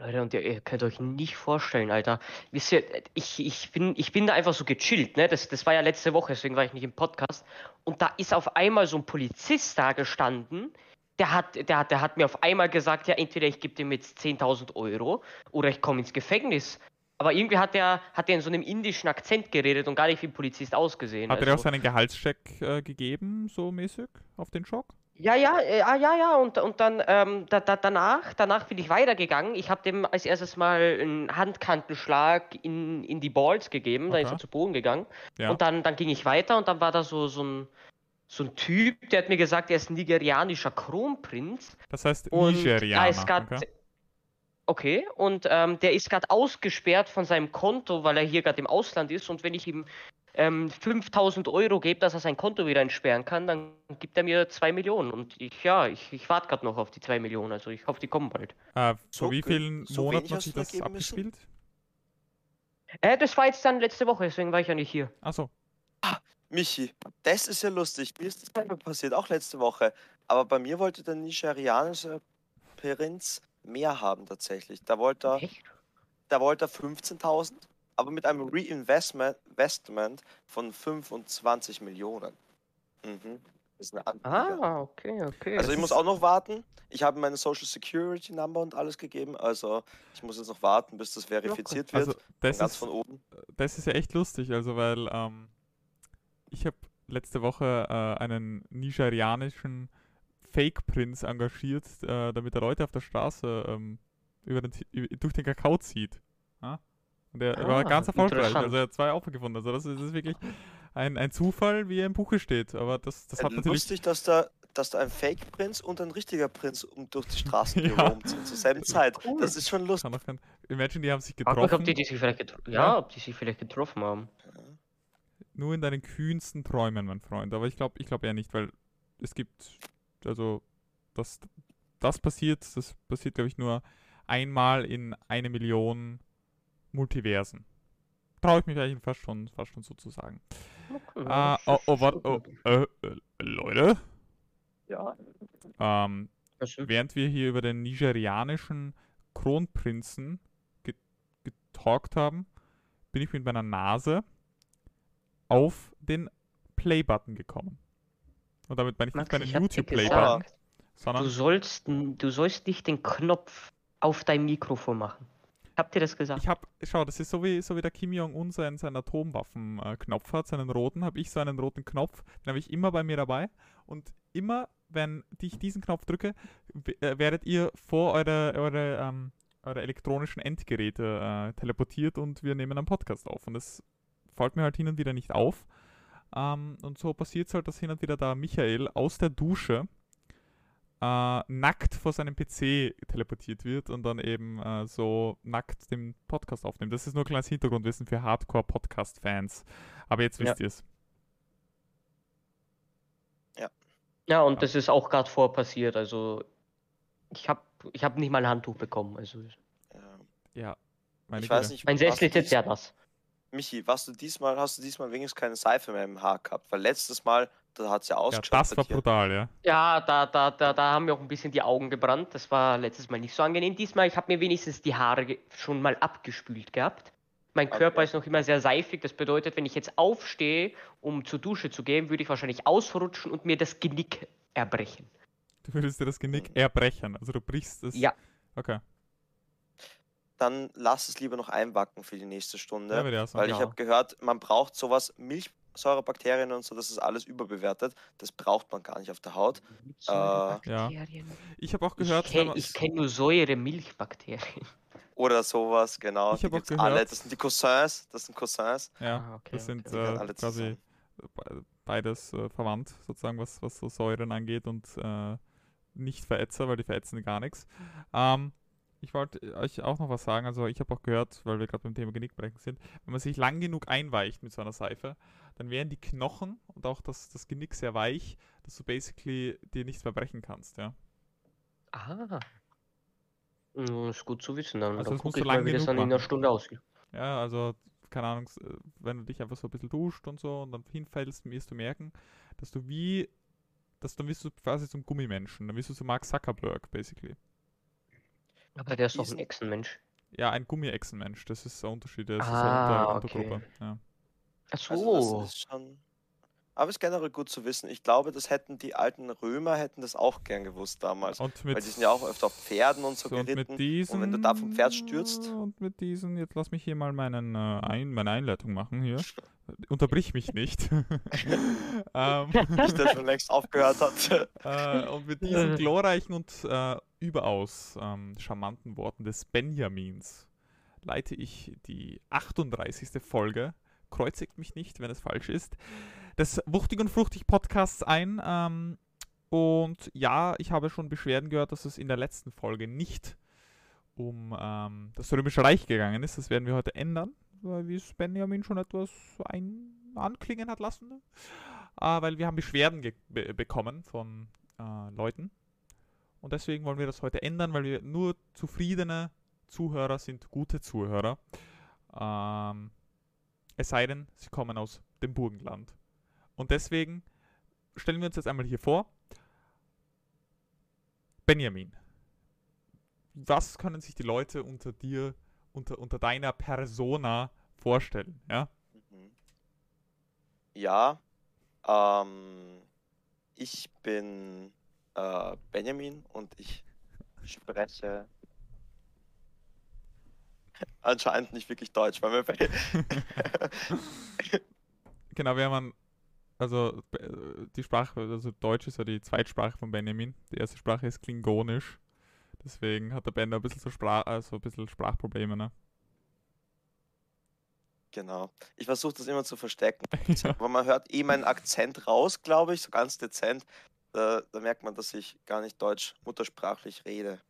Leute, und ihr, ihr könnt euch nicht vorstellen, Alter. Wisst ihr, ich, ich, bin, ich bin da einfach so gechillt, ne? Das, das war ja letzte Woche, deswegen war ich nicht im Podcast. Und da ist auf einmal so ein Polizist da gestanden, der hat, der, hat, der hat mir auf einmal gesagt, ja, entweder ich gebe dem jetzt 10.000 Euro oder ich komme ins Gefängnis. Aber irgendwie hat er hat in so einem indischen Akzent geredet und gar nicht wie ein Polizist ausgesehen. Hat er also. auch seinen Gehaltscheck äh, gegeben, so mäßig, auf den Schock? Ja, ja, äh, ah, ja, ja, und, und dann ähm, da, da, danach, danach bin ich weitergegangen. Ich habe dem als erstes mal einen Handkantenschlag in, in die Balls gegeben, dann ist Okay. er zu Boden gegangen. Ja. Und dann, dann ging ich weiter und dann war da so, so, ein, so ein Typ, der hat mir gesagt, er ist nigerianischer Kronprinz. Das heißt Und Nigerianer. da ist grad, okay? okay, und ähm, der ist gerade ausgesperrt von seinem Konto, weil er hier gerade im Ausland ist. Und wenn ich ihm ähm, 5000 Euro gebe, dass er sein Konto wieder entsperren kann, dann gibt er mir 2 Millionen. Und ich, ja, ich, ich warte gerade noch auf die 2 Millionen. Also ich hoffe, die kommen bald. Äh, So vor wie vielen so Monaten hat sich das abgespielt? Äh, das war jetzt dann letzte Woche, deswegen war ich ja nicht hier. Achso, Michi, das ist ja lustig. Mir ist das selber passiert, auch letzte Woche. Aber bei mir wollte der nigerianische Prinz mehr haben tatsächlich. Da wollte er, Echt? da wollte er 15.000, aber mit einem Reinvestment Investment von 25 Millionen. Mhm. Das ist eine Anliga. Ah, okay, okay. Also ich muss auch noch warten. Ich habe meine Social Security Number und alles gegeben. Also ich muss jetzt noch warten, bis das verifiziert wird. also das ganz ist, von oben. das ist ja echt lustig, also weil ähm, ich habe letzte Woche äh, einen nigerianischen Fake-Prinz engagiert, äh, damit er Leute auf der Straße ähm, über den, durch den Kakao zieht. Ja? Und er, er war Ah, ganz erfolgreich, also er hat zwei Opfer gefunden. Also das ist, das ist wirklich ein, ein Zufall, wie er im Buche steht. Aber das, das hat Äh, natürlich Lustig, dass da, dass da ein Fake-Prinz und ein richtiger Prinz um durch die Straßen Ja. gerommt sind zur selben Zeit. Cool. Das ist schon lustig. kann auch kein, Imagine, die haben sich Frag mich, ob getroffen. die, die sich vielleicht getroffen Ja. ja, ob die sich vielleicht getroffen haben. Nur in deinen kühnsten Träumen, mein Freund. Aber ich glaube ich glaub eher nicht, weil es gibt, also, das, das passiert, das passiert, glaube ich, nur einmal in eine Million Multiversen. Traue ich mich eigentlich fast schon, fast schon so zu sagen. Okay, Ah, ja, oh, oh, ist warte, oh, okay. äh, äh, Leute, Ja. ähm, während wir hier über den nigerianischen Kronprinzen ge getalkt haben, bin ich mit meiner Nase auf den Play-Button gekommen. Und damit meine ich nicht Max, meinen ich hab dir YouTube-Play-Button, gesagt, du sondern sollst, du sollst nicht den Knopf auf dein Mikrofon machen. Habt ihr das gesagt? ich habe, schau, das ist so wie, so wie der Kim Jong-un seinen, seinen Atomwaffen-Knopf hat, seinen roten, habe ich so einen roten Knopf, den habe ich immer bei mir dabei. Und immer, wenn ich diesen Knopf drücke, äh, werdet ihr vor eure, eure, ähm, eure elektronischen Endgeräte äh, teleportiert und wir nehmen einen Podcast auf. Und das fällt mir halt hin und wieder nicht auf. Ähm, und so passiert es halt, dass hin und wieder da Michael aus der Dusche äh, nackt vor seinem PC teleportiert wird und dann eben äh, so nackt den Podcast aufnimmt. Das ist nur ein kleines Hintergrundwissen für Hardcore-Podcast-Fans. Aber jetzt wisst ihr es. ja, und Ja. das ist auch gerade vor passiert. Also, ich habe ich hab nicht mal ein Handtuch bekommen. Also, Ja. Ja. Meine Ich weiß nicht, mein Sächsel ist jetzt sehr nass. Michi, warst du diesmal, hast du diesmal wenigstens keine Seife mehr im Haar gehabt? Weil letztes Mal, da hat es ja Ja, ausgeschaut das bei war brutal, ja. Ja, da, da, da, da haben mir auch ein bisschen die Augen gebrannt. Das war letztes Mal nicht so angenehm. Diesmal, ich habe mir wenigstens die Haare schon mal abgespült gehabt. Mein Körper Okay. ist noch immer sehr seifig. Das bedeutet, wenn ich jetzt aufstehe, um zur Dusche zu gehen, würde ich wahrscheinlich ausrutschen und mir das Genick erbrechen. Du würdest dir das Genick erbrechen. Also du brichst es. Ja. Okay. Dann lass es lieber noch einbacken für die nächste Stunde. Ja, würde ich auch sagen. weil ich Ja. habe gehört, man braucht sowas, Milchsäurebakterien und so, das ist alles überbewertet. Das braucht man gar nicht auf der Haut. Säurebakterien. Ich habe auch gehört, kenne ich kenn nur Säure Milchbakterien. Oder sowas, genau. Ich Die hab auch gibt's alle. gehört- Das sind die Cousins. Das sind Cousins. ja, Ah, okay, das sind okay. Äh, alle quasi beides äh, verwandt, sozusagen, was, was so Säuren angeht und äh, nicht Verätzer, weil die verätzen gar nichts. Ähm, ich wollte euch auch noch was sagen, also ich habe auch gehört, weil wir gerade beim Thema Genickbrechen sind, wenn man sich lang genug einweicht mit so einer Seife, dann werden die Knochen und auch das, das Genick sehr weich, dass du basically dir nichts mehr brechen kannst, ja. Ah. Mm, Ist gut zu wissen. Dann, Also dann gucke ich lang mal, wie das genug dann in einer machen. Stunde aussieht. Ja, also, keine Ahnung, äh, wenn du dich einfach so ein bisschen duscht und so und dann hinfällst, wirst du merken, dass du wie, dass dann wirst du quasi zum Gummimenschen, dann wirst du zu Mark Zuckerberg, basically. Aber der ist doch ein Echsenmensch. Ja, ein Gummiechsenmensch, das ist der Unterschied. Das ist Ah, eine Unter okay. Untergruppe. Ja. Ach Also so. das ist schon. Aber ist generell gut zu wissen. Ich glaube, das hätten die alten Römer hätten das auch gern gewusst damals. Und mit, Weil die sind ja auch öfter auf Pferden und so so, und geritten. mit diesen, wenn du da vom Pferd stürzt- Und mit diesen, jetzt lass mich hier mal meinen, äh, ein, meine Einleitung machen hier. Unterbrich mich nicht. ähm, Bis der schon längst aufgehört hat. äh, und mit diesen glorreichen und äh, überaus ähm, charmanten Worten des Benjamins leite ich die 38. Folge, kreuzigt mich nicht, wenn es falsch ist, des Wuchtig und Fruchtig Podcasts ein. Ähm, und ja, ich habe schon Beschwerden gehört, dass es in der letzten Folge nicht um ähm, das Römische Reich gegangen ist. Das werden wir heute ändern, weil wie es Benjamin schon etwas ein anklingen hat lassen. Äh, weil wir haben Beschwerden be bekommen von äh, Leuten. Und deswegen wollen wir das heute ändern, weil wir nur zufriedene Zuhörer sind gute Zuhörer. Ähm, es sei denn, sie kommen aus dem Burgenland. Und deswegen stellen wir uns jetzt einmal hier vor. Benjamin, was können sich die Leute unter dir, unter, unter deiner Persona vorstellen? Ja? Mhm. Ja, ähm, ich bin äh, Benjamin und ich spreche anscheinend nicht wirklich Deutsch, weil wir Genau, wir haben also die Sprache, also Deutsch ist ja die Zweitsprache von Benjamin. Die erste Sprache ist Klingonisch. Deswegen hat der Ben da ein bisschen so, Sprach, also ein bisschen Sprachprobleme, ne? genau. Ich versuche das immer zu verstecken, ja. aber man hört eh meinen Akzent raus, glaube ich, so ganz dezent. Da, da merkt man, dass ich gar nicht Deutsch muttersprachlich rede.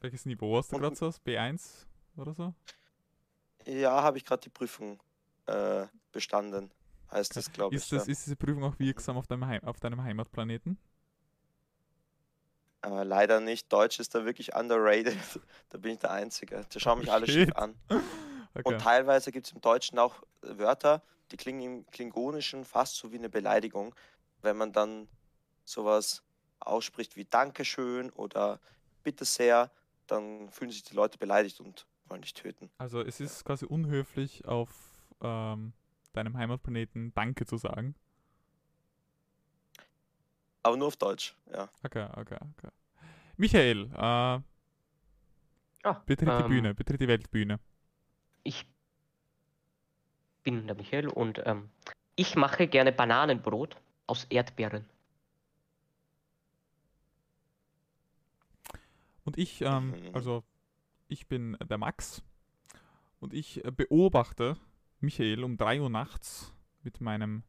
Welches Niveau hast du gerade so? B1 oder so? Ja, habe ich gerade die Prüfung äh, bestanden, heißt das, glaube ich. Ist, das, ja. ist diese Prüfung auch wirksam auf deinem, Heim, auf deinem Heimatplaneten? Aber leider nicht. Deutsch ist da wirklich underrated. Da bin ich der Einzige. Da schauen mich alle Shit. schief an. Okay. Und teilweise gibt es im Deutschen auch Wörter, die klingen im Klingonischen fast so wie eine Beleidigung. Wenn man dann sowas ausspricht wie Dankeschön oder Bitte sehr, dann fühlen sich die Leute beleidigt und wollen dich töten. Also es ist quasi unhöflich, auf ähm, deinem Heimatplaneten Danke zu sagen. Aber nur auf Deutsch, ja. Okay, okay, okay. Michael, äh, Ah, betritt die ähm, Bühne, betritt die Weltbühne. Ich bin der Michael und ähm, ich mache gerne Bananenbrot aus Erdbeeren. Und ich, ähm, Mhm. also ich bin der Max und ich äh, beobachte Michael um 3 Uhr nachts mit meinem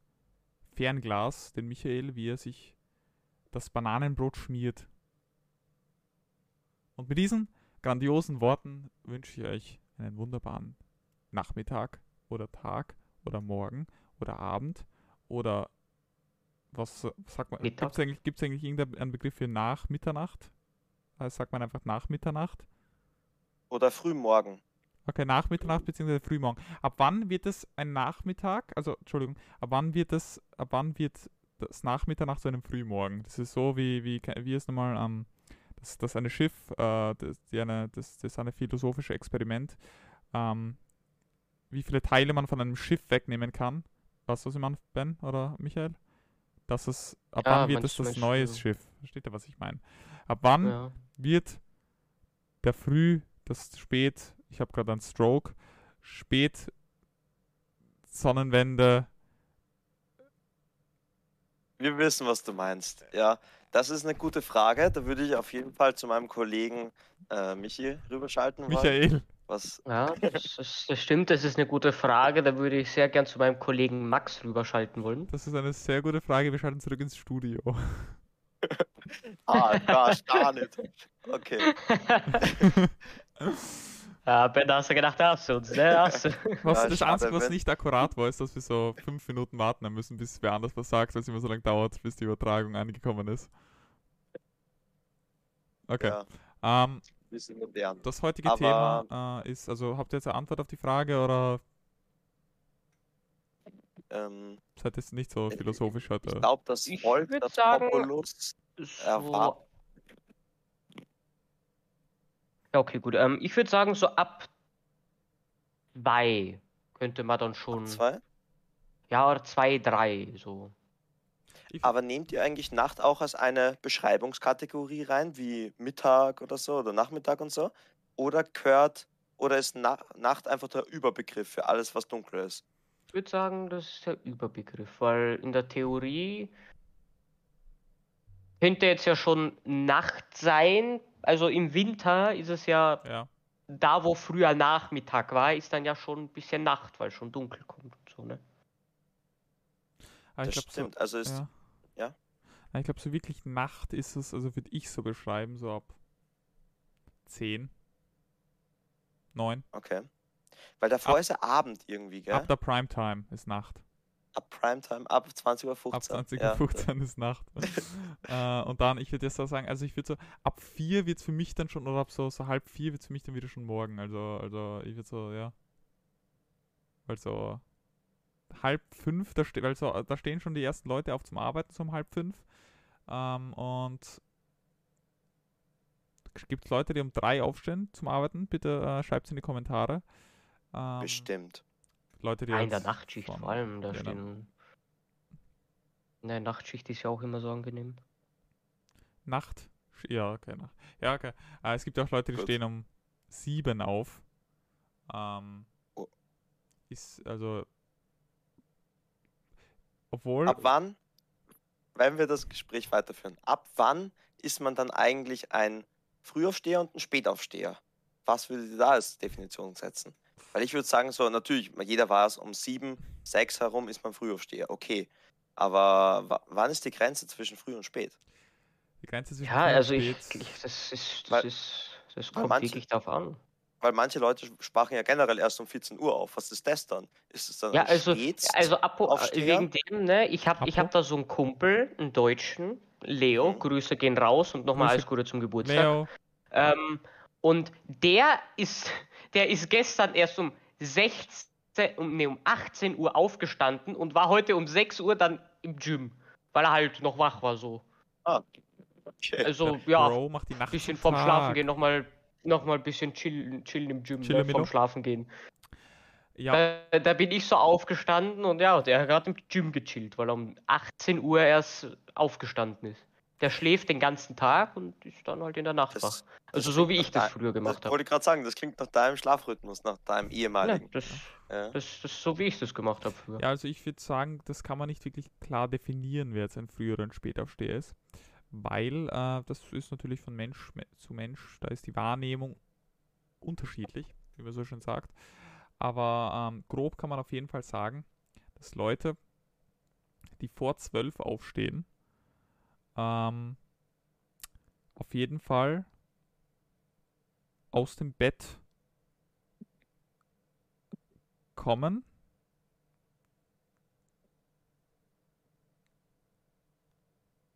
Fernglas, den Michael, wie er sich das Bananenbrot schmiert. Und mit diesen grandiosen Worten wünsche ich euch einen wunderbaren Nachmittag oder Tag oder Morgen oder Abend oder was äh, sagt man? Gibt es eigentlich, gibt's eigentlich irgendeinen Begriff für nach Mitternacht? Also sagt man einfach nach Mitternacht? Oder frühmorgen. Okay, nach Mitternacht bzw. frühmorgen. Ab wann wird es ein Nachmittag? Also, Entschuldigung, ab wann wird es, ab wann wird das nach Mitternacht zu einem Frühmorgen? Das ist so wie, wie, wie es nochmal, ähm, das, das eine Schiff, äh, das, die eine, das, das ist eine philosophische Experiment, ähm, wie viele Teile man von einem Schiff wegnehmen kann. Weißt du, was ich meine, Ben oder Michael? Dass es, ab Ja, wann wird es das du- Schiff? Versteht ihr, was ich meine? Ab wann Ja. wird der Früh, das Spät, ich habe gerade einen Stroke, Spät Sonnenwende. Wir wissen, was du meinst. Ja, das ist eine gute Frage. Da würde ich auf jeden Fall zu meinem Kollegen äh, Michi rüberschalten wollen. Was, Ja, das, das, das stimmt, das ist eine gute Frage. Da würde ich sehr gern zu meinem Kollegen Max rüberschalten wollen. das ist eine sehr gute Frage. Wir schalten zurück ins Studio. ah, Gosh, gar nicht. Okay. Ja, Ben, da hast du gedacht, da hast du uns, ne? Hast du. Was, Ja, das schade, Einzige, was nicht akkurat war, ist, dass wir so fünf Minuten warten müssen, bis wer anders was sagt, weil es immer so lange dauert, bis die Übertragung angekommen ist. Okay. Ja, Ähm, sind modern. das heutige Aber- Thema äh, ist, also habt ihr jetzt eine Antwort auf die Frage oder Ähm, seid ihr nicht so philosophisch ich heute? glaube, das Ich Volk, das sagen- Populus So, erwartet. Ja, okay, gut. Ähm, ich würde sagen, so ab zwei könnte man dann schon. Zwei. Ja, oder zwei, drei, so. Ich, Aber nehmt ihr eigentlich Nacht auch als eine Beschreibungskategorie rein, wie Mittag oder so oder Nachmittag und so? Oder gehört oder ist Na Nacht einfach der Überbegriff für alles, was dunkel ist? Ich würde sagen, das ist der Überbegriff, weil in der Theorie könnte jetzt ja schon Nacht sein. Also im Winter ist es ja ja. da, wo früher Nachmittag war, ist dann ja schon ein bisschen Nacht, weil schon dunkel kommt und so, ne? Aber ich das glaube so, stimmt. Also ist ja. Ja. Ja, Ich glaube, so wirklich Nacht ist es, also würde ich so beschreiben, so ab 10, 9. okay. Weil davor Ab- ist ja Abend irgendwie, gell? Ab der Primetime ist Nacht. Ab Primetime, ab 20.15 Uhr. Ab 20.15 ja. Uhr ist Nacht. äh, und dann, ich würde jetzt auch sagen, also ich würde so, ab 4 wird es für mich dann schon, oder ab so, so halb 4 wird es für mich dann wieder schon morgen. Also, also ich würde so, ja. Weil so halb 5, da, ste weil so, da stehen schon die ersten Leute auf zum Arbeiten, so um halb 5. Ähm, und gibt es Leute, die um 3 aufstehen zum Arbeiten? Bitte äh, schreibt es in die Kommentare. Ähm, Bestimmt. Leute, die Ja, in der Nachtschicht von- vor allem, da genau. stehen. Ne, Nachtschicht ist ja auch immer so angenehm. Nacht? Ja, okay. Nacht. Ja, okay. Äh, es gibt auch Leute, die Gut. stehen um 7 auf. Ähm, Oh. Ist also. Obwohl. Ab wann, wenn wir das Gespräch weiterführen, ab wann ist man dann eigentlich ein Frühaufsteher und ein Spätaufsteher? Was würdet ihr da als Definition setzen? Weil ich würde sagen, so natürlich, jeder war es um sieben, sechs herum ist man Frühaufsteher, okay. Aber wa- wann ist die Grenze zwischen früh und spät? Die Grenze zwischen Ja, früh und also ich, spät- ich das ist, das Weil- ist, das kommt manche- wirklich darauf an. Weil manche Leute sprachen ja generell erst um 14 Uhr auf. Was ist das dann? Ist es dann Ja, also, spät? also Aufsteher? wegen dem, ne, ich habe ich hab da so einen Kumpel, einen Deutschen, Leo, Mhm. Grüße gehen raus und nochmal alles Gute zum Geburtstag. Leo, Ähm, und der ist, der ist gestern erst um 16, um, nee, um 18 Uhr aufgestanden und war heute um 6 Uhr dann im Gym, weil er halt noch wach war so. Ah, okay. Also ja, Bro macht die Nacht bisschen vorm. Schlafen gehen nochmal noch mal ein bisschen chillen, chillen im Gym, ne, Milo? vorm Schlafen gehen. Ja, Da, da bin ich so aufgestanden und ja, der hat gerade im Gym gechillt, weil er um 18 Uhr erst aufgestanden ist. Der schläft den ganzen Tag und ist dann halt in der Nacht Das- wach. Also so wie ich das früher gemacht habe. wollte gerade sagen, das klingt nach deinem Schlafrhythmus, nach deinem ehemaligen. das, Ja. das, das ist so wie ich das gemacht habe früher. ja, also ich würde sagen, das kann man nicht wirklich klar definieren, wer jetzt ein Früh- oder ein Spätaufsteher ist. Weil äh, das ist natürlich von Mensch me- zu Mensch, da ist die Wahrnehmung unterschiedlich, wie man so schön sagt. Aber ähm, grob kann man auf jeden Fall sagen, dass Leute, die vor 12 aufstehen, ähm, auf jeden Fall aus dem Bett kommen.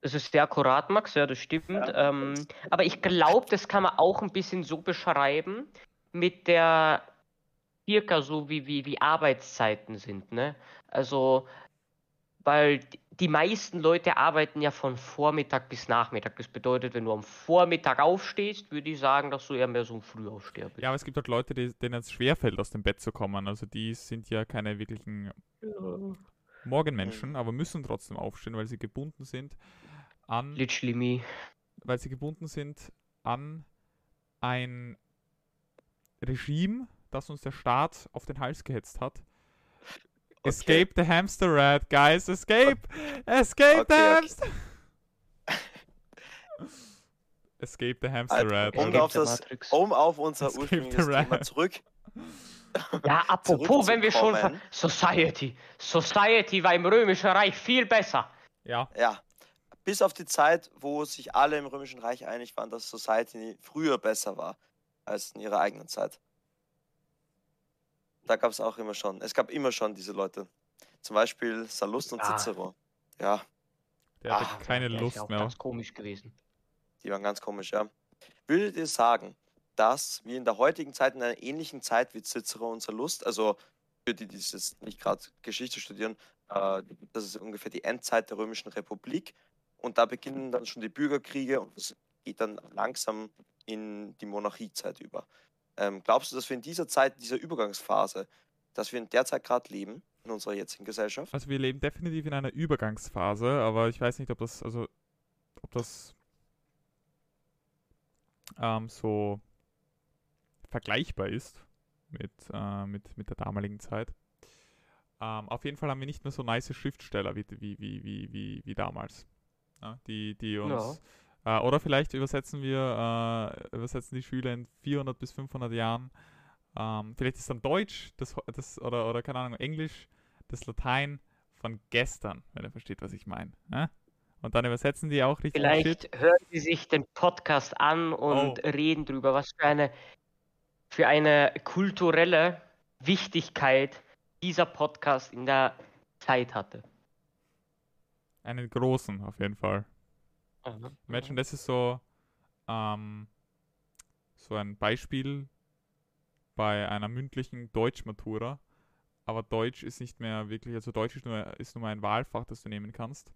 Das ist sehr akkurat, Max, ja, das stimmt. Ähm, aber ich glaube, das kann man auch ein bisschen so beschreiben mit der circa so wie, wie, wie Arbeitszeiten sind, ne? Also, weil die meisten Leute arbeiten ja von Vormittag bis Nachmittag. Das bedeutet, wenn du am Vormittag aufstehst, würde ich sagen, dass du eher mehr so ein Frühaufsteher bist. Ja, aber es gibt halt Leute, die, denen es schwerfällt, aus dem Bett zu kommen. Also die sind ja keine wirklichen Morgenmenschen, aber müssen trotzdem aufstehen, weil sie gebunden sind an, Literally me. weil sie gebunden sind an ein Regime, das uns der Staat auf den Hals gehetzt hat. Escape the hamster rat, guys, escape! Escape the Okay, okay. hamster! escape the hamster Also, rat. um auf das-. Um auf unser Escape ursprüngliches the Thema zurück. Ja, apropos, wenn wir schon. Society. Society war im Römischen Reich viel besser. Ja, Ja, bis auf die Zeit, wo sich alle im Römischen Reich einig waren, dass Society früher besser war als in ihrer eigenen Zeit. Da gab es auch immer schon, es gab immer schon diese Leute. Zum Beispiel Sallust und Ah. Cicero. Ja, der hatte Ah, keine der ist Lust auch mehr. ganz komisch gewesen. die waren ganz komisch, ja. Würdet ihr sagen, dass wir in der heutigen Zeit, in einer ähnlichen Zeit wie Cicero und Sallust, also für die, die jetzt nicht gerade Geschichte studieren, äh, das ist ungefähr die Endzeit der Römischen Republik und da beginnen dann schon die Bürgerkriege und es geht dann langsam in die Monarchiezeit über. Ähm, glaubst du, dass wir in dieser Zeit, dieser Übergangsphase, dass wir in der Zeit gerade leben, in unserer jetzigen Gesellschaft? Also wir leben definitiv in einer Übergangsphase, aber ich weiß nicht, ob das, also ob das ähm, so vergleichbar ist mit, äh, mit, mit der damaligen Zeit. Ähm, auf jeden Fall haben wir nicht mehr so nice Schriftsteller wie, wie, wie, wie, wie, wie damals. Die, die uns. Ja. Äh, oder vielleicht übersetzen wir, äh, übersetzen die Schüler in 400 bis 500 Jahren. Ähm, vielleicht ist dann Deutsch das, das, oder, oder keine Ahnung, Englisch, das Latein von gestern, wenn ihr versteht, was ich meine. Ja? Und dann übersetzen die auch richtig. Vielleicht Shit. hören sie sich den Podcast an und oh. reden drüber, was für eine, für eine kulturelle Wichtigkeit dieser Podcast in der Zeit hatte. Einen großen, auf jeden Fall. Mhm. Imagine, das ist so, ähm, so ein Beispiel bei einer mündlichen Deutschmatura. Aber Deutsch ist nicht mehr wirklich, also Deutsch ist nur, ist nur ein Wahlfach, das du nehmen kannst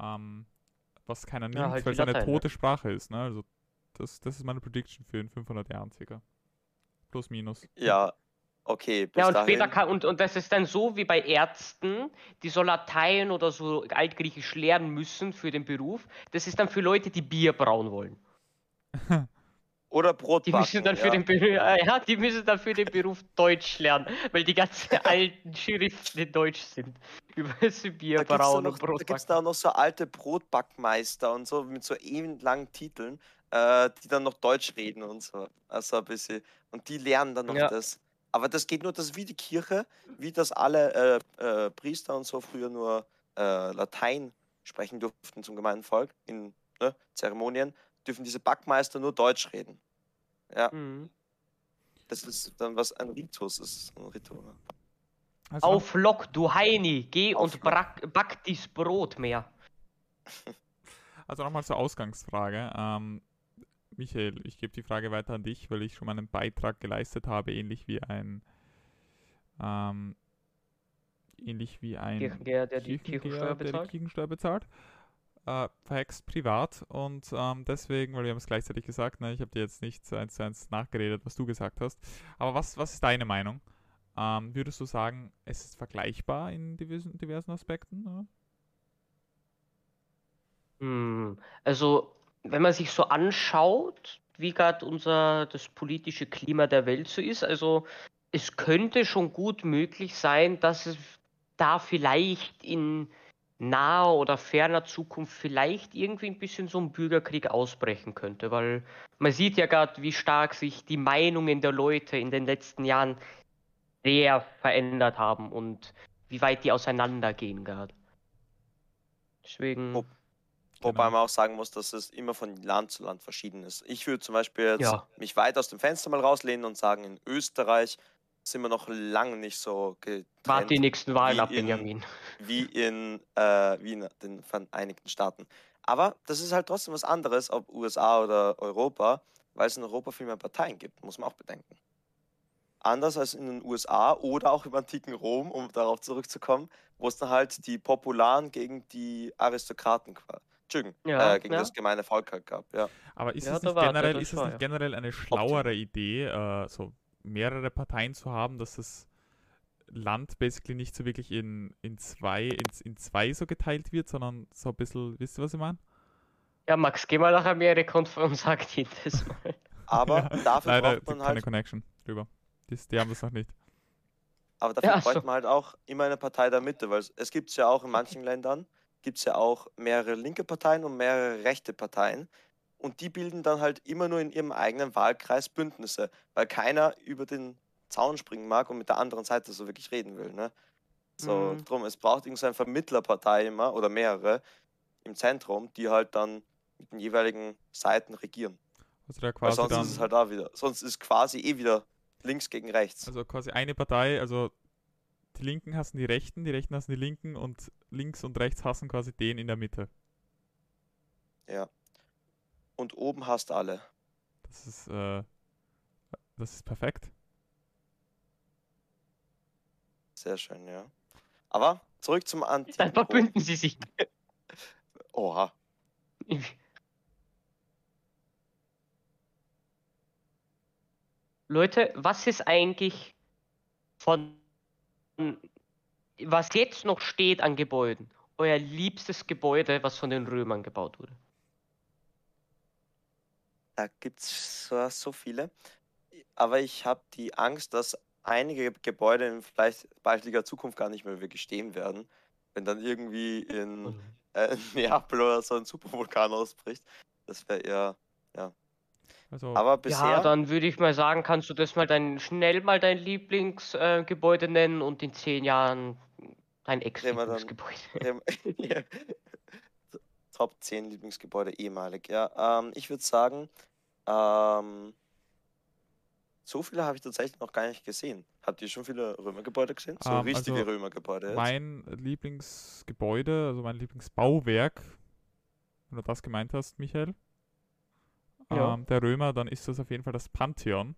ähm, was keiner nimmt, ja, halt weil es eine tote ne? Sprache ist. Ne? Also das, das ist meine Prediction für in 500 Jahren circa. Plus, minus. Ja, okay. ja, und dahin. später kann, und, und das ist dann so wie bei Ärzten, die so Latein oder so Altgriechisch lernen müssen für den Beruf. Das ist dann für Leute, die Bier brauen wollen. Oder Brot die müssen dann ja. für den Beruf, ja, die müssen dann für den Beruf Deutsch lernen, weil die ganzen alten Schriften in Deutsch sind. Über Bier brauen und Brot. Da gibt es da auch noch so alte Brotbackmeister und so mit so ewig langen Titeln, äh, die dann noch Deutsch reden und so. Also ein bisschen. Und die lernen dann noch ja. das. Aber das geht nur, das ist wie die Kirche, wie das alle äh, äh, Priester und so früher nur äh, Latein sprechen durften zum gemeinen Volk in ne, Zeremonien dürfen diese Backmeister nur Deutsch reden. Ja. Mhm. Das ist dann was ein Ritus ist. Ein Ritual. Also, Auf Lock, du Heini, geh und brack, back dies Brot mehr. Also nochmal zur Ausgangsfrage. Ähm, Michael, ich gebe die Frage weiter an dich, weil ich schon mal einen Beitrag geleistet habe, ähnlich wie ein ähm, ähnlich wie ein Kirchengeher, der die Kirchensteuer bezahlt. Der die Kirchensteuer bezahlt äh, verhext privat und ähm, deswegen, weil wir haben es gleichzeitig gesagt, ne, ich habe dir jetzt nicht eins zu eins nachgeredet, was du gesagt hast. Aber was, was ist deine Meinung? Ähm, würdest du sagen, es ist vergleichbar in diversen, diversen Aspekten? Ne? Also, wenn man sich so anschaut, wie gerade unser das politische Klima der Welt so ist, also es könnte schon gut möglich sein, dass es da vielleicht in naher oder ferner Zukunft vielleicht irgendwie ein bisschen so ein Bürgerkrieg ausbrechen könnte, weil man sieht ja gerade, wie stark sich die Meinungen der Leute in den letzten Jahren sehr verändert haben und wie weit die auseinandergehen gerade. Deswegen. Wo, wobei genau. man auch sagen muss, dass es immer von Land zu Land verschieden ist. Ich würde zum Beispiel jetzt ja. mich weit aus dem Fenster mal rauslehnen und sagen, in Österreich sind wir noch lange nicht so getrennt. Warte die nächsten Wahlen ab, Benjamin. Wie in, äh, wie in den Vereinigten Staaten. Aber das ist halt trotzdem was anderes, ob USA oder Europa, weil es in Europa viel mehr Parteien gibt, muss man auch bedenken. Anders als in den USA oder auch im antiken Rom, um darauf zurückzukommen, wo es dann halt die Popularen gegen die Aristokraten Entschuldigung, ja, äh, gegen ja. das gemeine Volk halt gab. Ja. Aber ist ja, es nicht, generell, ist es nicht generell eine schlauere Idee, äh, so mehrere Parteien zu haben, dass das Land basically nicht so wirklich in, in, zwei, in, in zwei so geteilt wird, sondern so ein bisschen, wisst ihr, was ich meine? Ja, Max, geh mal nach Amerika und, und sag dir das mal. Aber ja, dafür leider braucht man keine halt... Connection drüber. Die, die haben das noch nicht. Aber dafür ja, bräuchte man halt auch immer eine Partei der Mitte, weil es gibt es ja auch in manchen Ländern, gibt es ja auch mehrere linke Parteien und mehrere rechte Parteien und die bilden dann halt immer nur in ihrem eigenen Wahlkreis Bündnisse, weil keiner über den Zaun springen mag und mit der anderen Seite so wirklich reden will. Ne? So, mhm. drum, es braucht irgendeine Vermittlerpartei immer oder mehrere im Zentrum, die halt dann mit den jeweiligen Seiten regieren. Also da quasi weil sonst ist es halt da wieder. Sonst ist quasi eh wieder links gegen rechts. Also quasi eine Partei, also die Linken hassen die Rechten, die Rechten hassen die Linken und links und rechts hassen quasi den in der Mitte. Ja und oben hast alle. Das ist, äh, das ist perfekt. Sehr schön, ja. Aber zurück zum Anti. Dann verbünden sie sich. Oha. Leute, was ist eigentlich von was jetzt noch steht an Gebäuden? Euer liebstes Gebäude, was von den Römern gebaut wurde? Da gibt es so, so viele. Aber ich habe die Angst, dass einige Gebäude in vielleicht baldiger Zukunft gar nicht mehr wirklich stehen werden. Wenn dann irgendwie in äh, Neapel oder so ein Supervulkan ausbricht. Das wäre eher, ja. Also, Aber Ja, bisher, dann würde ich mal sagen, kannst du das mal dein schnell mal dein Lieblingsgebäude äh, nennen und in zehn Jahren dein Ex-Lieblingsgebäude. ja. Top 10 Lieblingsgebäude ehemalig. Ja, ähm, ich würde sagen, ähm, so viele habe ich tatsächlich noch gar nicht gesehen. Habt ihr schon viele Römergebäude gesehen? So Ähm, richtige also Römergebäude jetzt? mein Lieblingsgebäude, also mein Lieblingsbauwerk, wenn du das gemeint hast, Michael, Ja. ähm, der Römer, dann ist das auf jeden Fall das Pantheon.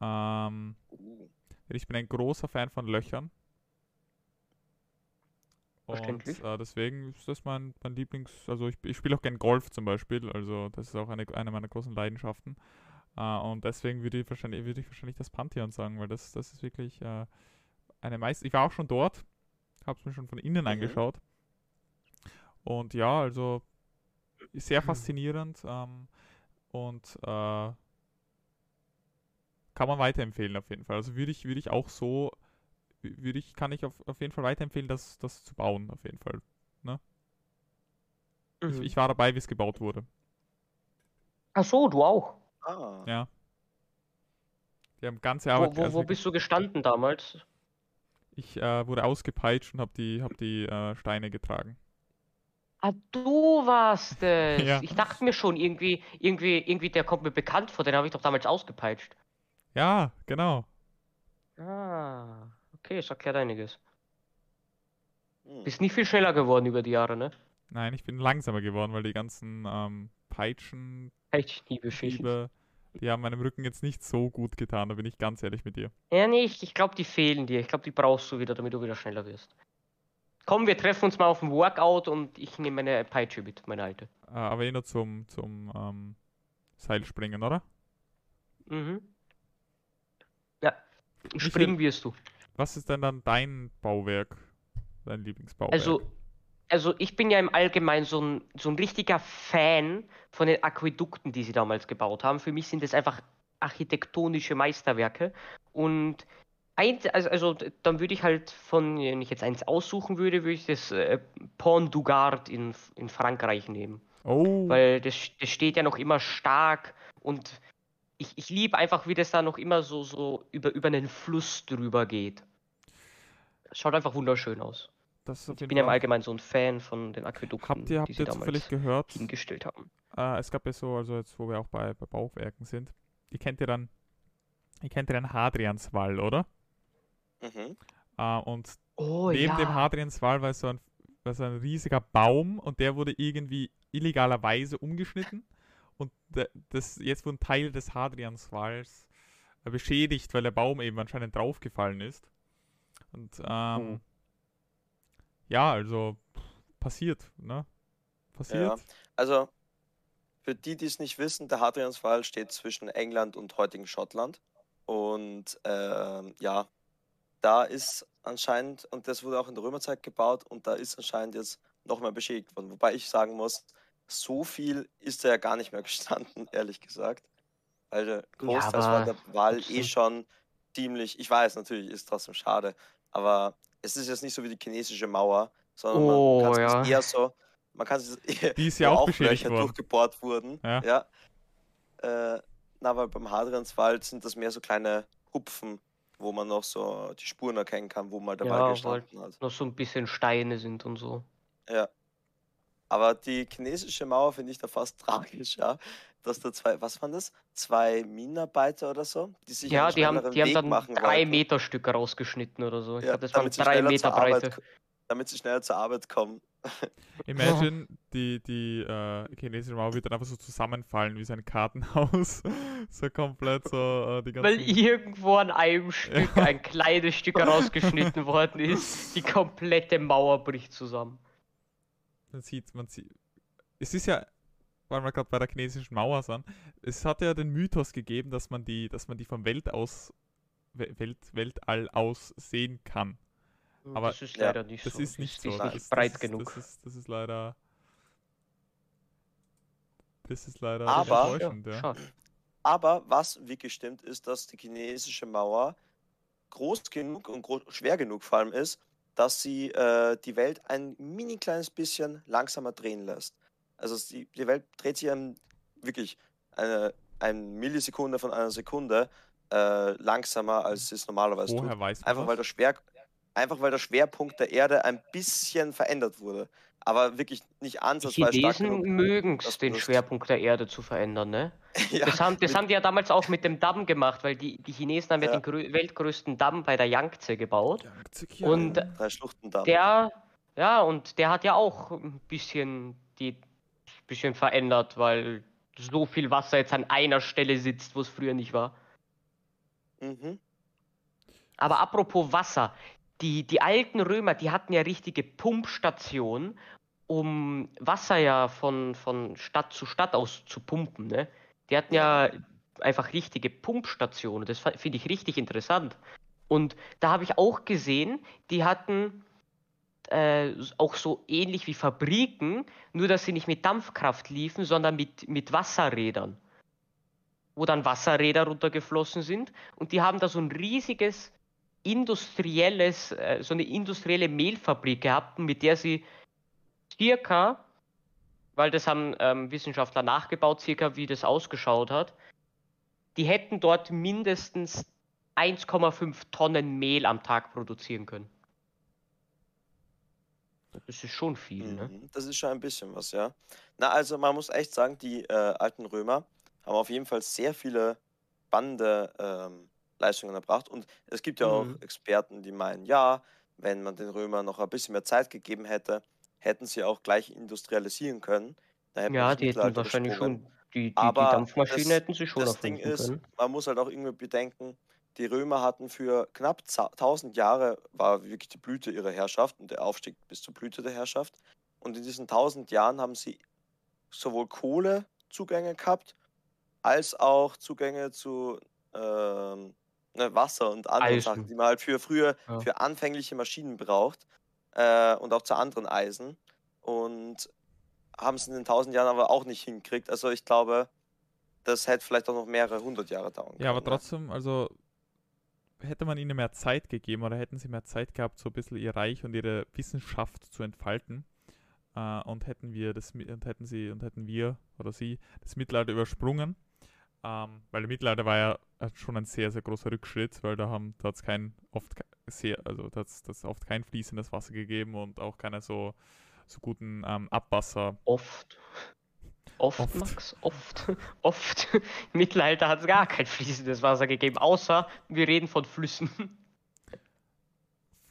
Ähm, ich bin ein großer Fan von Löchern. Und äh, deswegen ist das mein, mein Lieblings-, also ich, ich spiele auch gern Golf zum Beispiel, also das ist auch eine, eine meiner großen Leidenschaften. Äh, und deswegen würde ich wahrscheinlich, würde ich wahrscheinlich das Pantheon sagen, weil das, das ist wirklich äh, eine meist. Ich war auch schon dort, habe es mir schon von innen Mhm. angeschaut. Und ja, also sehr faszinierend ähm, und äh, kann man weiterempfehlen auf jeden Fall. Also würde ich, würde ich auch so, wü- würde ich, kann ich auf, auf jeden Fall weiterempfehlen, das, das zu bauen, auf jeden Fall. Ich, Mhm. ich war dabei, wie es gebaut wurde. Ach so, du auch. ah, Ja. Die haben ganze Arbeit. Wo, wo, wo bist du gestanden damals? ich äh, wurde ausgepeitscht und habe die, hab die äh, Steine getragen. Ah, du warst es. Ja. Ich dachte mir schon, irgendwie, irgendwie, irgendwie, der kommt mir bekannt vor, den habe ich doch damals ausgepeitscht. Ja, genau. Ah, okay, das erklärt einiges. hm. Bist nicht viel schneller geworden über die Jahre, ne? Nein, ich bin langsamer geworden, weil die ganzen ähm, Peitschen, Echt nie beschissen. Hiebe, die haben meinem Rücken jetzt nicht so gut getan, da bin ich ganz ehrlich mit dir. Ja, nee, ich, ich glaube, die fehlen dir. Ich glaube, die brauchst du wieder, damit du wieder schneller wirst. Komm, wir treffen uns mal auf dem Workout und ich nehme meine Peitsche mit, meine alte. Äh, aber eh nur zum, zum ähm, Seilspringen, oder? Mhm. Ja, springen wirst du. Was ist denn dann dein Bauwerk, dein Lieblingsbauwerk? Also, also ich bin ja im Allgemeinen so ein, so ein richtiger Fan von den Aquädukten, die sie damals gebaut haben. Für mich sind das einfach architektonische Meisterwerke. Und eins, also, also dann würde ich halt von, wenn ich jetzt eins aussuchen würde, würde ich das äh, Pont du Gard in, in Frankreich nehmen. oh, Weil das, das steht ja noch immer stark und ich, ich liebe einfach, wie das da noch immer so, so über, über einen Fluss drüber geht. Schaut einfach wunderschön aus. Ich bin ja im. Allgemeinen so ein Fan von den Aquädukten, Habt ihr, habt die sie ihr damals gehört? hingestellt haben. Äh, es gab ja so, also jetzt, wo wir auch bei, bei Bauwerken sind, ihr kennt ja dann, ihr kennt ja den Hadrianswall, oder? Mhm. Äh, und Oh neben dem ja. Hadrianswall war so ein, war so ein riesiger Baum und der wurde irgendwie illegalerweise umgeschnitten. Und das, jetzt wurde ein Teil des Hadrianswalls äh, beschädigt, weil der Baum eben anscheinend draufgefallen ist. Und ähm, Hm. ja, also passiert, ne? Passiert. Also, für die, die es nicht wissen, der Hadrianswall steht zwischen England und heutigen Schottland. Und ähm, ja, da ist anscheinend, und das wurde auch in der Römerzeit gebaut, und da ist anscheinend jetzt noch mal beschädigt worden. Wobei ich sagen muss, so viel ist er ja gar nicht mehr gestanden, ehrlich gesagt. Weil der Großteil war aber der Wall eh schon ziemlich, ich weiß natürlich, ist trotzdem schade, aber es ist jetzt nicht so wie die chinesische Mauer, sondern Oh, man kann es ja. eher so, man kann es eher, Die ist ja auch beschädigt Löcher worden. durchgebohrt wurden. Ja. Ja. Äh, na, aber beim Hadrianswald sind das mehr so kleine Hupfen, wo man noch so die Spuren erkennen kann, wo mal der Ja, gestanden hat. Noch so ein bisschen Steine sind und so. Ja. Aber die chinesische Mauer finde ich da fast tragisch, ja. Dass da zwei, was waren das? Zwei Minenarbeiter oder so, die sich Ja, die haben, die haben Weg dann machen drei wollten. Meter Stücke rausgeschnitten oder so. Ich Ja, glaube, das waren drei Meter Arbeit Breite. ko- damit sie schneller zur Arbeit kommen. Imagine, die, die äh, chinesische Mauer wird dann einfach so zusammenfallen wie so ein Kartenhaus. so komplett so äh, die ganzen. Weil irgendwo an einem Stück ein kleines Stück rausgeschnitten worden ist. Die komplette Mauer bricht zusammen. man sieht, man sieht. Es ist ja weil wir gerade bei der chinesischen Mauer sind, es hat ja den Mythos gegeben, dass man die, dass man die vom Welt aus, Welt, Weltall aus sehen kann. Aber das ist leider nicht Das so. ist nicht so. Ist Das nicht ist, breit das ist, genug. Das ist, das ist leider. Das ist leider Aber- enttäuschend, ja. Aber was wirklich stimmt, ist, dass die chinesische Mauer groß genug und gro schwer genug vor allem ist, dass sie äh, die Welt ein mini kleines bisschen langsamer drehen lässt. Also die, die Welt dreht sich wirklich eine, eine Millisekunde von einer Sekunde äh, langsamer, als es normalerweise tut. Woher weiß man Einfach weil, das? der Schwer, einfach weil der Schwerpunkt der Erde ein bisschen verändert wurde. Aber wirklich nicht Die ansatzweise stark Chinesen mögen es, den. Schwerpunkt der Erde zu verändern, ne? ja, Das, haben, das haben die ja damals auch mit dem Damm gemacht, weil die, die Chinesen haben ja, Ja. den grö weltgrößten Damm bei der Yangtze gebaut. Ja, Und der, ja, und der hat ja auch ein bisschen die bisschen verändert, weil so viel Wasser jetzt an einer Stelle sitzt, wo es früher nicht war. Mhm. Aber apropos Wasser, die, die alten Römer, die hatten ja richtige Pumpstationen, um Wasser ja von, von Stadt zu Stadt aus zu pumpen. Ne? Die hatten ja einfach richtige Pumpstationen. Das finde ich richtig interessant. Und da habe ich auch gesehen, die hatten äh, auch so ähnlich wie Fabriken, nur dass sie nicht mit Dampfkraft liefen, sondern mit, mit Wasserrädern. Wo dann Wasserräder runtergeflossen sind. Und die haben da so ein riesiges industrielles, äh, so eine industrielle Mehlfabrik gehabt, mit der sie circa, weil das haben ähm, Wissenschaftler nachgebaut, circa wie das ausgeschaut hat, die hätten dort mindestens 1,5 Tonnen Mehl am Tag produzieren können. Das ist schon viel, ne? Mhm. Das ist schon ein bisschen was, ja. Na, also man muss echt sagen, die äh, alten Römer haben auf jeden Fall sehr viele spannende ähm, Leistungen erbracht. Und es gibt ja Mhm. auch Experten, die meinen, ja, wenn man den Römern noch ein bisschen mehr Zeit gegeben hätte, hätten sie auch gleich industrialisieren können. Ja, die hätten wahrscheinlich schon, die, die, die Aber Dampfmaschine das- hätten sie schon Das Ding ist, können. man muss halt auch irgendwie bedenken, die Römer hatten für knapp za- 1000 Jahre, war wirklich die Blüte ihrer Herrschaft und der Aufstieg bis zur Blüte der Herrschaft. Und in diesen 1000 Jahren haben sie sowohl Kohlezugänge gehabt, als auch Zugänge zu ähm, ne, Wasser und anderen Eisen. Sachen, die man halt für früher, Ja. für anfängliche Maschinen braucht äh, und auch zu anderen Eisen. Und haben es in den 1000 Jahren aber auch nicht hingekriegt. Also ich glaube, das hätte vielleicht auch noch mehrere hundert Jahre dauern können. Ja, aber trotzdem, also hätte man ihnen mehr Zeit gegeben oder hätten sie mehr Zeit gehabt, so ein bisschen ihr Reich und ihre Wissenschaft zu entfalten. Äh, und hätten wir das und hätten sie und hätten wir oder sie das Mittelalter übersprungen. Ähm, weil im Mittelalter war ja schon ein sehr, sehr großer Rückschritt, weil da haben da hat's kein oft sehr, also da hat's das oft kein fließendes Wasser gegeben und auch keine so, so guten ähm, Abwasser. Oft. Oft, Oft. Max, oft. Oft. Im Mittelalter hat es gar kein fließendes Wasser gegeben, außer wir reden von Flüssen.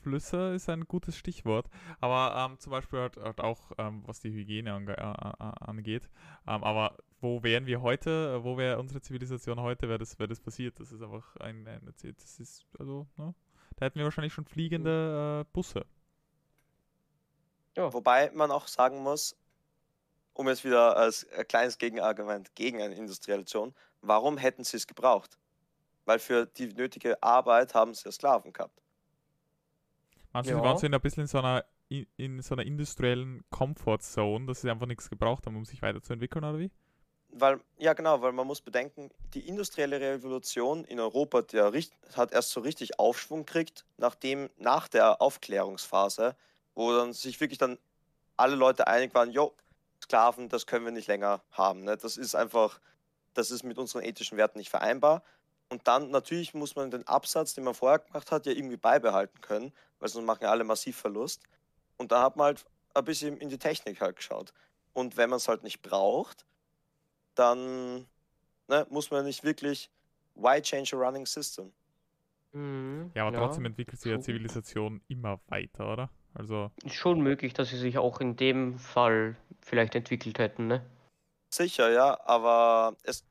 Flüsse ist ein gutes Stichwort, aber ähm, zum Beispiel halt, halt auch, ähm, was die Hygiene ange angeht. Ähm, aber wo wären wir heute, äh, wo wäre unsere Zivilisation heute, wäre das, wär das passiert? Das ist einfach ein, ein das ist, also, ne? Da hätten wir wahrscheinlich schon fliegende äh, Busse. Wobei man auch sagen muss, um jetzt wieder als ein kleines Gegenargument gegen eine Industrialisation, warum hätten sie es gebraucht? Weil für die nötige Arbeit haben sie ja Sklaven gehabt. Manche Ja. waren so in ein bisschen in so einer in, in so einer industriellen Comfort Zone, dass sie einfach nichts gebraucht haben, um sich weiterzuentwickeln, oder wie? Weil, ja genau, weil man muss bedenken, die industrielle Revolution in Europa, richt- hat erst so richtig Aufschwung gekriegt, nachdem, nach der Aufklärungsphase, wo dann sich wirklich dann alle Leute einig waren, jo, Sklaven, das können wir nicht länger haben. Ne? Das ist einfach, das ist mit unseren ethischen Werten nicht vereinbar. Und dann natürlich muss man den Absatz, den man vorher gemacht hat, ja irgendwie beibehalten können, weil sonst machen alle massiv Verlust. Und da hat man halt ein bisschen in die Technik halt geschaut. Und wenn man es halt nicht braucht, dann ne, muss man nicht wirklich, why change a running system? Mhm, Ja, aber trotzdem entwickelt sich ja. Zivilisation immer weiter, oder? Also, Ist schon möglich, dass sie sich auch in dem Fall vielleicht entwickelt hätten, ne? Sicher, ja, aber es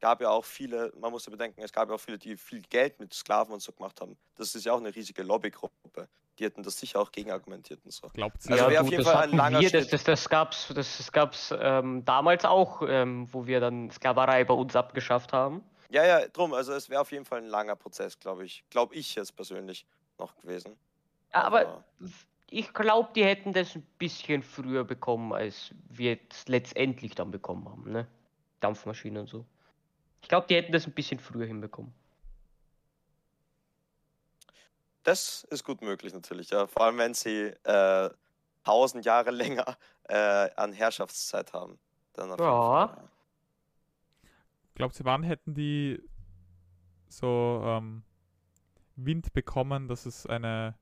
gab ja auch viele, man muss ja bedenken, es gab ja auch viele, die viel Geld mit Sklaven und so gemacht haben. Das ist ja auch eine riesige Lobbygruppe, die hätten das sicher auch gegen argumentiert und so. Glaubt sie? Also ja, wäre auf gut, jeden das Fall ein hatten langer wir, das, das, das gab's, das, das gab's ähm, damals auch, ähm, wo wir dann Sklaverei bei uns abgeschafft haben. Ja, ja, drum, also es wäre auf jeden Fall ein langer Prozess, glaube ich. Glaube ich jetzt persönlich noch gewesen. Aber ich glaube, die hätten das ein bisschen früher bekommen, als wir es letztendlich dann bekommen haben, ne? Dampfmaschinen und so. Ich glaube, die hätten das ein bisschen früher hinbekommen. Das ist gut möglich natürlich, ja. Vor allem, wenn sie äh, tausend Jahre länger äh, an Herrschaftszeit haben. Dann Ja. Fall, ja. Glaubt sie, wann hätten die so ähm, Wind bekommen, dass es eine,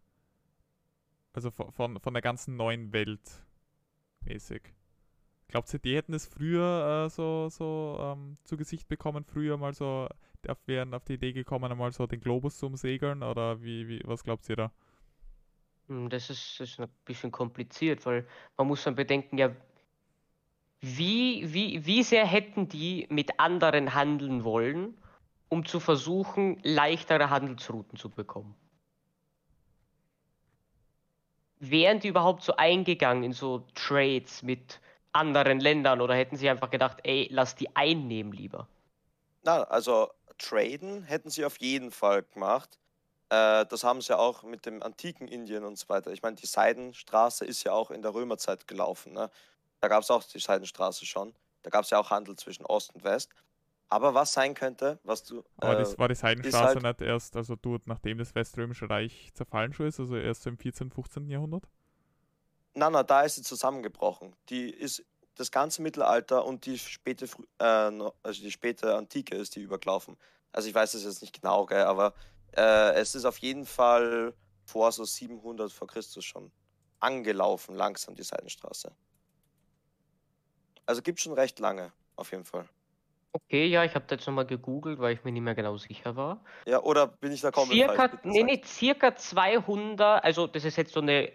also von, von, von der ganzen neuen Welt mäßig? Glaubt ihr, die hätten es früher äh, so, so ähm, zu Gesicht bekommen, früher mal so, auf, wären auf die Idee gekommen, einmal so den Globus zu umsegeln? Oder wie, wie, was glaubt ihr da? Hm, Das ist, das ist ein bisschen kompliziert, weil man muss dann bedenken, ja, wie, wie, wie sehr hätten die mit anderen handeln wollen, um zu versuchen, leichtere Handelsrouten zu bekommen? Wären die überhaupt so eingegangen in so Trades mit anderen Ländern oder hätten sie einfach gedacht, ey, lass die einnehmen lieber? Na, also traden hätten sie auf jeden Fall gemacht. Äh, das haben sie auch mit dem antiken Indien und so weiter. Ich meine, die Seidenstraße ist ja auch in der Römerzeit gelaufen. Ne? Da gab es auch die Seidenstraße schon. Da gab es ja auch Handel zwischen Ost und West. Aber was sein könnte, was du. Aber äh, das war die Seidenstraße halt- nicht erst, also dort, nachdem das Weströmische Reich zerfallen schon ist, also erst so im 14., 15. Jahrhundert? Na, na, da ist sie zusammengebrochen. Die ist das ganze Mittelalter und die späte, äh, also die späte Antike ist die übergelaufen. Also ich weiß es jetzt nicht genau, gell, aber äh, es ist auf jeden Fall vor so 700 vor Christus schon angelaufen, langsam die Seidenstraße. Also gibt schon recht lange, auf jeden Fall. Okay, ja, ich habe das jetzt nochmal gegoogelt, weil ich mir nicht mehr genau sicher war. Ja, oder bin ich da komplett Circa, falsch? Nee, nee, circa 200, also das ist jetzt so eine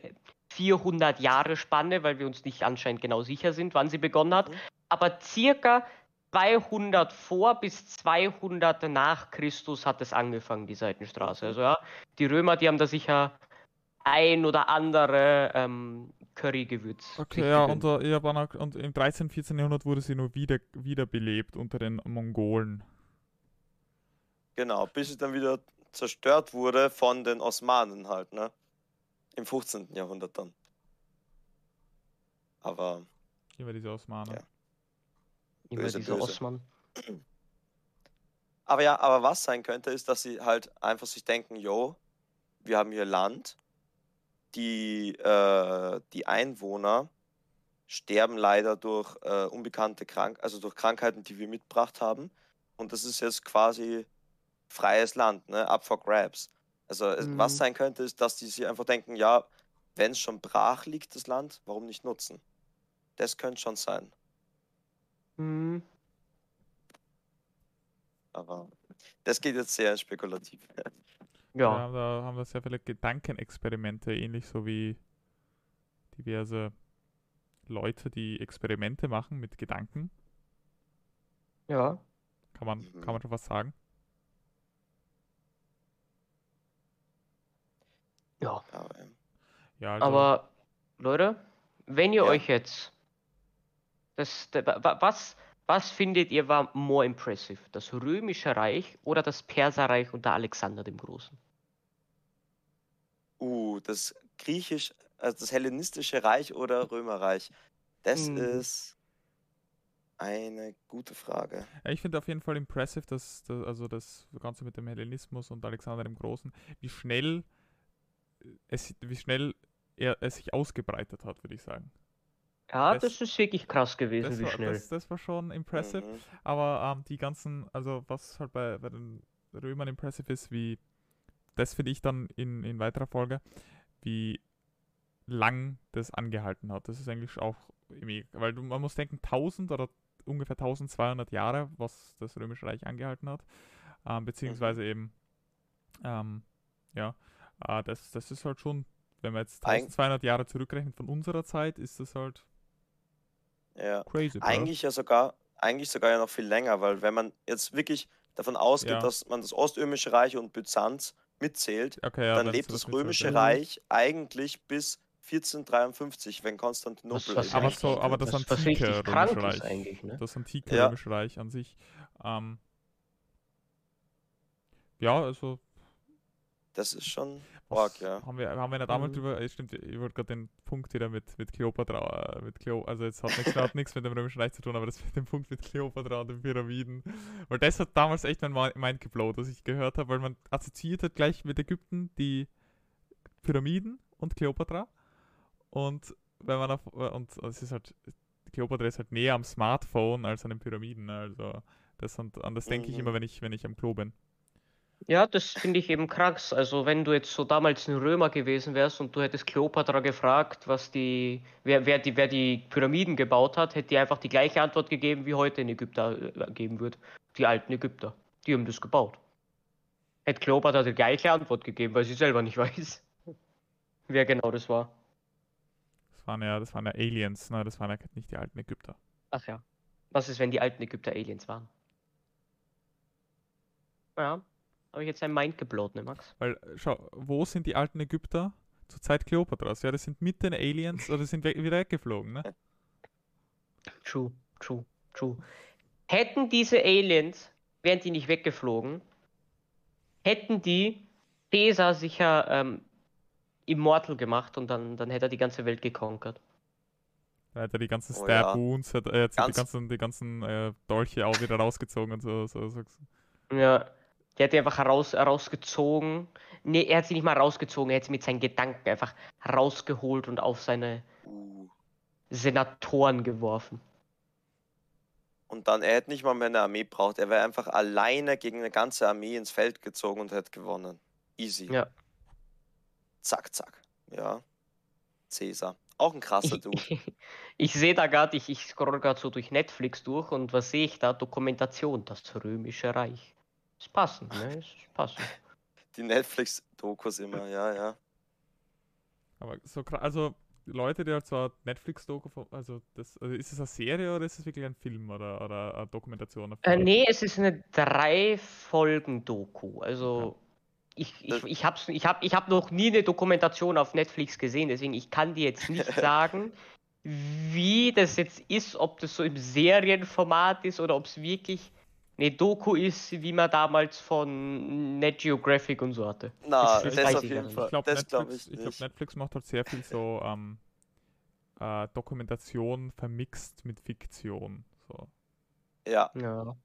400 Jahre Spanne, weil wir uns nicht anscheinend genau sicher sind, wann sie begonnen hat, Mhm. aber circa 200 vor bis 200 nach Christus hat es angefangen, die Seitenstraße. Mhm. Also ja, die Römer, die haben da sicher ein oder andere ähm, Currygewürz. Okay, ja, äh, ja, noch- und im 13., 14. Jahrhundert wurde sie nur wieder, wiederbelebt unter den Mongolen. Genau, bis sie dann wieder zerstört wurde von den Osmanen halt, ne? Im 15. Jahrhundert dann. Aber Immer diese Osmanen. Ja. Immer böse, dieser böse. Osman. Aber ja, aber was sein könnte, ist, dass sie halt einfach sich denken, yo, wir haben hier Land, die, äh, die Einwohner sterben leider durch äh, unbekannte Krank also durch Krankheiten, die wir mitgebracht haben. Und das ist jetzt quasi freies Land, ne? Up for grabs. Also es, was Mhm. sein könnte, ist, dass die sich einfach denken, ja, wenn es schon brach liegt, das Land, warum nicht nutzen? Das könnte schon sein. Hm. Aber das geht jetzt sehr spekulativ. Ja. Ja. da haben wir sehr viele Gedankenexperimente, ähnlich so wie diverse Leute, die Experimente machen mit Gedanken. ja. Kann man, Mhm. kann man schon was sagen? Ja. Aber, ähm, Ja, also, Aber Leute, wenn ihr Ja. euch jetzt das, da- wa- wa- was, was findet ihr war more impressive? Das Römische Reich oder das Perserreich unter Alexander dem Großen? Uh, das griechisch, also das hellenistische Reich oder Römerreich? Das Hm. ist eine gute Frage. Ja, ich finde auf jeden Fall impressive, dass, dass also das Ganze mit dem Hellenismus und Alexander dem Großen, wie schnell äh, es, wie schnell er es sich ausgebreitet hat, würde ich sagen. Ja, Das- das, ist wirklich krass gewesen, Das wie war, schnell. das, das war schon impressive. Mhm. Aber ähm, die ganzen, also was halt bei, bei den Römern impressive ist, wie, das finde ich dann in, in weiterer Folge, wie lang das angehalten hat. Das ist eigentlich auch, irgendwie- weil du, man muss denken, 1000 oder ungefähr 1200 Jahre, was das Römische Reich angehalten hat, ähm, beziehungsweise eben, ähm, ja, äh, das, das ist halt schon, wenn man jetzt Eig- 1200 Jahre zurückrechnet von unserer Zeit, ist das halt Ja. crazy. bro. Eigentlich ja sogar, eigentlich sogar ja noch viel länger, weil wenn man jetzt wirklich davon ausgeht, Ja. dass man das Ostömische Reich und Byzanz mitzählt, Okay, ja, dann lebt das mitzählst, Römische ja. Reich eigentlich bis 1453, wenn Konstantinopel eben- Aber so- aber das was antike richtig Römische krank ist Reich. eigentlich, ne? Das antike Ja. Römische Reich an sich. Ähm, ja, also Das ist schon arg, ja. haben wir haben wir nicht einmal Mhm. drüber, äh, stimmt, ich wollte gerade den Punkt wieder mit mit Kleopatra, äh, mit Kleo, also jetzt hat nichts hat nichts mit dem Römischen Reich zu tun, aber das mit dem Punkt mit Kleopatra und den Pyramiden, weil das hat damals echt mein Mi- Mind geblowt, was ich gehört habe, weil man assoziiert hat gleich mit Ägypten die Pyramiden und Kleopatra und wenn man auf, und es ist halt Kleopatra ist halt näher am Smartphone als an den Pyramiden, ne? also das und an das denke ich Mhm. immer, wenn ich wenn ich am Klo bin. Ja, das finde ich eben krass. Also wenn du jetzt so damals ein Römer gewesen wärst und du hättest Kleopatra gefragt, was die, wer, wer die, wer die Pyramiden gebaut hat, hätte die einfach die gleiche Antwort gegeben, wie heute in Ägypter äh, geben wird. Die alten Ägypter. Die haben das gebaut. Hätte Kleopatra die gleiche Antwort gegeben, weil sie selber nicht weiß, wer genau das war. Das waren ja das waren ja Aliens, ne? Das waren ja nicht die alten Ägypter. Ach ja. Was ist, wenn die alten Ägypter Aliens waren? Ja, habe ich jetzt ein Mind geblowt, ne, Max? Weil, äh, schau, wo sind die alten Ägypter zur Zeit Kleopatras? Ja, das sind mit den Aliens oder sind we wieder weggeflogen, ne? True, true, true. Hätten diese Aliens, wären die nicht weggeflogen, hätten die Caesar sicher ähm, immortal gemacht und dann, dann hätte er die ganze Welt gekonkert. Da hat er die ganzen Oh Stab ja. Wounds, hat er jetzt die Ganz- ganzen, die ganzen äh, Dolche auch wieder rausgezogen und so. so, so. Ja, der hat die einfach heraus, rausgezogen. Nee, er hat sie nicht mal rausgezogen, er hat sie mit seinen Gedanken einfach rausgeholt und auf seine Uh. Senatoren geworfen. Und dann, er hätte nicht mal mehr eine Armee braucht. Er wäre einfach alleine gegen eine ganze Armee ins Feld gezogen und hätte gewonnen. Easy. Ja. Zack, zack. Ja. Cäsar. Auch ein krasser Dude. ich, ich sehe da gerade, ich, ich scroll gerade so durch Netflix durch und was sehe ich da? Dokumentation, das Römische Reich. Ist passend, ne? Ist passend. Die Netflix-Dokus immer, ja, ja. Aber so gra- also Leute, die halt so Netflix-Doku, von- also das, also ist es eine Serie oder ist es wirklich ein Film oder, oder eine Dokumentation? auf Äh, nee, es ist eine Drei-Folgen-Doku. Also, ich, ich, Das- ich habe ich hab, ich hab noch nie eine Dokumentation auf Netflix gesehen, deswegen ich kann dir jetzt nicht sagen, wie das jetzt ist, ob das so im Serienformat ist oder ob es wirklich eine Doku ist, wie man damals von Net Geographic und so hatte. Na, Das- das, auf ich jeden. Fall. Ich glaube, Netflix, glaub. Netflix macht halt sehr viel so ähm, äh, Dokumentation vermixt mit Fiktion. So. ja. Ja.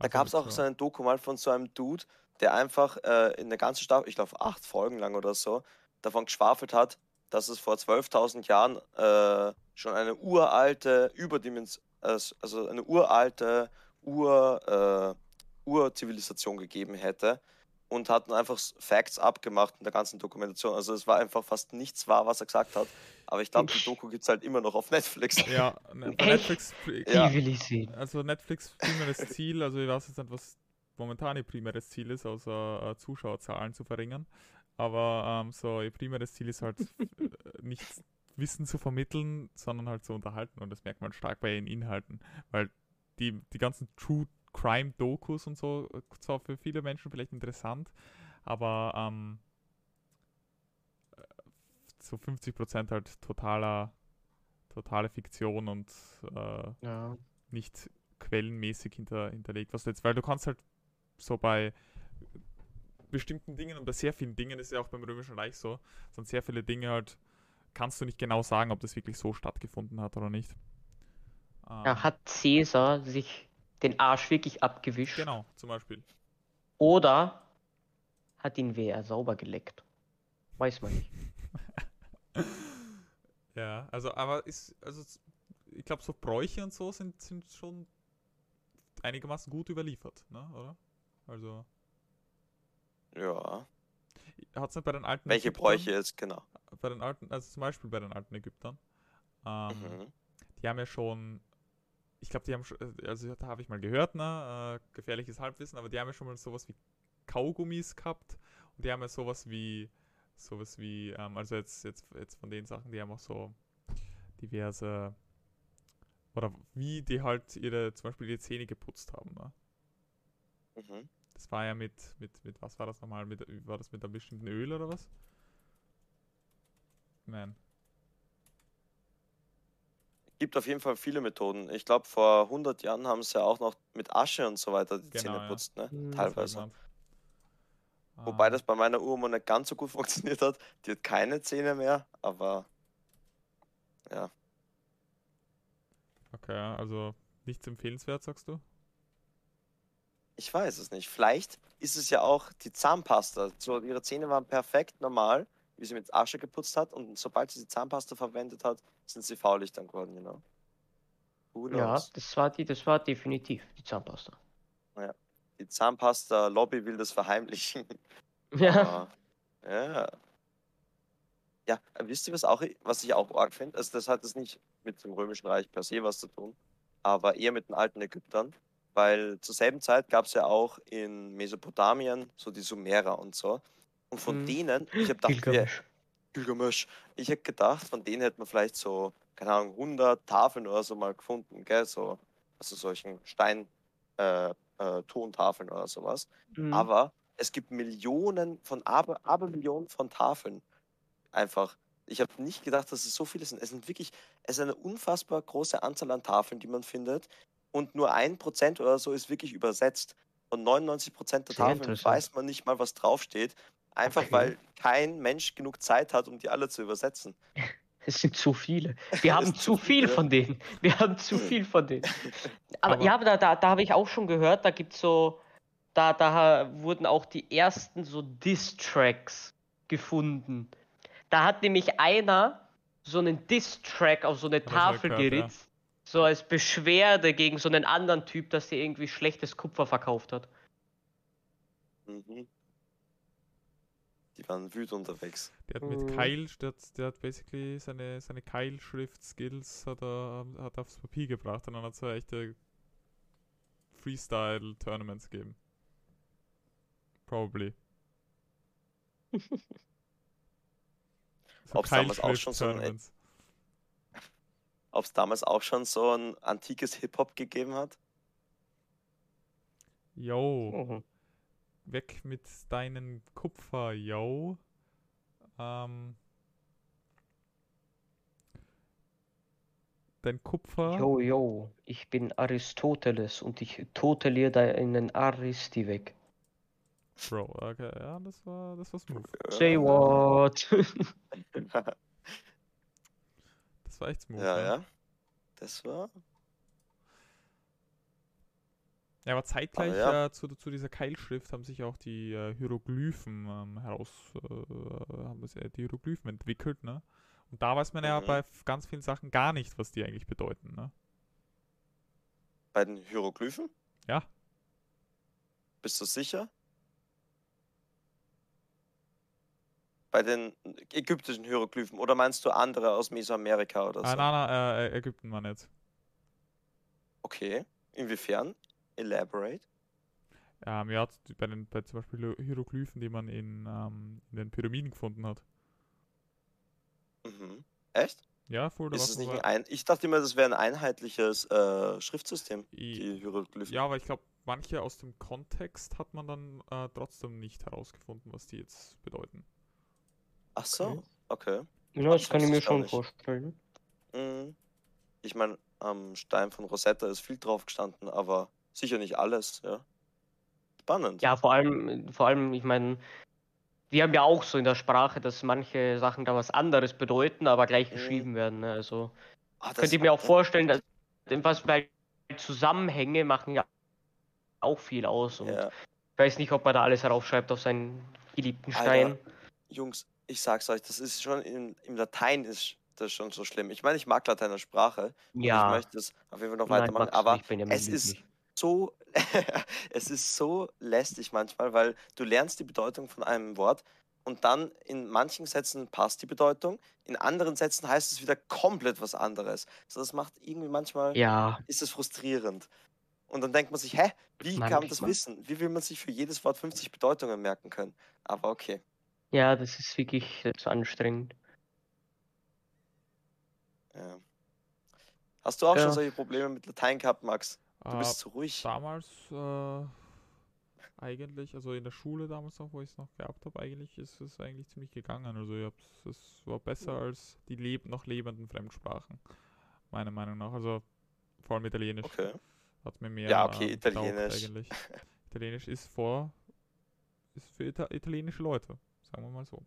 Da Also gab es auch so ein Doku mal von so einem Dude, der einfach äh, in der ganzen Staffel, ich glaube acht Folgen lang oder so, davon geschwafelt hat, dass es vor 12.000 Jahren äh, schon eine uralte Überdimension, also eine uralte Ur, äh, Urzivilisation gegeben hätte und hat dann einfach Facts abgemacht in der ganzen Dokumentation. Also es war einfach fast nichts wahr, was er gesagt hat. Aber ich glaube, die Doku gibt es halt immer noch auf Netflix. Ja, ne? Netflix, Die Ja. will ich sehen. also Netflix primäres Ziel, also ich weiß jetzt nicht, was momentan ihr primäres Ziel ist, außer äh, Zuschauerzahlen zu verringern. Aber ähm, so ihr primäres Ziel ist halt äh, nicht Wissen zu vermitteln, sondern halt zu unterhalten und das merkt man stark bei ihren Inhalten, weil die, die ganzen True Crime Dokus und so äh, zwar für viele Menschen vielleicht interessant, aber ähm, äh, so 50% halt totaler totale Fiktion und äh, Ja. nicht quellenmäßig hinter, hinterlegt. Was du jetzt, weil du kannst halt so bei bestimmten Dingen und bei sehr vielen Dingen ist ja auch beim Römischen Reich so, sind sehr viele Dinge halt, kannst du nicht genau sagen, ob das wirklich so stattgefunden hat oder nicht. Ähm, Ja, hat Caesar sich den Arsch wirklich abgewischt? Genau, zum Beispiel. Oder hat ihn wer sauber geleckt? Weiß man nicht. Ja, also, aber ist, also ich glaube, so Bräuche und so sind, sind schon einigermaßen gut überliefert, ne, oder? Also, Ja. hat es nicht bei den alten Welche Ägyptern- Bräuche jetzt genau? bei den alten, also zum Beispiel bei den alten Ägyptern, ähm, Mhm. die haben ja schon, ich glaube, die haben schon, also da habe ich mal gehört, ne, äh, gefährliches Halbwissen, aber die haben ja schon mal sowas wie Kaugummis gehabt und die haben ja sowas wie, sowas wie, ähm, also jetzt, jetzt, jetzt von den Sachen, die haben auch so diverse, oder wie die halt ihre, zum Beispiel ihre Zähne geputzt haben, ne? Mhm. Das war ja mit, mit, mit, was war das nochmal? Mit, war das mit einem bestimmten Öl oder was? Nein. Gibt auf jeden Fall viele Methoden. Ich glaube, vor 100 Jahren haben sie ja auch noch mit Asche und so weiter die Genau, Zähne ja. putzt, ne? Hm. Das war Teilweise. Wobei Ah, das bei meiner Uroma nicht ganz so gut funktioniert hat. Die hat keine Zähne mehr, aber ja. Okay, ja, also nichts empfehlenswert, sagst du? Ich weiß es nicht. Vielleicht ist es ja auch die Zahnpasta. So, ihre Zähne waren perfekt normal, wie sie mit Asche geputzt hat. Und sobald sie die Zahnpasta verwendet hat, sind sie faulig dann geworden, genau. Who Ja, knows? das war die, das war definitiv die Zahnpasta. Die Zahnpasta-Lobby will das verheimlichen. Ja. Aber, ja. Ja, wisst ihr, was, auch, was ich auch arg finde? Also, das hat es nicht mit dem Römischen Reich per se was zu tun, aber eher mit den alten Ägyptern. Weil zur selben Zeit gab es ja auch in Mesopotamien so die Sumerer und so. Und von Mhm. denen, ich habe gedacht, wir. Gilgamesch. Ich hätte gedacht, von denen hätte man vielleicht so, keine Ahnung, 100 Tafeln oder so mal gefunden, gell? So, also solchen Stein, äh, äh, Tontafeln oder sowas. Mhm. Aber es gibt Millionen von, aber, aber Millionen von Tafeln. Einfach. Ich habe nicht gedacht, dass es so viele sind. Es sind wirklich, es ist eine unfassbar große Anzahl an Tafeln, die man findet. Und nur ein Prozent oder so ist wirklich übersetzt. Und 99 Prozent der Tafeln weiß man nicht mal, was draufsteht. Einfach Okay. weil kein Mensch genug Zeit hat, um die alle zu übersetzen. Es sind zu viele. Wir haben zu viel viele. von denen. Wir haben zu viel von denen. Aber, Aber- ja, aber da, da, da habe ich auch schon gehört, da gibt es so, da, da wurden auch die ersten so Diss-Tracks gefunden. Da hat nämlich einer so einen Diss-Track auf so eine Tafel gehört, ja. geritzt. So als Beschwerde gegen so einen anderen Typ, dass der irgendwie schlechtes Kupfer verkauft hat. Mhm. Die waren wütend unterwegs. Der hat mit Mhm. Keil, der hat, der hat basically seine, seine Keilschrift-Skills hat er, hat er aufs Papier gebracht und dann hat es so echte Freestyle-Tournaments gegeben. Probably. so Ob's damals auch schon so ein- Keilschrift-Tournaments. Ob es damals auch schon so ein antikes Hip-Hop gegeben hat? Yo, Mhm. Weg mit deinen Kupfer, yo. Ähm, dein Kupfer. Yo, yo, ich bin Aristoteles und ich totaliere deinen Aristi weg. Bro, okay, ja, das war, das war smooth. Say what? Das war echt smooth. Ja, ja. Das war. Ja, aber zeitgleich ja. Äh, zu, zu dieser Keilschrift haben sich auch die äh, Hieroglyphen ähm, heraus, äh, haben äh, die Hieroglyphen entwickelt, ne? Und da weiß man ja Mhm. bei f- ganz vielen Sachen gar nicht, was die eigentlich bedeuten, ne? Bei den Hieroglyphen? Ja. Bist du sicher? Bei den ägyptischen Hieroglyphen oder meinst du andere aus Mesoamerika oder Ah, so? nein, nein, äh, Ägypten war nicht. Okay. Inwiefern? Elaborate. Ähm, ja, bei, den, bei zum Beispiel Hier- Hieroglyphen, die man in, ähm, in den Pyramiden gefunden hat. Mhm. Echt? Ja, voll, Ist es nicht weit. ein, ich dachte immer, das wäre ein einheitliches äh, Schriftsystem, I- die Hieroglyphen. Ja, aber ich glaube, manche aus dem Kontext hat man dann äh, trotzdem nicht herausgefunden, was die jetzt bedeuten. Ach so, okay. Ja, das kann ich mir ich schon nicht. vorstellen. Mhm. Ich meine, am Stein von Rosetta ist viel drauf gestanden, aber sicher nicht alles, ja. Spannend. Ja, vor allem, vor allem, ich meine, wir haben ja auch so in der Sprache, dass manche Sachen da was anderes bedeuten, aber gleich Mhm. geschrieben werden. Ne? Also das- könnte ich mir auch vorstellen, dass was weil Zusammenhänge machen ja auch viel aus. Und Ja. ich weiß nicht, ob man da alles heraufschreibt auf seinen geliebten Alter, Stein. Jungs, ich sag's euch, das ist schon in, im Latein ist das schon so schlimm. Ich meine, ich mag Latein als Sprache. und Ich Ja, möchte es auf jeden Fall noch nein, weitermachen, aber es ist. So, es ist so lästig manchmal, weil du lernst die Bedeutung von einem Wort und dann in manchen Sätzen passt die Bedeutung, in anderen Sätzen heißt es wieder komplett was anderes. So, das macht irgendwie manchmal, Ja, ist es frustrierend. Und dann denkt man sich, hä, wie kann man das Manchmal. wissen? Wie will man sich für jedes Wort 50 Bedeutungen merken können? Aber okay. ja, das ist wirklich zu anstrengend. Ja. Hast du auch Ja. schon solche Probleme mit Latein gehabt, Max? Du Äh, bist zu ruhig. damals, äh, Eigentlich, also in der Schule damals noch, wo ich es noch gehabt habe, eigentlich ist es eigentlich ziemlich gegangen. Also ich hab's, es war besser als die leb noch lebenden Fremdsprachen, meiner Meinung nach. Also vor allem Italienisch Okay. hat mir mehr Ja, okay, Italienisch. eigentlich. Italienisch ist vor, ist für Ita italienische Leute, sagen wir mal so.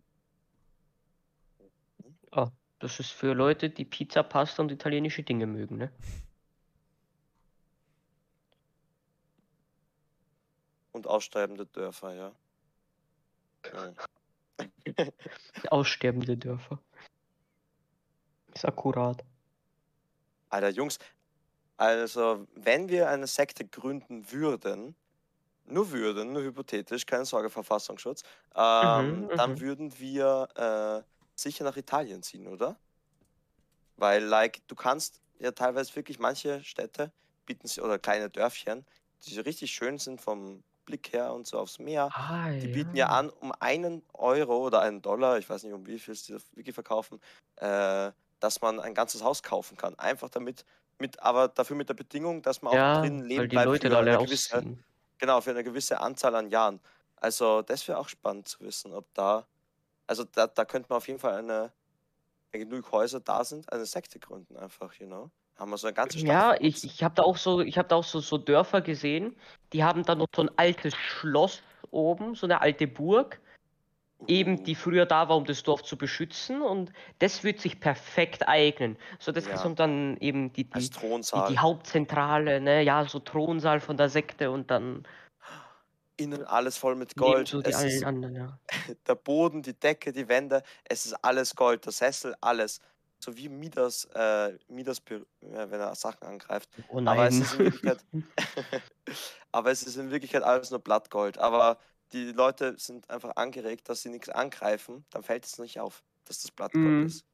Das ist für Leute, die Pizza, Pasta und italienische Dinge mögen, ne? aussterbende Dörfer, ja. Mhm. Aussterbende Dörfer. Ist akkurat. Alter, Jungs, also wenn wir eine Sekte gründen würden, nur würden, nur hypothetisch, keine Sorge, Verfassungsschutz, ähm, Mhm, dann mhm. würden wir äh, sicher nach Italien ziehen, oder? Weil, like, du kannst ja teilweise wirklich manche Städte bieten sie, oder kleine Dörfchen, die so richtig schön sind vom Blick her und so aufs Meer. Ah, Die bieten ja an, um einen Euro oder einen Dollar, ich weiß nicht, um wie viel sie wirklich verkaufen, äh, dass man ein ganzes Haus kaufen kann. Einfach damit, mit, aber dafür mit der Bedingung, dass man auch Ja, drin leben bleibt für eine gewisse, genau, für eine gewisse Anzahl an Jahren. Also das wäre auch spannend zu wissen, ob da, also da, da könnte man auf jeden Fall eine, wenn genug Häuser da sind, eine Sekte gründen einfach, you know. Haben wir so eine ganze Stadt Ja, ich, ich habe da auch so, ich habe da auch so, so Dörfer gesehen, die haben da noch so ein altes Schloss oben, so eine alte Burg, eben die Uh, früher da war, um das Dorf zu beschützen und das wird sich perfekt eignen. So, das ist Ja. und dann eben die, die, die, die Hauptzentrale, ne, ja, so Thronsaal von der Sekte und dann Innen alles voll mit Gold. so die Es ist anderen, ja. der Boden, die Decke, die Wände, es ist alles Gold, der Sessel, alles. So wie Midas, äh, Midas, ja, wenn er Sachen angreift. Oh Aber es ist in Wirklichkeit, aber es ist in Wirklichkeit alles nur Blattgold. Aber die Leute sind einfach angeregt, dass sie nichts angreifen, dann fällt es nicht auf, dass das Blattgold Mhm. ist.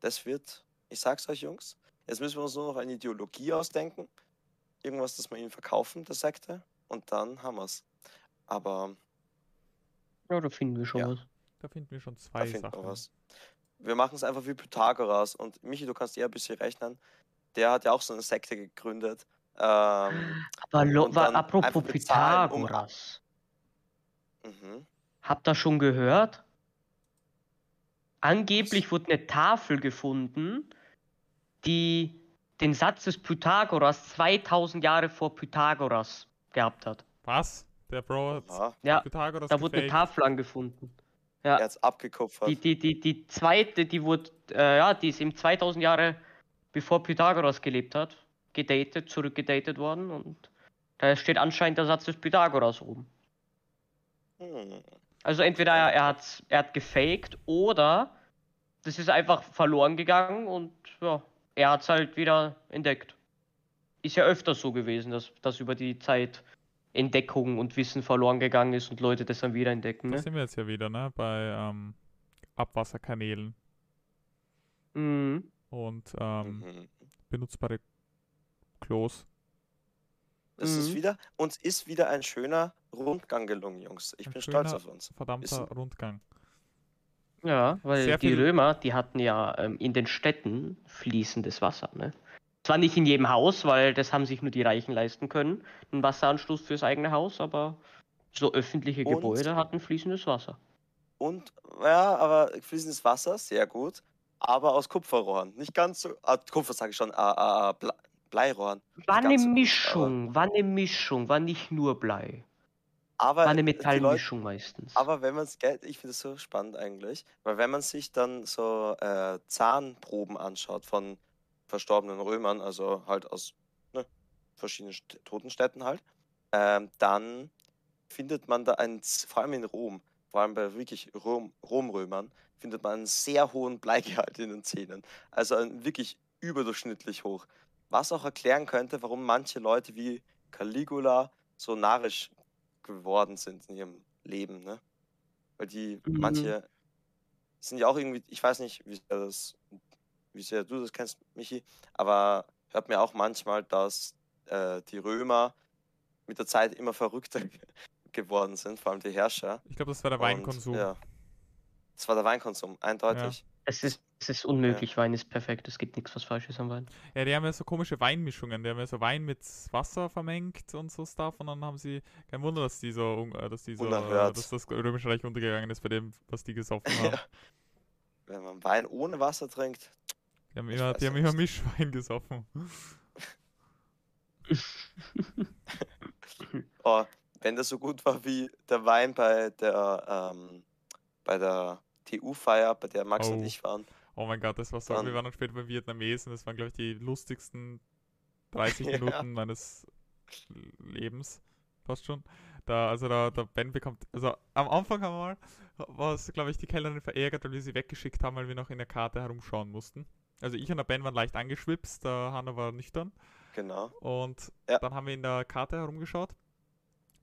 Das wird, ich sag's euch Jungs, jetzt müssen wir uns nur noch eine Ideologie ausdenken. Irgendwas, das wir ihnen verkaufen, der Sekte. Und dann haben wir's. Aber Ja, da finden wir schon Ja. was. Da finden wir schon Da zwei wir Sachen. was. Wir machen es einfach wie Pythagoras. Und Michi, du kannst eher ein bisschen rechnen. Der hat ja auch so eine Sekte gegründet. Ähm, Aber lo, und wa, dann apropos bezahlen, um- Pythagoras. mhm. Habt ihr schon gehört? Angeblich wurde eine Tafel gefunden, die den Satz des Pythagoras 2000 Jahre vor Pythagoras gehabt hat. Was? Der Bro hat Ja, Pythagoras da wurde eine gefaked. Tafel angefunden. Er Ja, hat's abgekupfert. die, die, die, die zweite, die wurde, äh, ja, die ist eben 2000 Jahre bevor Pythagoras gelebt hat, gedatet, zurückgedatet worden und da steht anscheinend der Satz des Pythagoras oben. Hm. Also entweder er, er hat er hat gefaked oder das ist einfach verloren gegangen und ja, er hat es halt wieder entdeckt. Ist ja öfters so gewesen, dass, dass über die Zeit Entdeckung und Wissen verloren gegangen ist und Leute das dann wieder entdecken. Da Ne? sind wir jetzt ja wieder, ne? Bei ähm, Abwasserkanälen Mhm. und ähm, Mhm. benutzbare Klos. Es ist Mhm. wieder, uns ist wieder ein schöner Rundgang gelungen, Jungs. Ich Ein bin stolz auf uns. Verdammter Wissen- Rundgang. Ja, weil Sehr die viel- Römer, die hatten ja ähm, in den Städten fließendes Wasser. Ne? Zwar nicht in jedem Haus, weil das haben sich nur die Reichen leisten können, einen Wasseranschluss fürs eigene Haus, aber so öffentliche Und- Gebäude hatten fließendes Wasser. Und, ja, aber fließendes Wasser, sehr gut. Aber aus Kupferrohren. Nicht ganz so, ah, Kupfer sage ich schon, ah, ah, ah, Ble Bleirohren. War eine so gut, Mischung, war eine Mischung, war nicht nur Blei. Aber War eine die Leute, Metallmischung meistens. aber wenn man es, ich finde es so spannend eigentlich, weil wenn man sich dann so äh, Zahnproben anschaut von verstorbenen Römern, also halt aus ne, verschiedenen St Totenstädten halt, ähm, dann findet man da einen, Z- vor allem in Rom, vor allem bei wirklich Rom, Romrömern, findet man einen sehr hohen Bleigehalt in den Zähnen. Also ein wirklich überdurchschnittlich hoch. Was auch erklären könnte, warum manche Leute wie Caligula so narrisch geworden sind in ihrem Leben, ne? Weil die, Mhm. manche sind ja auch irgendwie, ich weiß nicht, wie das, wie sehr du das kennst, Michi, aber hört mir auch manchmal, dass äh, die Römer mit der Zeit immer verrückter geworden sind, vor allem die Herrscher. Ich glaube, das war der Und, Weinkonsum. Ja. Das war der Weinkonsum, eindeutig. es ist Es ist unmöglich, Wein ist perfekt. Es gibt nichts, was falsch ist am Wein. Ja, die haben ja so komische Weinmischungen. Die haben ja so Wein mit Wasser vermengt und so Stuff. Und dann haben sie, kein Wunder, dass die so, äh, dass die so, dass das Römische Reich untergegangen ist bei dem, was die gesoffen haben. Ja. Wenn man Wein ohne Wasser trinkt, Die haben immer, die haben ja immer. Mischwein gesoffen. oh, wenn das so gut war wie der Wein bei der, ähm, bei der TU-Feier, bei der Max und Oh. ich waren. Oh mein Gott, das war so. Dann- Wir waren dann später bei Vietnamesen. Das waren, glaube ich, die lustigsten 30 Ja. Minuten meines Lebens. Fast schon. Da, also da, der Ben bekommt, also am Anfang haben wir mal, war es, glaube ich, die Kellnerin verärgert, weil wir sie weggeschickt haben, weil wir noch in der Karte herumschauen mussten. Also ich und der Ben waren leicht angeschwipst, der Hanna war nüchtern. Genau. Und Ja. dann haben wir in der Karte herumgeschaut.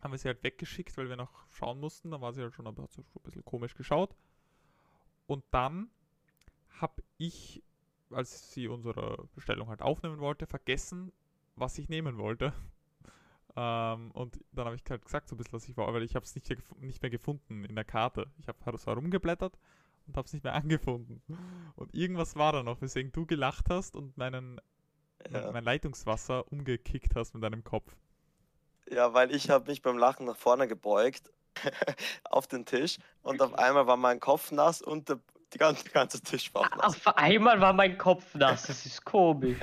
Haben wir sie halt weggeschickt, weil wir noch schauen mussten. Dann war sie halt schon, aber hat so ein bisschen komisch geschaut. Und dann habe ich, als sie unsere Bestellung halt aufnehmen wollte, vergessen, was ich nehmen wollte. Ähm, und dann habe ich halt gesagt, so ein bisschen, was ich war, weil ich habe es nicht, nicht mehr gefunden in der Karte. Ich habe so herumgeblättert und habe es nicht mehr angefunden. Und irgendwas war da noch, weswegen du gelacht hast und meinen mein, Ja, mein Leitungswasser umgekickt hast mit deinem Kopf. ja weil ich habe mich beim Lachen nach vorne gebeugt auf den Tisch und auf einmal war mein Kopf nass und der, die ganze, der ganze Tisch war auch nass. Auf einmal war mein Kopf nass. Das ist komisch.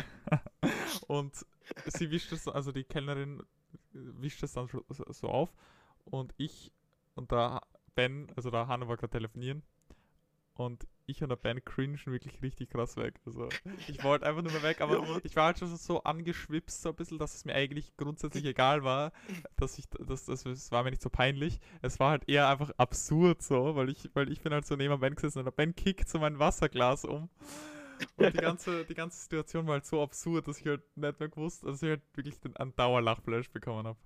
Und sie wischt es, also die Kellnerin wischt es dann so- auf und ich und der Ben, also der Hanna war gerade telefonieren und ich und der Ben cringen wirklich richtig krass weg. Also ich wollte einfach nur mehr weg, aber Ja, ich war halt schon so angeschwipst so ein bisschen, dass es mir eigentlich grundsätzlich egal war, dass ich, das, das, das war mir nicht so peinlich. Es war halt eher einfach absurd so, weil ich, weil ich bin halt so neben Ben gesessen und der Ben kickt so mein Wasserglas um. Und die ganze, die ganze Situation war halt so absurd, dass ich halt nicht mehr gewusst, dass ich halt wirklich den, einen Dauerlachflash bekommen habe.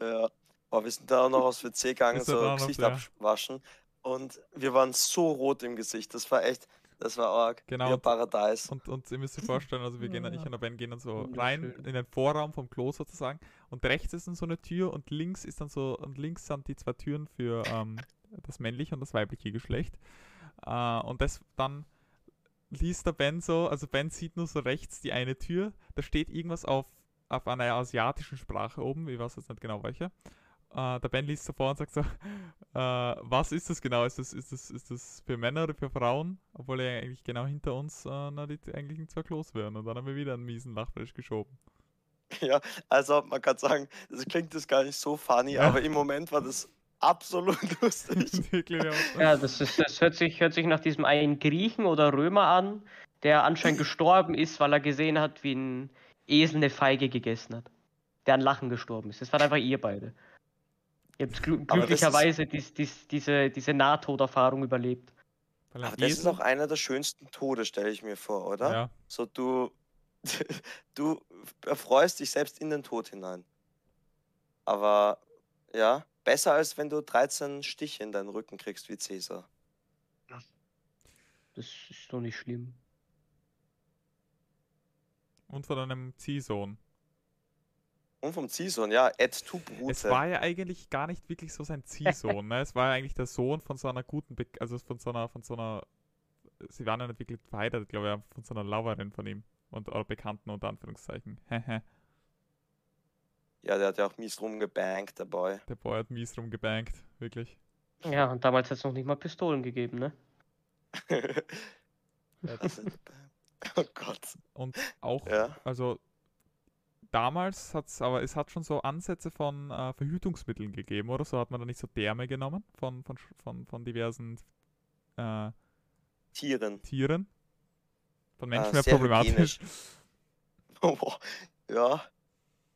Ja. Oh, wir sind da auch noch aufs WC gegangen, so Gesicht ja. abwaschen. Und wir waren so rot im Gesicht. Das war echt, das war arg. Genau, und- Paradies. Und, und ihr müsst euch vorstellen, also wir gehen dann, ich und der Ben gehen dann so Wunderschön. rein in den Vorraum vom Klo sozusagen und rechts ist dann so eine Tür und links ist dann so, und links sind die zwei Türen für ähm, das männliche und das weibliche Geschlecht. Äh, und das dann liest der Ben so, also Ben sieht nur so rechts die eine Tür, da steht irgendwas auf, auf einer asiatischen Sprache oben, ich weiß jetzt nicht genau welche. Äh, der Ben liest so vor und sagt so, äh, was ist das genau? Ist das, ist, das, ist das für Männer oder für Frauen? Obwohl er eigentlich genau hinter uns äh, na, die eigentlichen zwei Klos wären. Und dann haben wir wieder einen miesen Lachflash geschoben. Ja, also man kann sagen, das klingt jetzt gar nicht so funny, Ja. aber im Moment war das absolut lustig. Ja, das, ist, das hört, sich, hört sich nach diesem einen Griechen oder Römer an, der anscheinend gestorben ist, weil er gesehen hat, wie ein Esel eine Feige gegessen hat. Der an Lachen gestorben ist. Das waren einfach ihr beide. Ihr habt glu das ist- glücklicherweise dies, dies, diese, diese Nahtoderfahrung überlebt. Aber das ist auch einer der schönsten Tode, stelle ich mir vor, oder? Ja, So du, du erfreust dich selbst in den Tod hinein. Aber ja, besser als wenn du 13 Stiche in deinen Rücken kriegst wie Cäsar. Das ist doch nicht schlimm. und von einem Ziehsohn. Und vom Ziehsohn, ja, Ed tu Es war ja eigentlich gar nicht wirklich so sein Ziehsohn, ne? Es war ja eigentlich der Sohn von so einer guten, Be also von so einer, von so einer, sie waren ja nicht wirklich verheiratet, glaube ich, von so einer Loverin von ihm. Und oder Bekannten unter Anführungszeichen. Ja, der hat ja auch mies rumgebankt, der Boy. der Boy hat mies rumgebankt, wirklich. Ja, und damals hat es noch nicht mal Pistolen gegeben, ne? oh Gott. Und auch, Ja. also damals hat es, aber es hat schon so Ansätze von äh, Verhütungsmitteln gegeben, oder? So hat man da nicht so Därme genommen von, von, von, von diversen äh, Tieren. Tieren. Von Menschen mehr sehr problematisch. Oh, boah. ja.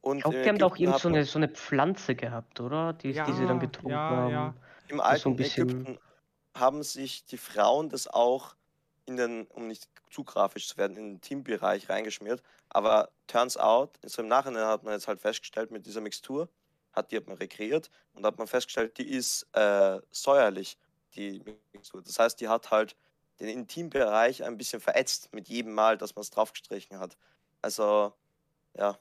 Und Ich glaube, in die haben da auch irgend so eine, so eine Pflanze gehabt, oder? Die, die sie dann Ja, getrunken ja, haben. ja. Im so alten ein bisschen- Ägypten haben sich die Frauen das auch in den, um nicht zu grafisch zu werden, in den Teambereich reingeschmiert. Aber turns out, so im Nachhinein hat man jetzt halt festgestellt, mit dieser Mixtur, hat die hat man rekreiert und hat man festgestellt, die ist äh, säuerlich, die Mixtur. Das heißt, die hat halt den Intimbereich ein bisschen verätzt mit jedem Mal, dass man es draufgestrichen hat. Also, ja.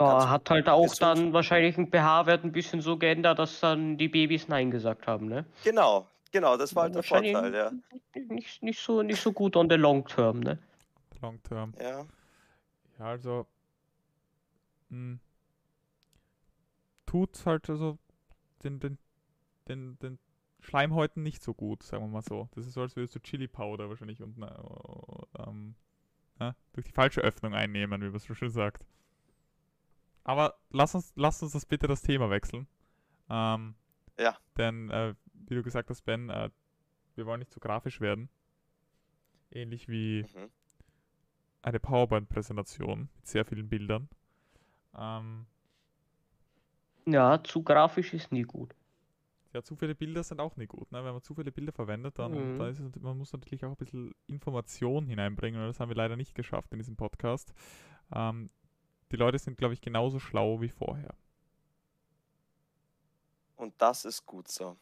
Ja, hat halt auch dann wahrscheinlich ein pH-Wert ein bisschen so geändert, dass dann die Babys Nein gesagt haben, ne? Genau, Genau, das war halt der Vorteil, ja. Nicht, nicht, so, nicht so gut on the long term, ne? Long term. Ja, Ja, also. Mh, tut halt also den, den, den, den Schleimhäuten nicht so gut, sagen wir mal so. Das ist so, als würdest du Chili Powder wahrscheinlich unten, äh, ähm, äh, durch die falsche Öffnung einnehmen, wie man es so schön sagt. Aber lass uns, lass uns das bitte das Thema wechseln. Ähm, Ja. Denn, äh, wie du gesagt hast, Ben, äh, wir wollen nicht zu grafisch werden. Ähnlich wie mhm. eine PowerPoint-Präsentation mit sehr vielen Bildern. Ähm, Ja, zu grafisch ist nie gut. ja, zu viele Bilder sind auch nicht gut. Ne? Wenn man zu viele Bilder verwendet, dann, Mhm. dann ist es, man muss natürlich auch ein bisschen Information hineinbringen. Und das haben wir leider nicht geschafft in diesem Podcast. Ähm, die Leute sind, glaube ich, genauso schlau wie vorher. Und das ist gut so.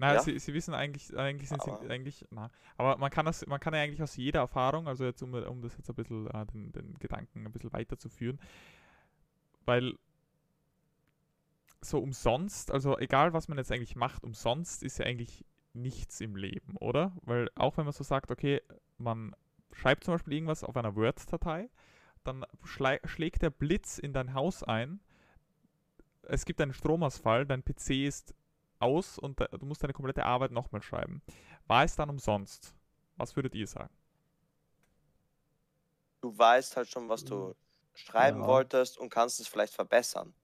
Na, Ja. sie, sie wissen eigentlich, eigentlich sind Aber- sie eigentlich, na, aber man kann das, man kann ja eigentlich aus jeder Erfahrung, also jetzt um, um das jetzt ein bisschen, äh, den, den Gedanken ein bisschen weiterzuführen, weil so umsonst, also egal was man jetzt eigentlich macht, umsonst ist ja eigentlich nichts im Leben, oder? Weil auch wenn man so sagt, okay, man schreibt zum Beispiel irgendwas auf einer Word-Datei, dann schlägt der Blitz in dein Haus ein, es gibt einen Stromausfall, dein PC ist aus und du musst deine komplette Arbeit nochmal schreiben. War es dann umsonst? Was würdet ihr sagen? Du weißt halt schon, was du schreiben Ja. wolltest und kannst es vielleicht verbessern.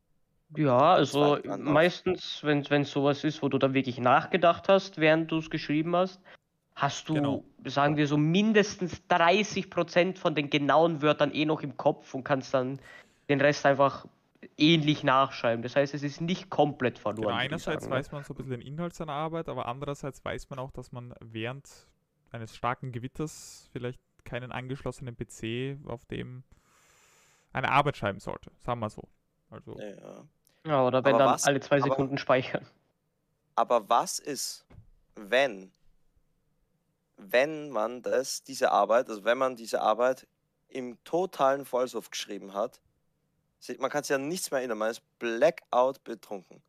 Ja, also meistens, wenn es sowas ist, wo du dann wirklich nachgedacht hast, während du es geschrieben hast, hast du, Genau. sagen wir so, mindestens 30% von den genauen Wörtern eh noch im Kopf und kannst dann den Rest einfach ähnlich nachschreiben. Das heißt, es ist nicht komplett verloren. Genau, einerseits sagen, ne? weiß man so ein bisschen den Inhalt seiner Arbeit, aber andererseits weiß man auch, dass man während eines starken Gewitters vielleicht keinen angeschlossenen PC, auf dem eine Arbeit schreiben sollte. Sagen wir so. Also, Ja. Ja, oder wenn Aber dann was- alle zwei aber- Sekunden speichern. Aber was ist, wenn, wenn man das, diese Arbeit, also wenn man diese Arbeit im totalen Vollsuff geschrieben hat, man kann sich ja nichts mehr erinnern, man ist blackout betrunken,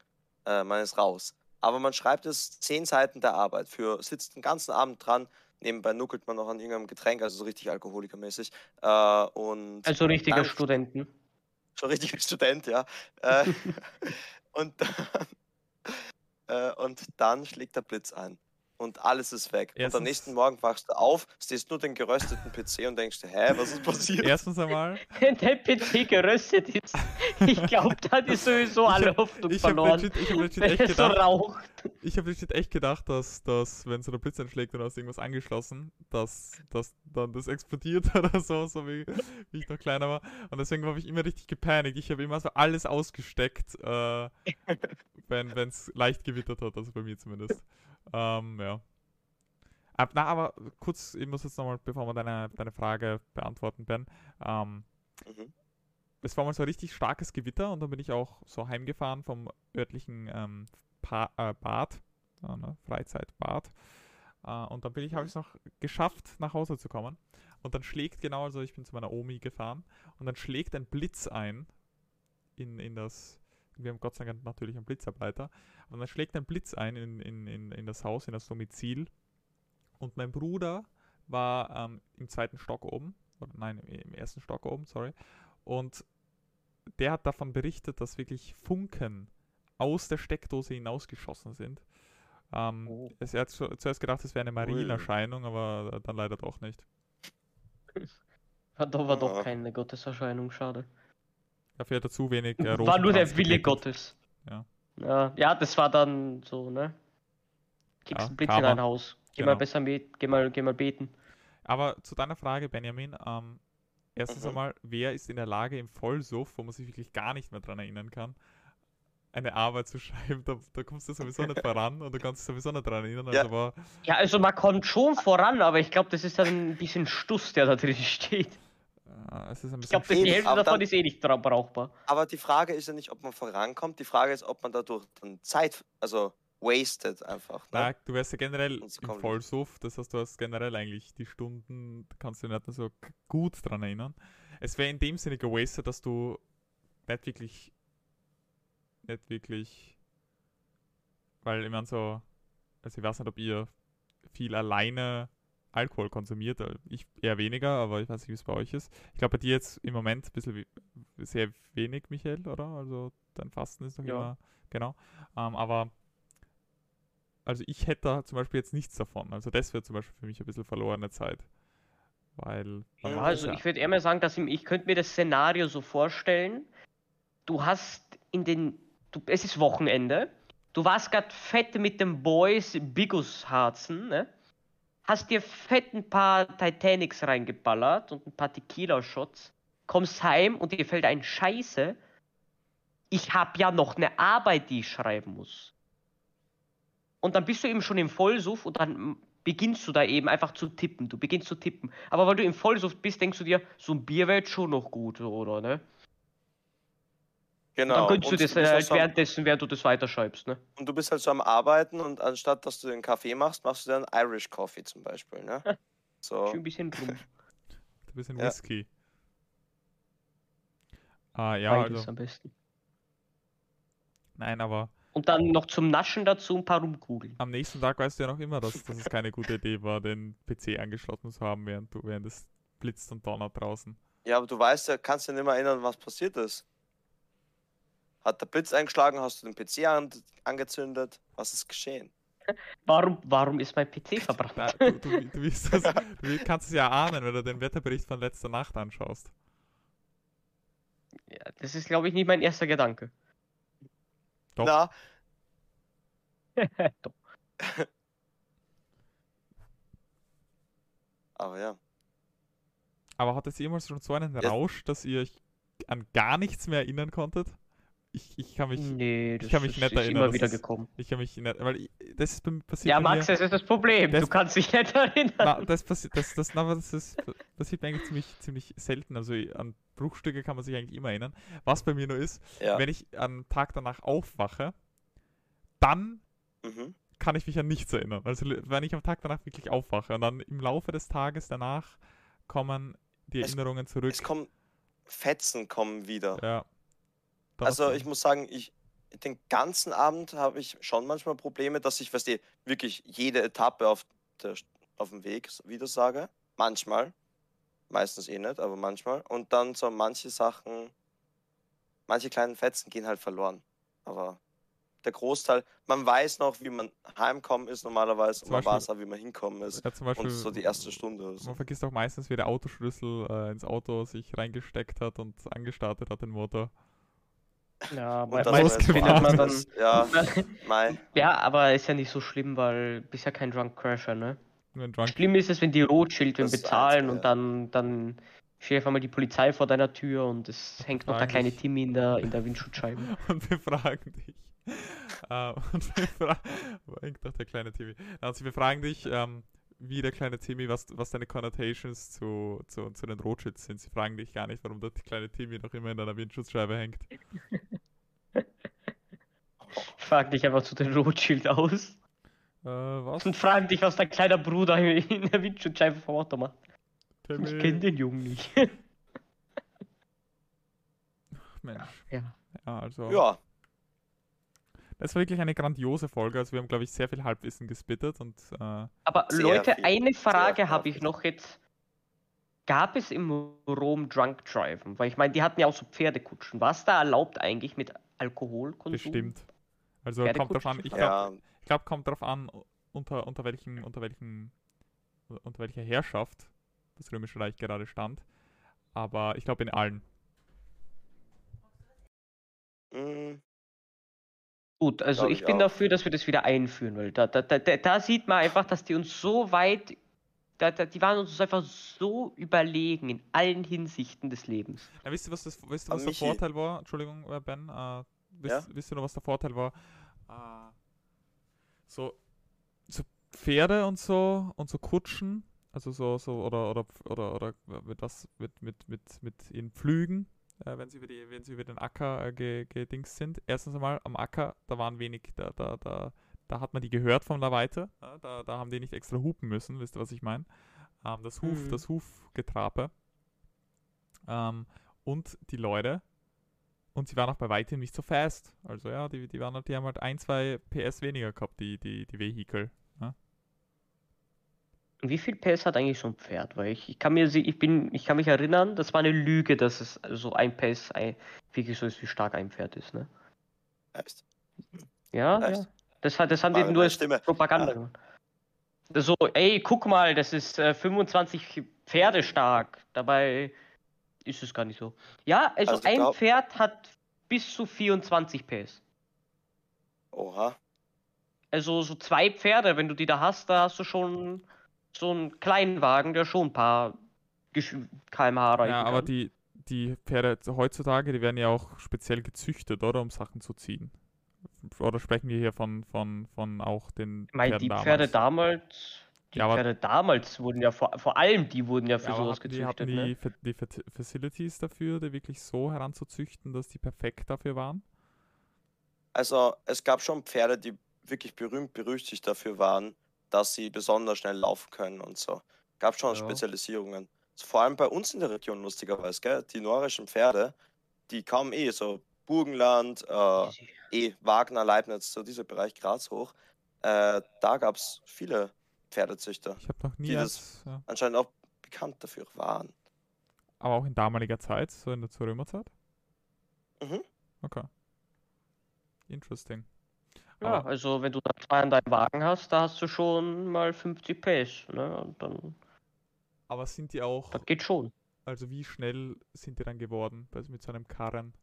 äh, man ist raus. Aber man schreibt es zehn Seiten der Arbeit, für sitzt den ganzen Abend dran, nebenbei nuckelt man noch an irgendeinem Getränk, also so richtig alkoholikermäßig. Äh, und Also richtiger dann- Studenten. schon richtiger Student, ja. Äh, und, dann, äh, und dann schlägt der Blitz ein. Und alles ist weg. und Erstens- am nächsten Morgen wachst du auf, siehst nur den gerösteten PC und denkst hä, was ist passiert? erstens einmal, Wenn der PC geröstet ist, ich glaube, dann ist sowieso alle hab- Hoffnung ich habe verloren. legit, ich hab legit echt so gedacht, ich habe legit echt gedacht, dass, dass wenn so der Blitz einschlägt und du hast irgendwas angeschlossen, dass, dass dann das explodiert oder so, so wie, wie ich noch kleiner war. Und deswegen habe ich immer richtig gepanikt. Ich habe immer so alles ausgesteckt, äh, wenn es leicht gewittert hat, also bei mir zumindest. Ähm, ja. Ab, na, aber kurz, ich muss jetzt nochmal, bevor wir deine, deine Frage beantworten, Ben. Ähm, Mhm. Es war mal so ein richtig starkes Gewitter und dann bin ich auch so heimgefahren vom örtlichen ähm, pa äh, Bad, äh, ne, Freizeitbad. Äh, und dann bin ich, habe ich es noch geschafft, nach Hause zu kommen. Und dann schlägt genau, also ich bin zu meiner Omi gefahren und dann schlägt ein Blitz ein in, in das, wir haben Gott sei Dank natürlich einen Blitzableiter, und dann schlägt ein Blitz ein in, in, in, in das Haus, in das Domizil. Und mein Bruder war ähm, im zweiten Stock oben, oder nein, im, im ersten Stock oben, sorry. Und der hat davon berichtet, dass wirklich Funken aus der Steckdose hinausgeschossen sind. Ähm, Oh. es, er hat zu, zuerst gedacht, es wäre eine Marienerscheinung, aber dann leider doch nicht. Da war doch Ah. keine Gotteserscheinung, schade. Dafür hat er zu wenig äh, War nur der Wille. Gottes. Ja. ja. Ja, das war dann so, ne? Kriegst Ja, einen Blitz Karma. in dein Haus. Geh mal Genau. besser mit, geh mal, geh mal beten. Aber zu deiner Frage, Benjamin, ähm, erstens Mhm. einmal, wer ist in der Lage im Vollsuff, wo man sich wirklich gar nicht mehr dran erinnern kann, eine Arbeit zu schreiben? Da, da kommst du sowieso nicht voran und du kannst dich sowieso nicht dran erinnern. Ja. Also Ja, also man kommt schon voran, aber ich glaube, das ist dann ein bisschen Stuss, der da drin steht. äh, es ist ein Ich glaube, die Hälfte davon dann- ist eh nicht brauchbar. Aber die Frage ist ja nicht, ob man vorankommt, die Frage ist, ob man dadurch dann Zeit, also wasted einfach. Ne? Na, du wärst ja generell im Vollsuff, das heißt, du hast generell eigentlich die Stunden, kannst du dich nicht mehr so gut dran erinnern. Es wäre in dem Sinne gewastet, dass du nicht wirklich, nicht wirklich weil ich meine so, also ich weiß nicht, ob ihr viel alleine Alkohol konsumiert. äh, Ich eher weniger, aber ich weiß nicht, wie es bei euch ist. Ich glaube, bei dir jetzt im Moment ein bisschen wie, sehr wenig, Michael, oder? Also dein Fasten ist doch Ja. immer, genau. Ähm, aber also ich hätte da zum Beispiel jetzt nichts davon. Also das wäre zum Beispiel für mich ein bisschen verlorene Zeit. Weil Ja, Also ich würde eher mal sagen, dass ich, ich könnte mir das Szenario so vorstellen. Du hast in den, du, es ist Wochenende, du warst gerade fett mit den Boys Bigus harzen, ne? Hast dir fett ein paar Titanics reingeballert und ein paar Tequila-Shots, kommst heim und dir fällt ein Scheiße. Ich habe ja noch eine Arbeit, die ich schreiben muss. Und dann bist du eben schon im Vollsuff und dann beginnst du da eben einfach zu tippen. Du beginnst zu tippen. Aber weil du im Vollsuff bist, denkst du dir, so ein Bier wäre jetzt schon noch gut, oder? Ne? Genau. dann gönnst du und das du bist halt am- währenddessen, während du das weiterschreibst, ne? Und du bist halt so am Arbeiten und anstatt dass du den Kaffee machst, machst du dann Irish Coffee zum Beispiel, ne? So. Schön ein bisschen rum. ein bisschen Ja. Whisky. Ah, ja, Beides also, am besten. nein, aber Und dann noch zum Naschen dazu ein paar Rumkugeln. am nächsten Tag weißt du ja noch immer, dass, dass es keine gute Idee war, den PC angeschlossen zu haben, während du, während es blitzt und donnert draußen. Ja, aber du weißt ja, kannst dich nicht mehr erinnern, was passiert ist. Hat der Blitz eingeschlagen, hast du den PC an, angezündet? Was ist geschehen? Warum, warum ist mein PC verbrannt? Na, du, du, du, das, du kannst es ja ahnen, wenn du den Wetterbericht von letzter Nacht anschaust. Ja, das ist, glaube ich, nicht mein erster Gedanke. Doch. Na, Doch. aber ja. Aber hat es jemals schon so einen Ja. Rausch, dass ihr euch an gar nichts mehr erinnern konntet? Ich, ich kann mich, nee, das kann mich ist, nicht ist erinnern, immer wieder ist- gekommen. ich kann mich nicht, weil ich, das ist bei- passiert Ja, bei mir. Max, das ist das Problem. Das- du kannst dich nicht erinnern. Na, das passiert, das, das, na, das ist, passiert mir eigentlich ziemlich, ziemlich selten. Also an Bruchstücke kann man sich eigentlich immer erinnern. Was bei mir nur ist, Ja. wenn ich am Tag danach aufwache, dann Mhm. kann ich mich an nichts erinnern. Also wenn ich am Tag danach wirklich aufwache und dann im Laufe des Tages danach kommen die Es- Erinnerungen zurück. Es kommen Fetzen kommen wieder. ja. Also ich muss sagen, ich den ganzen Abend habe ich schon manchmal Probleme, dass ich, weißt du, wirklich jede Etappe auf, der, auf dem Weg wieder sage. Manchmal. Meistens eh nicht, aber manchmal. Und dann so manche Sachen, manche kleinen Fetzen gehen halt verloren. Aber der Großteil, man weiß noch, wie man heimkommen ist normalerweise Zum und man Beispiel- weiß auch, wie man hinkommen ist. ja, zum Beispiel, Und so die erste Stunde oder so. Man vergisst auch meistens, wie der Autoschlüssel äh, ins Auto sich reingesteckt hat und angestartet hat, den Motor. Ja, Und me das meistens war findet man dann. ja. Ja, aber ist ja nicht so schlimm, weil du bist ja kein Drunk Crasher, ne? Schlimm ist es, wenn die das bezahlen und dann, dann steht auf einmal die Polizei vor deiner Tür und es hängt noch der kleine Timmy in der, in der Windschutzscheibe. und wir fragen dich. Äh, und wir fragen, hängt doch der kleine Timmy. Also wir fragen dich, ähm, wie der kleine Timmy, was, was deine Connotations zu, zu, zu den Rothschilds sind. Sie fragen dich gar nicht, warum der kleine Timmy noch immer in deiner Windschutzscheibe hängt. Frag dich einfach zu den Rothschild aus Äh, was? und fragen dich, was dein kleiner Bruder in der Windschutzscheibe vom Auto macht. Ich kenne Timmy. den Jungen nicht. Mensch. ja. Ja, also. Ja, Das war wirklich eine grandiose Folge. Also wir haben, glaube ich, sehr viel Halbwissen gespittet und äh, Aber Leute, viel. eine Frage habe ich noch jetzt. Gab es im Rom Drunk Driven? Weil ich meine, die hatten ja auch so Pferdekutschen. Was da erlaubt eigentlich mit Alkoholkonsum? bestimmt. Also kommt drauf an. Ich glaube, ja, ich glaub, kommt drauf an, unter, unter welchen, unter welchen, unter welcher Herrschaft das Römische Reich gerade stand. Aber ich glaube in allen. mm, Gut, also Glaub ich, ich bin auch. dafür, dass wir das wieder einführen, weil da, da, da, da- da sieht man einfach, dass die uns so weit, da, da, die waren uns einfach so überlegen in allen Hinsichten des Lebens. Na, wisst ihr, was, das, wisst ihr, was der Vorteil war? Entschuldigung, äh, Ben. Äh, wisst, wisst ihr noch, was der Vorteil war? Äh, so, so Pferde und so und so Kutschen, also so, so oder, oder, oder, oder mit was, mit, mit, mit, mit in Pflügen, äh, wenn sie über die, wenn sie über den Acker äh, ge- sind. Erstens einmal am Acker, da waren wenig, da, da, da, da hat man die gehört von der Weite. Ja, da, da haben die nicht extra hupen müssen, wisst ihr, was ich meine? Ähm, das Huf, Mhm. das Hufgetrabe. Ähm, und die Leute, Und sie waren auch bei weitem nicht so fast. Also ja, die, die, waren halt, die haben halt ein, zwei PS weniger gehabt, die, die, die Vehikel. Ja? Wie viel PS hat eigentlich so ein Pferd? Weil ich, ich kann mir sie, ich bin, ich kann mich erinnern, das war eine Lüge, dass es so ein PS ein, wirklich so ist, wie stark ein Pferd ist, ne? Echt? Ja, Echt? ja. Das, hat- das haben die nur als Stimme. Propaganda Ja. gemacht. So, ey, guck mal, das ist äh, 25 Pferde stark. Dabei ist es gar nicht so. Ja, also, Also ein glaub- Pferd hat bis zu 24 PS. Oha. Also so zwei Pferde, wenn du die da hast, da hast du schon so einen kleinen Wagen, der schon ein paar Gesch- kmh reichen Ja, aber kann. die, die Pferde heutzutage, die werden ja auch speziell gezüchtet, oder? Um Sachen zu ziehen. Oder sprechen wir hier von, von, von auch den Ich meine, Pferden die damals? Pferde damals, die Ja, aber- Pferde damals wurden ja vor, vor allem die wurden ja für Ja, sowas hatten die, hatten gezüchtet, die, ne? Die Fa- Facilities dafür, die wirklich so heranzuzüchten, dass die perfekt dafür waren? Also es gab schon Pferde, die wirklich berühmt berüchtigt dafür waren, dass sie besonders schnell laufen können und so. Gab schon Ja. Spezialisierungen. Vor allem bei uns in der Region lustigerweise, gell? Die norischen Pferde, die kamen eh so Burgenland, äh, eh Wagner, Leibniz, so dieser Bereich Graz hoch. Äh, da gab es viele Pferdezüchter, Ich habe noch nie Die eins, ja. anscheinend auch bekannt dafür waren. aber auch in damaliger Zeit, so in der zur Römerzeit? Mhm. Okay. Interesting. Ja, Aber- also wenn du da zwei an deinem Wagen hast, da hast du schon mal 50 PS, ne? Und dann, Aber sind die auch, das geht schon. also wie schnell sind die dann geworden bei- mit so einem Karren?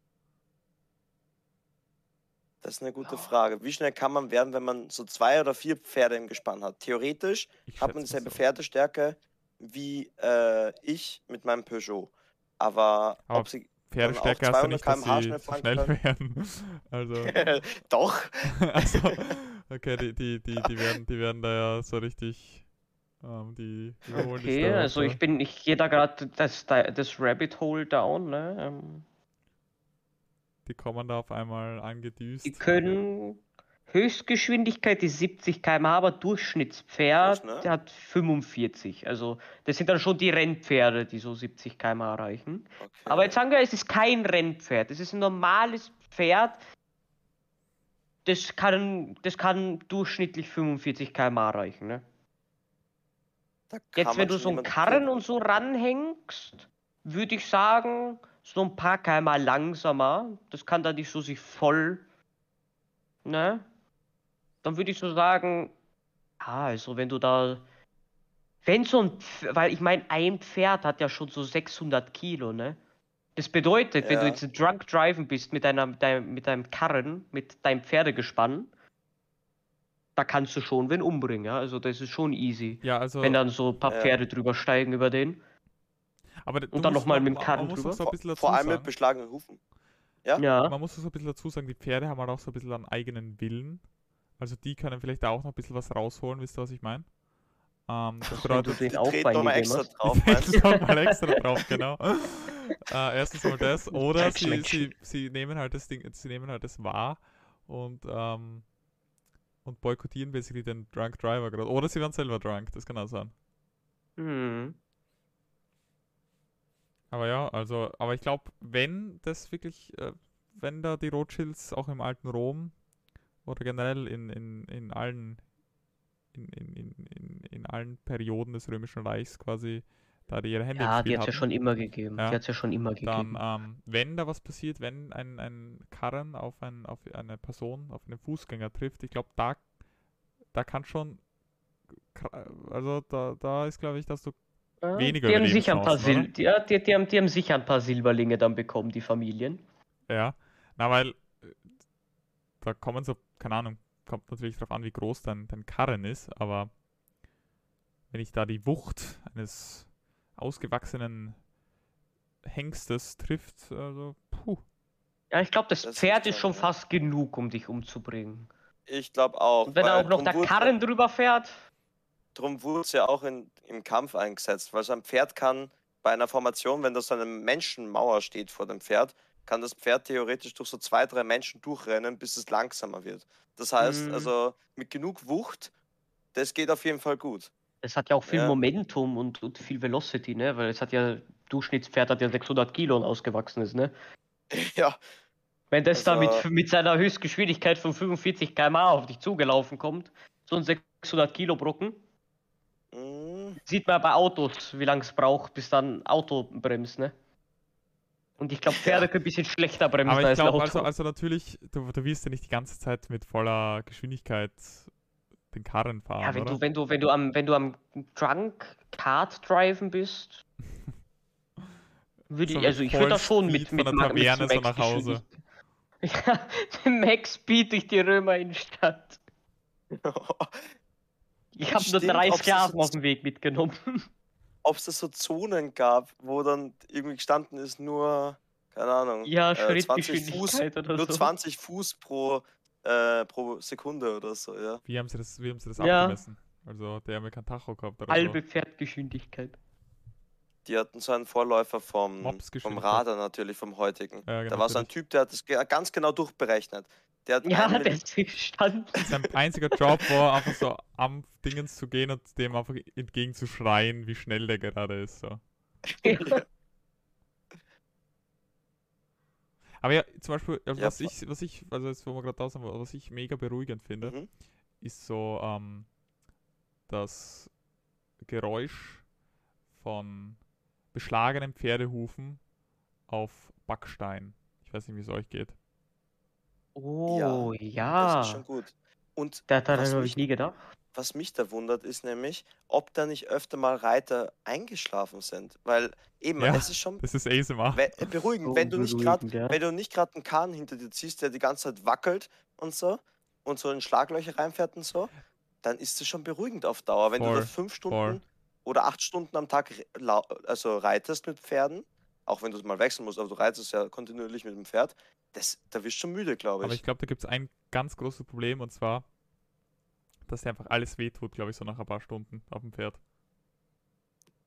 Das ist eine gute Ja. Frage. Wie schnell kann man werden, wenn man so zwei oder vier Pferde im Gespann hat? Theoretisch Ich hat man dieselbe so. Pferdestärke wie äh, ich mit meinem Peugeot. Aber, Aber ob sie. Pferdestärke auch hast du nicht, 200 dass km/h sie schnell schnell können? werden. Also, Doch. also, okay, die, die, die, die, werden, die werden da ja so richtig, ähm, die die Okay, also ich bin, ich gehe da gerade das, das Rabbit Hole down, ne? Ähm, Die kommen da auf einmal angedüst. Die können Höchstgeschwindigkeit ist 70 km/h, aber Durchschnittspferd Durch, ne? der hat 45. Also das sind dann schon die Rennpferde, die so 70 km/h erreichen. Okay. Aber jetzt sagen wir, es ist kein Rennpferd, es ist ein normales Pferd. Das kann, das kann durchschnittlich 45 km/h erreichen. Ne? Jetzt, wenn du so einen Karren und so ranhängst, würde ich sagen, so ein paar km langsamer. Das kann dann nicht so sich voll. Ne? Dann würde ich so sagen, ah, also wenn du da. Wenn so ein. Pf- Weil ich meine, ein Pferd hat ja schon so 600 Kilo, ne? Das bedeutet, wenn du Ja. jetzt drunk driven bist mit, deiner, mit, deinem, mit deinem Karren, mit deinem Pferdegespann, da kannst du schon wen umbringen, ja? Also das ist schon easy. Ja, also, Wenn dann so ein paar Ja. Pferde drüber steigen über den. Aber d- du dann musst- noch mal man- mit dem Karren man muss auch drüber. so ein bisschen dazu Vor allem mit sagen. beschlagenen Hufen. Ja? Ja. Man muss so ein bisschen dazu sagen, die Pferde haben halt auch so ein bisschen einen eigenen Willen. Also die können vielleicht da auch noch ein bisschen was rausholen, wisst ihr, was ich meine? Ähm, das Wenn du bedeutet, den Die auch treten nochmal extra drauf, die meinst du? setzen noch mal extra drauf, genau. Äh, erstens mal das, oder sie, sie, sie nehmen halt das Ding, sie nehmen halt das wahr und, ähm, und boykottieren basically den Drunk Driver gerade. Oder sie werden selber drunk, das kann auch sein. Hm. Aber ja, also, aber ich glaube, wenn das wirklich, äh, wenn da die Rothschilds auch im alten Rom oder generell in, in, in allen in, in, in, in, allen Perioden des Römischen Reichs quasi da die ihre Hände Ja, die hat es ja schon immer gegeben. Ja. Die hat es ja schon immer dann, gegeben. ähm, wenn da was passiert, wenn ein, ein Karren auf, ein, auf eine Person, auf einen Fußgänger trifft, ich glaube, da, da kann schon, also da, da ist, glaube ich, dass du Ja, weniger die haben sicher ein paar Sil ja, die, die, haben, die haben sicher ein paar Silberlinge dann bekommen, die Familien. Ja, na, weil da kommen so, keine Ahnung, kommt natürlich darauf an, wie groß dein, dein Karren ist, aber wenn ich da die Wucht eines ausgewachsenen Hengstes trifft, also, puh. Ja, ich glaube, das Das Pferd ist schon, fast genug, um dich umzubringen. Ich glaube auch. Und wenn da auch noch der Karren drüber fährt, Drum wurde es ja auch in, im Kampf eingesetzt, weil so ein Pferd kann bei einer Formation, wenn da so eine Menschenmauer steht vor dem Pferd, kann das Pferd theoretisch durch so zwei, drei Menschen durchrennen, bis es langsamer wird. Das heißt, Mhm. also mit genug Wucht, das geht auf jeden Fall gut. es hat ja auch viel Ja. Momentum und, und viel Velocity, ne? Weil es hat ja, Durchschnittspferd hat ja 600 Kilo und ausgewachsen ist, ne? ja, Wenn das da Also- mit, mit seiner Höchstgeschwindigkeit von 45 km/h auf dich zugelaufen kommt, so ein 600 Kilo Brocken, sieht man bei Autos, wie lange es braucht, bis dann Auto bremst, ne? Und ich glaube, Pferde können ein bisschen schlechter bremsen Aber ich als Auto. also, also natürlich, du, du wirst ja nicht die ganze Zeit mit voller Geschwindigkeit den Karren fahren, ja, wenn oder? du, wenn du, wenn du am, wenn du am Drunk Kart driven bist, würde So ich, mit also ich würde da schon mit, mit, der Ma- mit Taverne so nach Max-Geschwindigkeit- Ja, Max Speed durch die Römer Innenstadt. Ich habe nur drei Sklaven so- auf dem Weg mitgenommen. Ob es da so Zonen gab, wo dann irgendwie gestanden ist, nur, keine Ahnung, Ja, äh, 20 Fuß, nur so. 20 Fuß pro, äh, pro Sekunde oder so, ja. Wie haben sie das, wie haben sie das Ja. abgemessen? Also der hat mir kein Tacho gehabt oder Halbe Pferdgeschwindigkeit. Die hatten so einen Vorläufer vom, vom. Radar natürlich, vom heutigen. so. Ja, Da war so ein. Typ, der hat das ganz genau durchberechnet. Der hat Ja, der ist stand. Sein einziger Job war einfach so am Dingens zu gehen und dem einfach entgegenzuschreien, wie schnell der gerade ist. So. Aber ja, zum Beispiel, also Ja, was ich, was ich, also jetzt wo wir gerade da sind, was ich mega beruhigend finde, Mhm. ist so ähm, das Geräusch von beschlagenen Pferdehufen auf Backstein. Ich weiß nicht, wie es euch geht. Oh, Das ja. ist schon gut. Und Da, daran was habe mich- ich nie gedacht. was mich da wundert, ist nämlich, ob da nicht öfter mal Reiter eingeschlafen sind. Weil eben, Ja. es ist schon Das ist ASMR. we- äh, beruhigend, So wenn du nicht gerade ja. wenn du nicht gerade einen Kahn hinter dir ziehst, der die ganze Zeit wackelt und so und so in Schlaglöcher reinfährt und so, dann ist es schon beruhigend auf Dauer. Wenn du Voll, da fünf Stunden voll. oder acht Stunden am Tag also reitest mit Pferden, auch wenn du es mal wechseln musst, aber du reitest ja kontinuierlich mit dem Pferd, das, da wirst du schon müde, glaube Aber ich. ich glaube, da gibt es ein ganz großes Problem und zwar, dass dir einfach alles wehtut, glaube ich, so nach ein paar Stunden auf dem Pferd.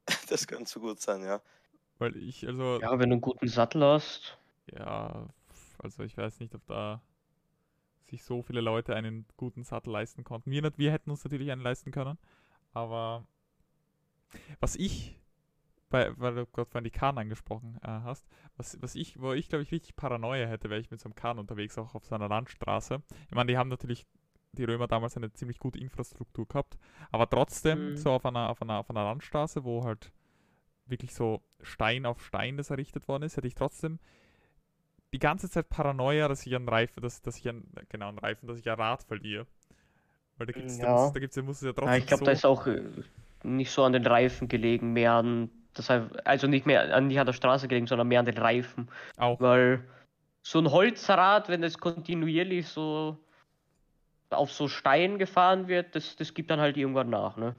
Das könnte so gut sein, ja. Weil ich, also, Ja, wenn du einen guten Sattel hast. ja, also ich weiß nicht, ob da sich so viele Leute einen guten Sattel leisten konnten. Wir, wir hätten uns natürlich einen leisten können, aber was ich, bei, weil du gerade vorhin die Kahn angesprochen äh, hast, was, was ich, wo ich glaube ich richtig Paranoia hätte, wäre ich mit so einem Kahn unterwegs, auch auf so einer Landstraße. Ich meine, die haben natürlich die Römer damals eine ziemlich gute Infrastruktur gehabt, aber trotzdem Mhm. so auf einer, auf einer, auf einer Landstraße, wo halt wirklich so Stein auf Stein das errichtet worden ist, hätte ich trotzdem die ganze Zeit Paranoia, dass ich einen Reifen, dass, dass ich einen, genau, einen Reifen, dass ich ein Rad verliere. Weil da gibt's, da, Ja. muss, da gibt's, da muss es ja trotzdem Ja, ich glaube, so, da ist auch äh, nicht so an den Reifen gelegen, mehr an. Das heißt, also nicht mehr an, nicht an der Straße gelegen, sondern mehr an den Reifen. auch, Weil so ein Holzrad, wenn es kontinuierlich so auf so Stein gefahren wird, das, das gibt dann halt irgendwann nach, ne?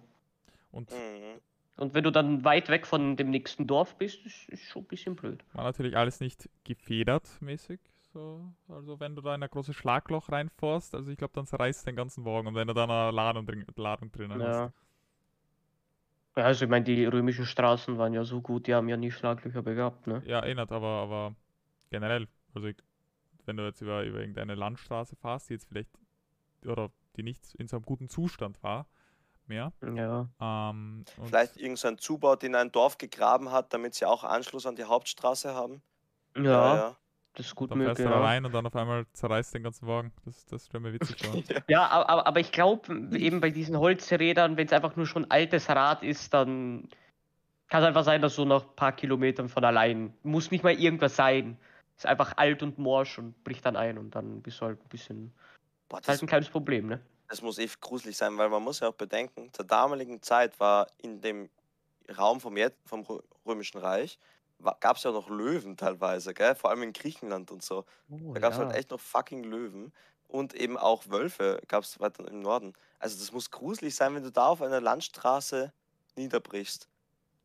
und Mhm. Und wenn du dann weit weg von dem nächsten Dorf bist, ist, ist schon ein bisschen blöd. war natürlich alles nicht gefedert mäßig. So. Also wenn du da in ein großes Schlagloch reinfährst, also ich glaube, dann zerreißt den ganzen Wagen und wenn du da eine Ladung, drin, Ladung drinnen hast. Ja. Ja, also ich meine, die römischen Straßen waren ja so gut, die haben ja nie Schlaglöcher gehabt, ne? Ja, erinnert, aber, aber generell, also ich, wenn du jetzt über, über irgendeine Landstraße fährst, die jetzt vielleicht, oder die nicht in so einem guten Zustand war, mehr, Ja. ähm, und Vielleicht irgendein Zubau, den ein Dorf gegraben hat, damit sie auch Anschluss an die Hauptstraße haben. Ja, das ist gut dann fährst möglich. du da Ja. rein und dann auf einmal zerreißt den ganzen Wagen. Das, das stelle mir witzig vor. Ja. Ja, aber, aber- ich glaube, eben bei diesen Holzrädern, wenn es einfach nur schon altes Rad ist, dann kann es einfach sein, dass so nach ein paar Kilometern von allein, muss nicht mal irgendwas sein. Ist einfach alt und morsch und bricht dann ein und dann bist du halt ein bisschen, Boah, ist halt das, ein kleines Problem, ne? das muss eh gruselig sein, weil man muss ja auch bedenken, zur damaligen Zeit war in dem Raum vom, Jet, vom Rö- Römischen Reich, gab es ja noch Löwen teilweise, gell? vor allem in Griechenland und so. Oh, Da gab es ja. halt echt noch fucking Löwen und eben auch Wölfe gab es weiter im Norden. Also das muss gruselig sein, wenn du da auf einer Landstraße niederbrichst.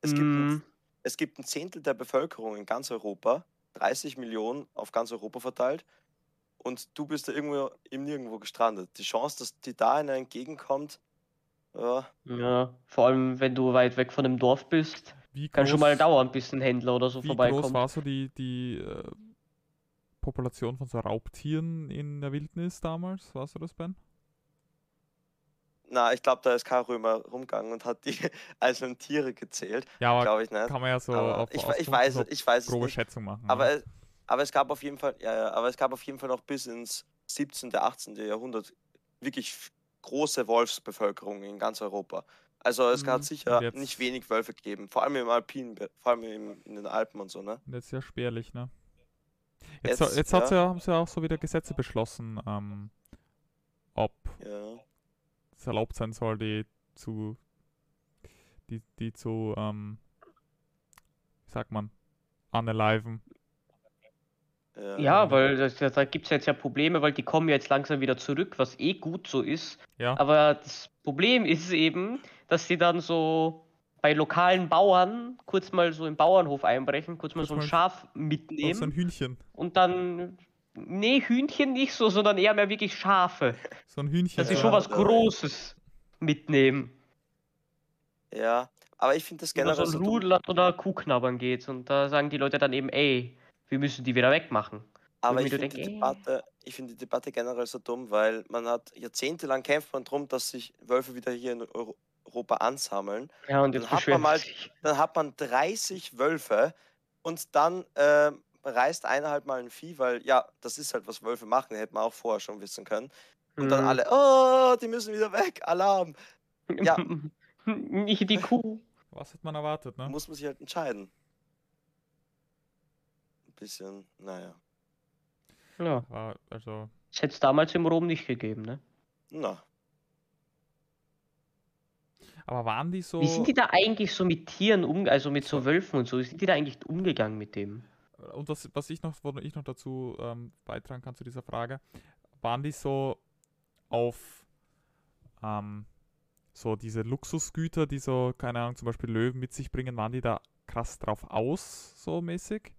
Es, gibt ein, Mhm. es gibt ein Zehntel der Bevölkerung in ganz Europa, 30 Millionen auf ganz Europa verteilt und du bist da irgendwo im Nirgendwo gestrandet. Die Chance, dass die da einer entgegenkommt, ja, Ja, vor allem wenn du weit weg von dem Dorf bist, Wie kann groß, schon mal dauern, bis ein Händler oder so wie groß vorbeikommt. war so die, die äh, Population von so Raubtieren in der Wildnis damals? Warst du das, Ben? na, ich glaube, da ist kein Römer rumgegangen und hat die einzelnen Tiere gezählt. Ja, aber Glaube ich nicht. kann man ja so aber auf, ich, auf ich weiß, so ich weiß grobe nicht. Schätzung machen. Aber, ja. es- Aber es gab auf jeden Fall, ja, ja, aber es gab auf jeden Fall noch bis ins 17., 18. Jahrhundert wirklich große Wolfsbevölkerung in ganz Europa. Also es Mhm. hat sicher Jetzt- nicht wenig Wölfe gegeben, vor allem im Alpinen, vor allem im, in den Alpen und so, ne? Jetzt sehr spärlich, ne? Jetzt, Jetzt, jetzt hat's ja. ja, haben sie ja auch so wieder Gesetze beschlossen, ähm, ob Ja. es erlaubt sein soll, die zu, die, die zu, ähm, wie sagt man, unaliven. Ja, Ja, weil das, da, da gibt es jetzt ja Probleme, weil die kommen jetzt langsam wieder zurück, was eh gut so ist. Ja, Aber das Problem ist eben, dass sie dann so bei lokalen Bauern kurz mal so im Bauernhof einbrechen, kurz mal Kurz so ein mal Schaf auch so ein mitnehmen Hühnchen. und dann. Nee, Hühnchen nicht so, sondern eher mehr wirklich Schafe. So ein Hühnchen. Dass sie Ja, schon was Großes mitnehmen. ja. Aber ich finde das generell so so ein. Rudel oder Kuhknabbern geht. Und da sagen die Leute dann eben, ey, wir müssen die wieder wegmachen. Aber ich finde die. Debatte, ich finde die Debatte generell so dumm, weil man hat jahrzehntelang kämpft man drum, dass sich Wölfe wieder hier in Euro Europa ansammeln. Ja, und Dann hat man mal-. Dann hat man 30 Wölfe und dann ähm, reißt einer halt mal ein Vieh, weil ja, das ist halt, was Wölfe machen, hätte man auch vorher schon wissen können. Und dann Mhm. alle, oh, die müssen wieder weg, Alarm. Ja. Nicht die Kuh. Was hat man erwartet, ne? Muss man sich halt entscheiden. Ein bisschen, naja. Ja, War, also, das hätte es damals im Rom nicht gegeben, ne? Na, aber waren die so. Wie sind die da eigentlich so mit Tieren um, also mit so So. Wölfen und so, wie sind die da eigentlich umgegangen mit dem? Und was, was ich noch, wo ich noch dazu ähm, beitragen kann zu dieser Frage, waren die so auf ähm, so diese Luxusgüter, die so, keine Ahnung, zum Beispiel Löwen mit sich bringen, waren die da krass drauf aus, so mäßig?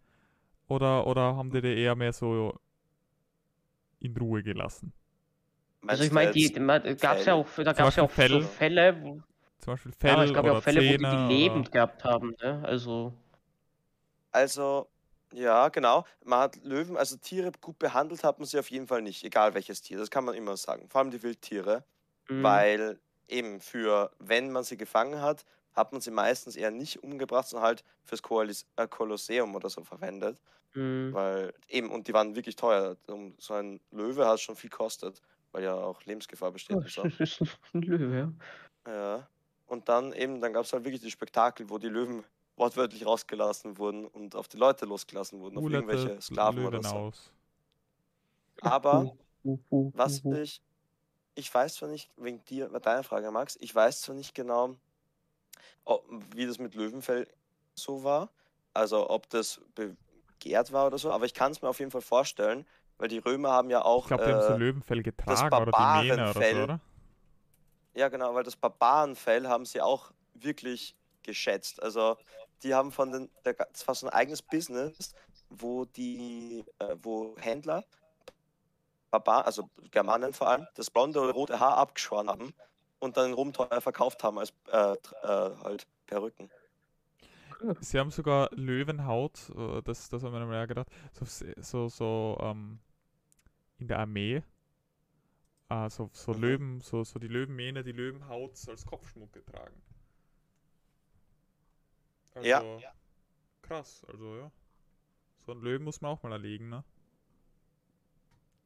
Oder, oder haben die die eher mehr so in Ruhe gelassen? Also ich meine, man, gab's ja auch, da gab es ja auch so Fell. Fälle, wo, Zum Beispiel Fell ja, aber es gab ja oder auch Fälle, wo die Zähne die oder- lebend gehabt haben, ne? Also, Also, ja, genau. Man hat Löwen, also Tiere gut behandelt hat man sie auf jeden Fall nicht, egal welches Tier. Das kann man immer sagen. Vor allem die Wildtiere, mh, weil eben für, wenn man sie gefangen hat, hat man sie meistens eher nicht umgebracht, sondern halt fürs Koalis äh, Kolosseum oder so verwendet. mh, Weil eben, und die waren wirklich teuer. So ein Löwe hat schon viel kostet, weil ja auch Lebensgefahr besteht und so. das ist ein Löwe, ja. Ja. Und dann eben, dann gab es halt wirklich die Spektakel, wo die Löwen wortwörtlich rausgelassen wurden und auf die Leute losgelassen wurden, auf irgendwelche Sklaven oder Löwen so. aus. Aber was ich, ich weiß zwar nicht, wegen dir, deiner Frage, Max, ich weiß zwar nicht genau, ob, wie das mit Löwenfell so war, also ob das begehrt war oder so, aber ich kann es mir auf jeden Fall vorstellen, weil die Römer haben ja auch, Ich glaube, die haben so äh, Löwenfell getragen oder die Mähne oder so, Barbarenfell- oder? Ja genau, weil das Barbarenfell haben sie auch wirklich geschätzt. Also die haben von den, der- das war so ein eigenes Business, wo die, äh, wo Händler, Barbar, also Germanen vor allem, das blonde oder rote Haar abgeschoren haben und dann Rum teuer verkauft haben als äh, äh, halt Perücken. Sie haben sogar Löwenhaut, äh, das, das haben wir mir ja gedacht, so, so, so ähm, in der Armee, äh, so, so Mhm. Löwen, so, so die Löwenmähne, die Löwenhaut als Kopfschmuck getragen. Also, Ja. krass, also ja. So ein Löwen muss man auch mal erlegen, ne?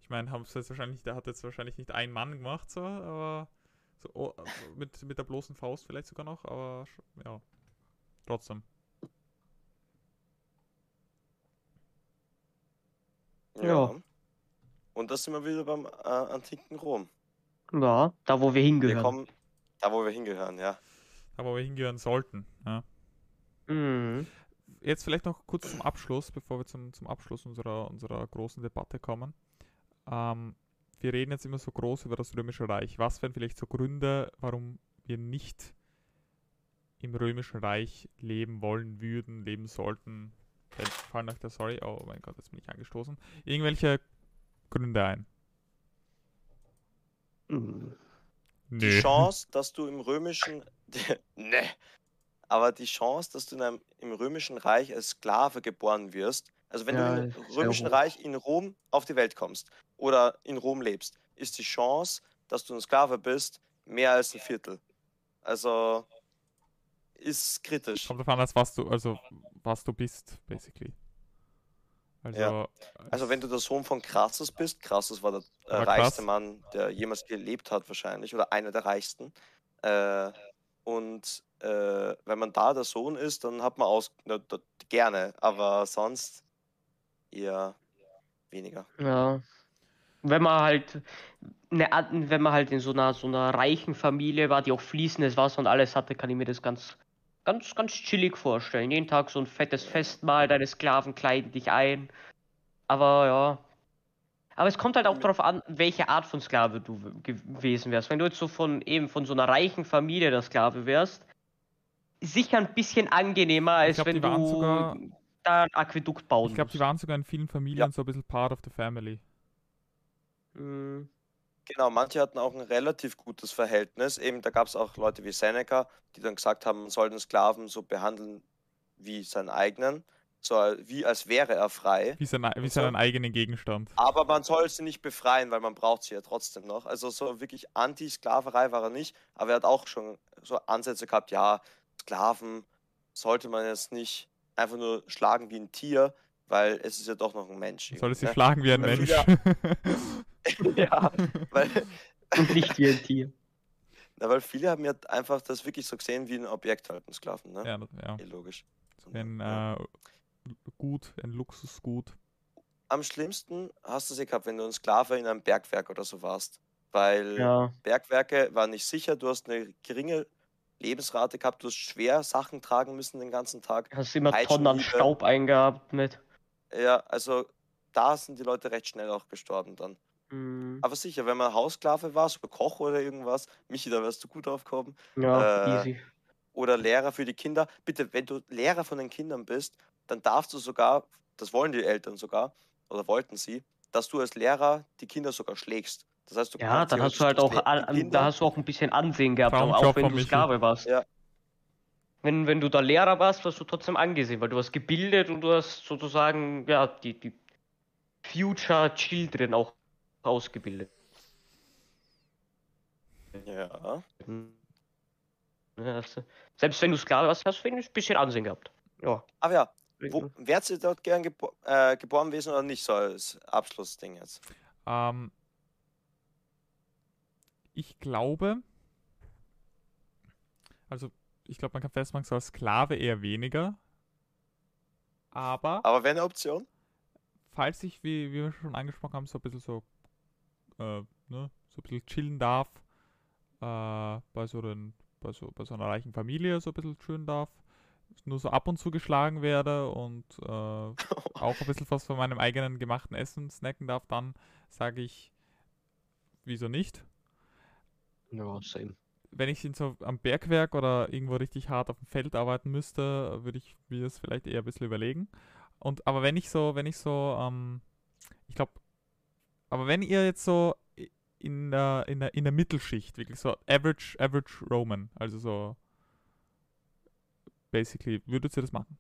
Ich meine, haben es jetzt wahrscheinlich, der hat jetzt wahrscheinlich nicht ein Mann gemacht, so, aber so, oh, mit, mit der bloßen Faust vielleicht sogar noch, aber ja, trotzdem. Ja. Und das sind wir wieder beim äh, antiken Rom. Ja, da wo wir Wir hingehören. kommen da, wo wir hingehören, ja. Da wo wir hingehören sollten. Ja. Mhm. Jetzt vielleicht noch kurz zum Abschluss, bevor wir zum, zum Abschluss unserer, unserer großen Debatte kommen. Ähm, wir reden jetzt immer so groß über das Römische Reich. Was wären vielleicht so Gründe, warum wir nicht im Römischen Reich leben wollen würden, leben sollten? Fallen euch da, sorry, oh mein Gott, jetzt bin ich angestoßen. Irgendwelche Gründe ein? Mhm. Die Chance, dass du im römischen. ne. Aber die Chance, dass du in einem, im römischen Reich als Sklave geboren wirst, also wenn Ja, du im römischen. Reich in Rom auf die Welt kommst oder in Rom lebst, ist die Chance, dass du ein Sklave bist, mehr als ein Viertel. Also ist kritisch. Kommt davon, als was du, also was du bist, basically. Also, Also wenn du der Sohn von Crassus bist, Crassus war der äh, War reichste krass. Mann, der jemals gelebt hat wahrscheinlich, oder einer der reichsten. Äh, und äh, wenn man da der Sohn ist, dann hat man aus na, da, gerne, aber sonst eher weniger. Ja. Wenn man halt eine, wenn man halt in so einer so einer reichen Familie war, die auch fließendes Wasser und alles hatte, kann ich mir das ganz ganz ganz chillig vorstellen. Jeden Tag so ein fettes Festmahl, deine Sklaven kleiden dich ein. Aber ja. Aber es kommt halt auch darauf an, welche Art von Sklave du gewesen wärst. Wenn du jetzt so von eben von so einer reichen Familie der Sklave wärst, sicher ein bisschen angenehmer, als glaub, wenn du sogar- da ein Aquädukt bauen ich glaube, die waren sogar in vielen Familien so ein bisschen part of the family. Mm. Genau, manche hatten auch ein relativ gutes Verhältnis. Eben, da gab es auch Leute wie Seneca, die dann gesagt haben, man soll den Sklaven so behandeln wie seinen eigenen, so wie als wäre er frei. Wie, sein, wie so. seinen eigenen Gegenstand. Aber man soll sie nicht befreien, weil man braucht sie ja trotzdem noch. Also so wirklich Anti-Sklaverei war er nicht, aber er hat auch schon so Ansätze gehabt, ja, Sklaven sollte man jetzt nicht einfach nur schlagen wie ein Tier, weil es ist ja doch noch ein Mensch. Soll es sie irgendwie, schlagen wie ein Weil Mensch? viele- ja, weil, Und nicht wie ein Tier. na, weil viele haben ja einfach das wirklich so gesehen wie ein Objekt halt, ein Sklaven, ne? ja, ja. Eh, logisch. Ein Ja. äh, Gut, ein Luxusgut. Am schlimmsten hast du es ja gehabt, wenn du ein Sklave in einem Bergwerk oder so warst. Weil Ja. Bergwerke waren nicht sicher, du hast eine geringe Lebensrate gehabt, du hast schwer Sachen tragen müssen den ganzen Tag. Hast immer Tonnen an. Staub eingehabt mit. Ja, also da sind die Leute recht schnell auch gestorben dann. Mm, Aber sicher, wenn man Hausklave war, so Koch oder irgendwas, Michi, da wärst du gut aufgehoben. Ja, Äh, easy. Oder Lehrer für die Kinder. Bitte, wenn du Lehrer von den Kindern bist, dann darfst du sogar, das wollen die Eltern sogar, oder wollten sie, dass du als Lehrer die Kinder sogar schlägst. Das heißt, du Ja, kannst dann hast du halt auch, an, da hast du auch ein bisschen Ansehen gehabt, auch, Traumjob auch wenn du Michi. Sklave warst. Ja. Wenn, wenn du da Lehrer warst, warst du trotzdem angesehen, weil du hast gebildet und du hast sozusagen, ja, die, die Future Children auch ausgebildet. Ja. Du- selbst wenn du Sklave warst, hast du ein bisschen Ansehen gehabt. Ja. Aber ja, wo, wärst du dort gern gebo äh, geboren gewesen oder nicht, so als Abschlussding jetzt? Ähm, ich glaube, also ich glaube, man kann festmachen, so als Sklave eher weniger. Aber Aber wäre eine Option? falls ich, wie, wie wir schon angesprochen haben, so ein bisschen so, äh, ne, so ein bisschen chillen darf, äh, bei so, den, bei, so, bei so einer reichen Familie so ein bisschen chillen darf, nur so ab und zu geschlagen werde und äh, auch ein bisschen was von meinem eigenen gemachten Essen snacken darf, dann sage ich, wieso nicht? Ja, same. Wenn ich so am Bergwerk oder irgendwo richtig hart auf dem Feld arbeiten müsste, würde ich mir das vielleicht eher ein bisschen überlegen. Und aber wenn ich so, wenn ich so, ähm, ich glaube, aber wenn ihr jetzt so in der, in der, in der Mittelschicht, wirklich so average, average Roman, also so basically, würdet ihr das machen?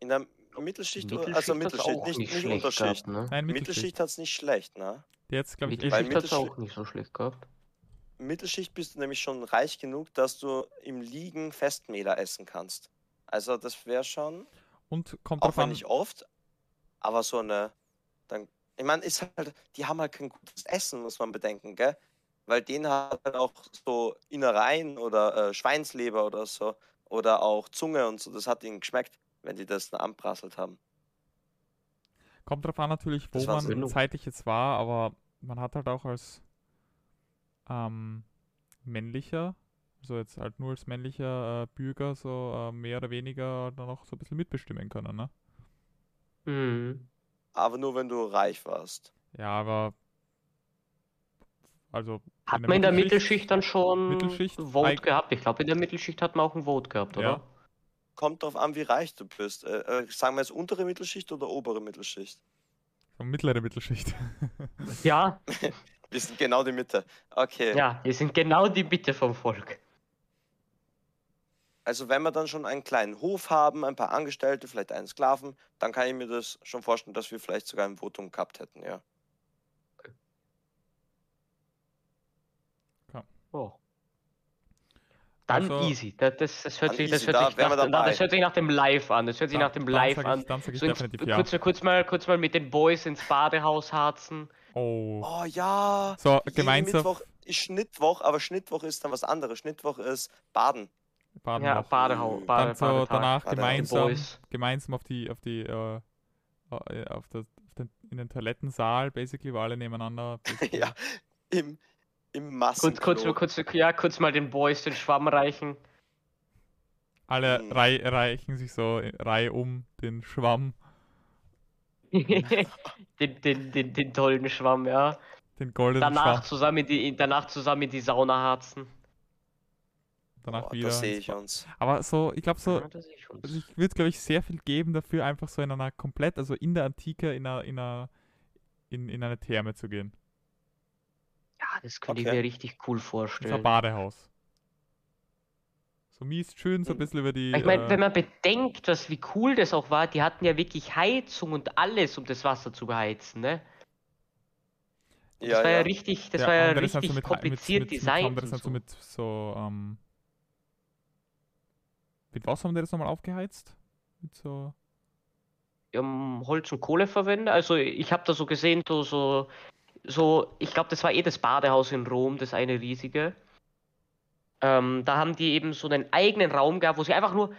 In der Mittelschicht, oder- Mittelschicht also Mittelschicht, auch nicht, nicht schlecht Unterschicht. gehabt, ne? Nein, Mittelschicht. Mittelschicht hat es nicht schlecht, ne? Jetzt glaube ich Mittelschicht hat's Mittelschicht- auch nicht so schlecht gehabt. Mittelschicht bist du nämlich schon reich genug, dass du im Liegen Festmähler essen kannst. Also das wäre schon, Und kommt auch wenn an, nicht oft, aber so eine, dann, ich meine, ist halt, die haben halt kein gutes Essen, muss man bedenken, gell? Weil denen hat halt auch so Innereien oder äh, Schweinsleber oder so oder auch Zunge und so, das hat ihnen geschmeckt, wenn die das dann anprasselt haben. kommt drauf an natürlich, wo man genug. zeitlich jetzt war, aber man hat halt auch als ähm, männlicher, also jetzt halt nur als männlicher äh, Bürger so äh, mehr oder weniger dann auch so ein bisschen mitbestimmen können, ne? Mhm. Aber nur wenn du reich warst. Ja, aber also Hat man in der Mittelschicht dann schon Mittelschicht, Vote eig- gehabt? Ich glaube, in der Mittelschicht hat man auch ein Vote gehabt, Ja. oder? Kommt drauf an, wie reich du bist. Äh, äh, sagen wir jetzt untere Mittelschicht oder obere Mittelschicht? mittlere Mittelschicht. Ja, Wir sind genau die Mitte. Okay. ja, wir sind genau die Bitte vom Volk. Also wenn wir dann schon einen kleinen Hof haben, ein paar Angestellte, vielleicht einen Sklaven, dann kann ich mir das schon vorstellen, dass wir vielleicht sogar ein Votum gehabt hätten, ja. Oh. Dann Also- easy. Das, das, das hört Dann sich, das easy, hört da sich nach, na, das hört sich nach dem Live an. Das hört sich Dann- nach dem Live ich- an. So ins, ja. kurz, kurz, mal, kurz mal mit den Boys ins Badehaus harzen. Oh. Oh ja. So, gemeinsam. Mittwoch ist Schnittwoch, aber Schnittwoch ist dann was anderes. Schnittwoch ist Baden. Baden Ja, noch. Badehaus. Bade, Dann so Badetag. danach Badehaus. gemeinsam, gemeinsam auf die, auf die, äh, äh, auf, das, auf den, in den Toilettensaal, basically, wo alle nebeneinander. Ja, im, im Kurz, Massenklo. kurz, kurz, ja, kurz mal den Boys den Schwamm reichen. Alle Hm. rei reichen sich so in Reihe um den Schwamm, den, den, den, den tollen Schwamm, ja. den goldenen Danach Schwamm. zusammen, in die, danach zusammen in die Sauna harzen. Danach oh, wieder. Das sehe ich uns. Aber so, ich glaube so, Ja, das ich uns. also ich würde glaube ich sehr viel geben dafür, einfach so in einer komplett, also in der Antike, in einer, in einer, in, in eine Therme zu gehen. Ja, das könnte ich Okay. mir richtig cool So ein vorstellen. Badehaus. So mies schön, so ein Hm. bisschen über die. Ich meine, äh, wenn man bedenkt, was, wie cool das auch war, die hatten ja wirklich Heizung und alles, um das Wasser zu beheizen, ne? Das Ja, war ja ja. richtig, das der war ja richtig mit, kompliziert mit, mit, designt. Mit, sind so so. mit so, ähm, mit was haben die das nochmal aufgeheizt? Mit so. Haben Holz und Kohle verwendet. Also ich habe da so gesehen, so, so, so ich glaube, das war eh das Badehaus in Rom, das eine riesige. Ähm, da haben die eben so einen eigenen Raum gehabt, wo sie einfach nur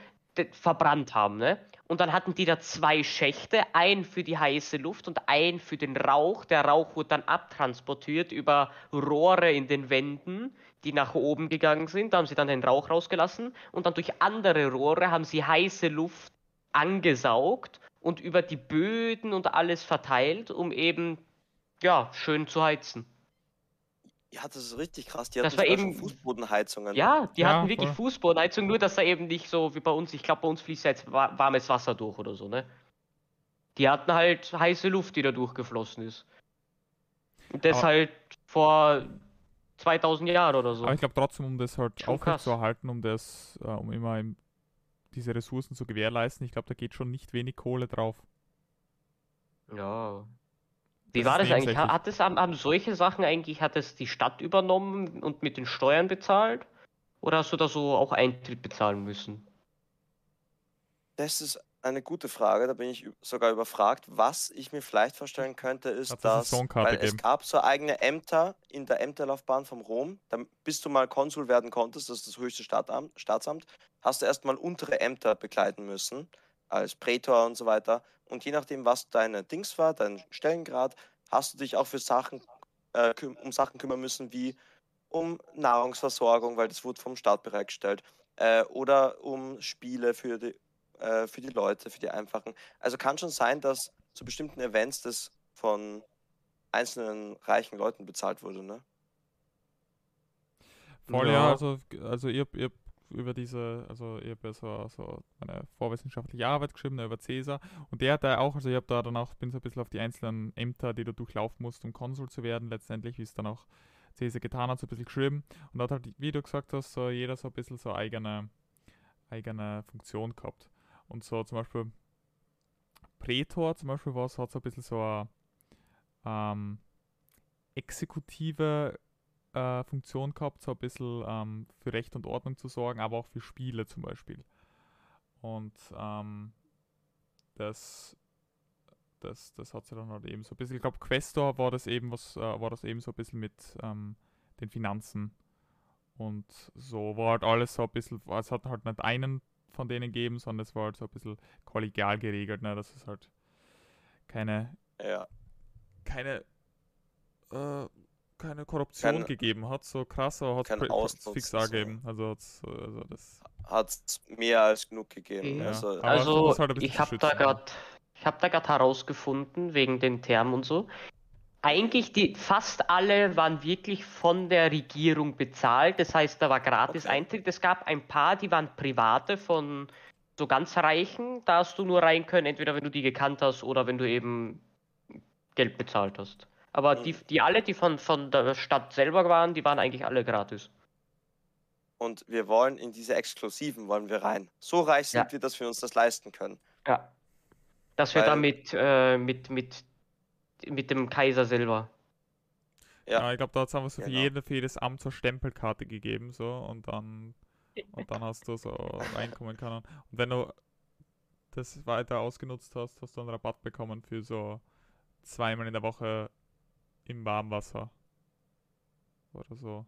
verbrannt haben, ne? Und dann hatten die da zwei Schächte, einen für die heiße Luft und einen für den Rauch. Der Rauch wurde dann abtransportiert über Rohre in den Wänden, die nach oben gegangen sind. Da haben sie dann den Rauch rausgelassen und dann durch andere Rohre haben sie heiße Luft angesaugt und über die Böden und alles verteilt, um eben ja schön zu heizen. Ja, das ist richtig krass. Die Das hatten war sogar schon eben- Fußbodenheizungen. Ja, die Ja, hatten wirklich voll. Fußbodenheizung, nur dass da eben nicht so wie bei uns, ich glaube, bei uns fließt jetzt wa- warmes Wasser durch oder so, ne? Die hatten halt heiße Luft, die da durchgeflossen ist. Und das Aber- halt vor 2000 Jahren oder so. Aber ich glaube trotzdem, um das halt aufrechtzuerhalten, um das, äh, um immer im, diese Ressourcen zu gewährleisten, ich glaube, da geht schon nicht wenig Kohle drauf. Ja. Wie Das war das eigentlich? Hat es, haben, haben solche Sachen eigentlich, hat es die Stadt übernommen und mit den Steuern bezahlt? Oder hast du da so auch Eintritt bezahlen müssen? Das ist eine gute Frage, da bin ich sogar überfragt. Was ich mir vielleicht vorstellen könnte, ist, eine dass, weil es gab so eigene Ämter in der Ämterlaufbahn vom Rom, da, bis du mal Konsul werden konntest, das ist das höchste Staatamt, Staatsamt, hast du erstmal untere Ämter begleiten müssen, als Prätor und so weiter. Und je nachdem, was deine Dings war, dein Stellengrad, hast du dich auch für Sachen, äh, um Sachen kümmern müssen, wie um Nahrungsversorgung, weil das wurde vom Staat bereitgestellt, äh, oder um Spiele für die, äh, für die Leute, für die Einfachen. Also kann schon sein, dass zu bestimmten Events das von einzelnen reichen Leuten bezahlt wurde, ne? Voll, ja, Ja. also, also ich hab über diese, also ich habe ja so, so meine vorwissenschaftliche Arbeit geschrieben, über Cäsar und der hat da auch, also ich habe da dann auch, bin so ein bisschen auf die einzelnen Ämter, die du durchlaufen musst, um Konsul zu werden, letztendlich, wie es dann auch Cäsar getan hat, so ein bisschen geschrieben und hat halt, wie du gesagt hast, so jeder so ein bisschen so eigene, eigene Funktion gehabt. Und so zum Beispiel Prätor zum Beispiel was, hat so ein bisschen so eine ähm, exekutive äh, Funktion gehabt, so ein bisschen ähm, für Recht und Ordnung zu sorgen, aber auch für Spiele zum Beispiel. Und ähm, das, das, das hat sie dann halt eben so ein bisschen, ich glaube, Questor war das eben was, äh, war das eben so ein bisschen mit ähm, den Finanzen. Und so war halt alles so ein bisschen, es hat halt nicht einen von denen gegeben, sondern es war halt so ein bisschen kollegial geregelt, ne, dass es halt keine Ja. keine, äh, keine Korruption Kein- gegeben hat, so krass, aber hat es fix so. angegeben. Also, hat's, äh, also das. Hat es mehr als genug gegeben. Ja. Also, Aber Also, das halt ich habe da gerade ich habe da gerade herausgefunden, wegen den Termen und so. Eigentlich, die, fast alle waren wirklich von der Regierung bezahlt. Das heißt, da war gratis Okay. Eintritt. Es gab ein paar, die waren private von so ganz Reichen. Da hast du nur rein können, entweder wenn du die gekannt hast oder wenn du eben Geld bezahlt hast. Aber die, Mhm. die alle, die von, von der Stadt selber waren, die waren eigentlich alle gratis. und wir wollen in diese Exklusiven wollen wir rein. So reich sind Ja. wir, dass wir uns das leisten können. Ja. Dass wir Weil- da mit, äh, mit, mit, mit dem Kaiser selber. Ja. Ja, ich glaube, da es einfach so für, Genau. jede, für jedes Amt so eine Stempelkarte gegeben, so und dann. Und dann hast du so reinkommen können. Und wenn du das weiter ausgenutzt hast, hast du einen Rabatt bekommen für so zweimal in der Woche im Warmwasser. Oder so.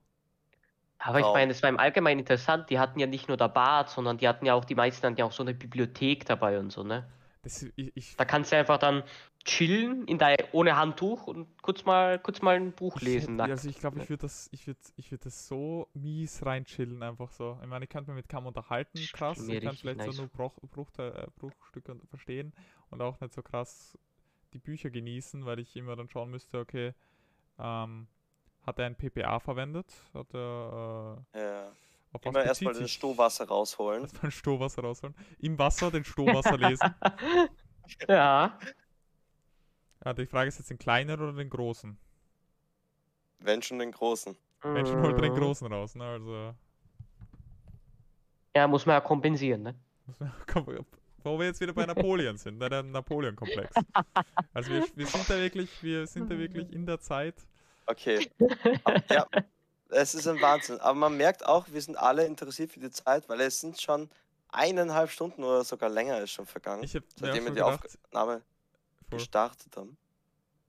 Aber ich meine, es war im Allgemeinen interessant, die hatten ja nicht nur der Bad, sondern die hatten ja auch, die meisten hatten ja auch so eine Bibliothek dabei und so, ne? Das, ich, ich, Da kannst du einfach dann chillen in dein, ohne Handtuch und kurz mal, kurz mal ein Buch lesen. hätte- also ich glaube, ich würde das, ich würde, ich würde das so mies reinchillen, einfach so. Ich meine, ich könnte mich mit kaum unterhalten, krass. Ich kann vielleicht nice. so nur Bruch, Bruchteil- äh, Bruchstücke verstehen und auch nicht so krass die Bücher genießen, weil ich immer dann schauen müsste, okay, ähm, hat er ein PPA verwendet? Hat er äh, Ja. auf Immer erstmal das Stohwasser rausholen. Erstmal Stohwasser rausholen. Im Wasser den Stohwasser lesen. ja. Ja, die Frage ist jetzt den kleinen oder den großen? Wenn schon den großen. Menschen holt er den Mhm. großen raus, ne? Also. Ja, muss man ja kompensieren, ne? Wo wir jetzt wieder bei Napoleon sind, bei dem Napoleon-Komplex. Also wir, wir sind da wirklich, wir sind da wirklich in der Zeit. Okay. Aber, ja, es ist ein Wahnsinn. Aber man merkt auch, wir sind alle interessiert für die Zeit, weil es sind schon eineinhalb Stunden oder sogar länger ist schon vergangen, Ich auch seitdem wir schon die gedacht, Aufnahme voll. gestartet haben.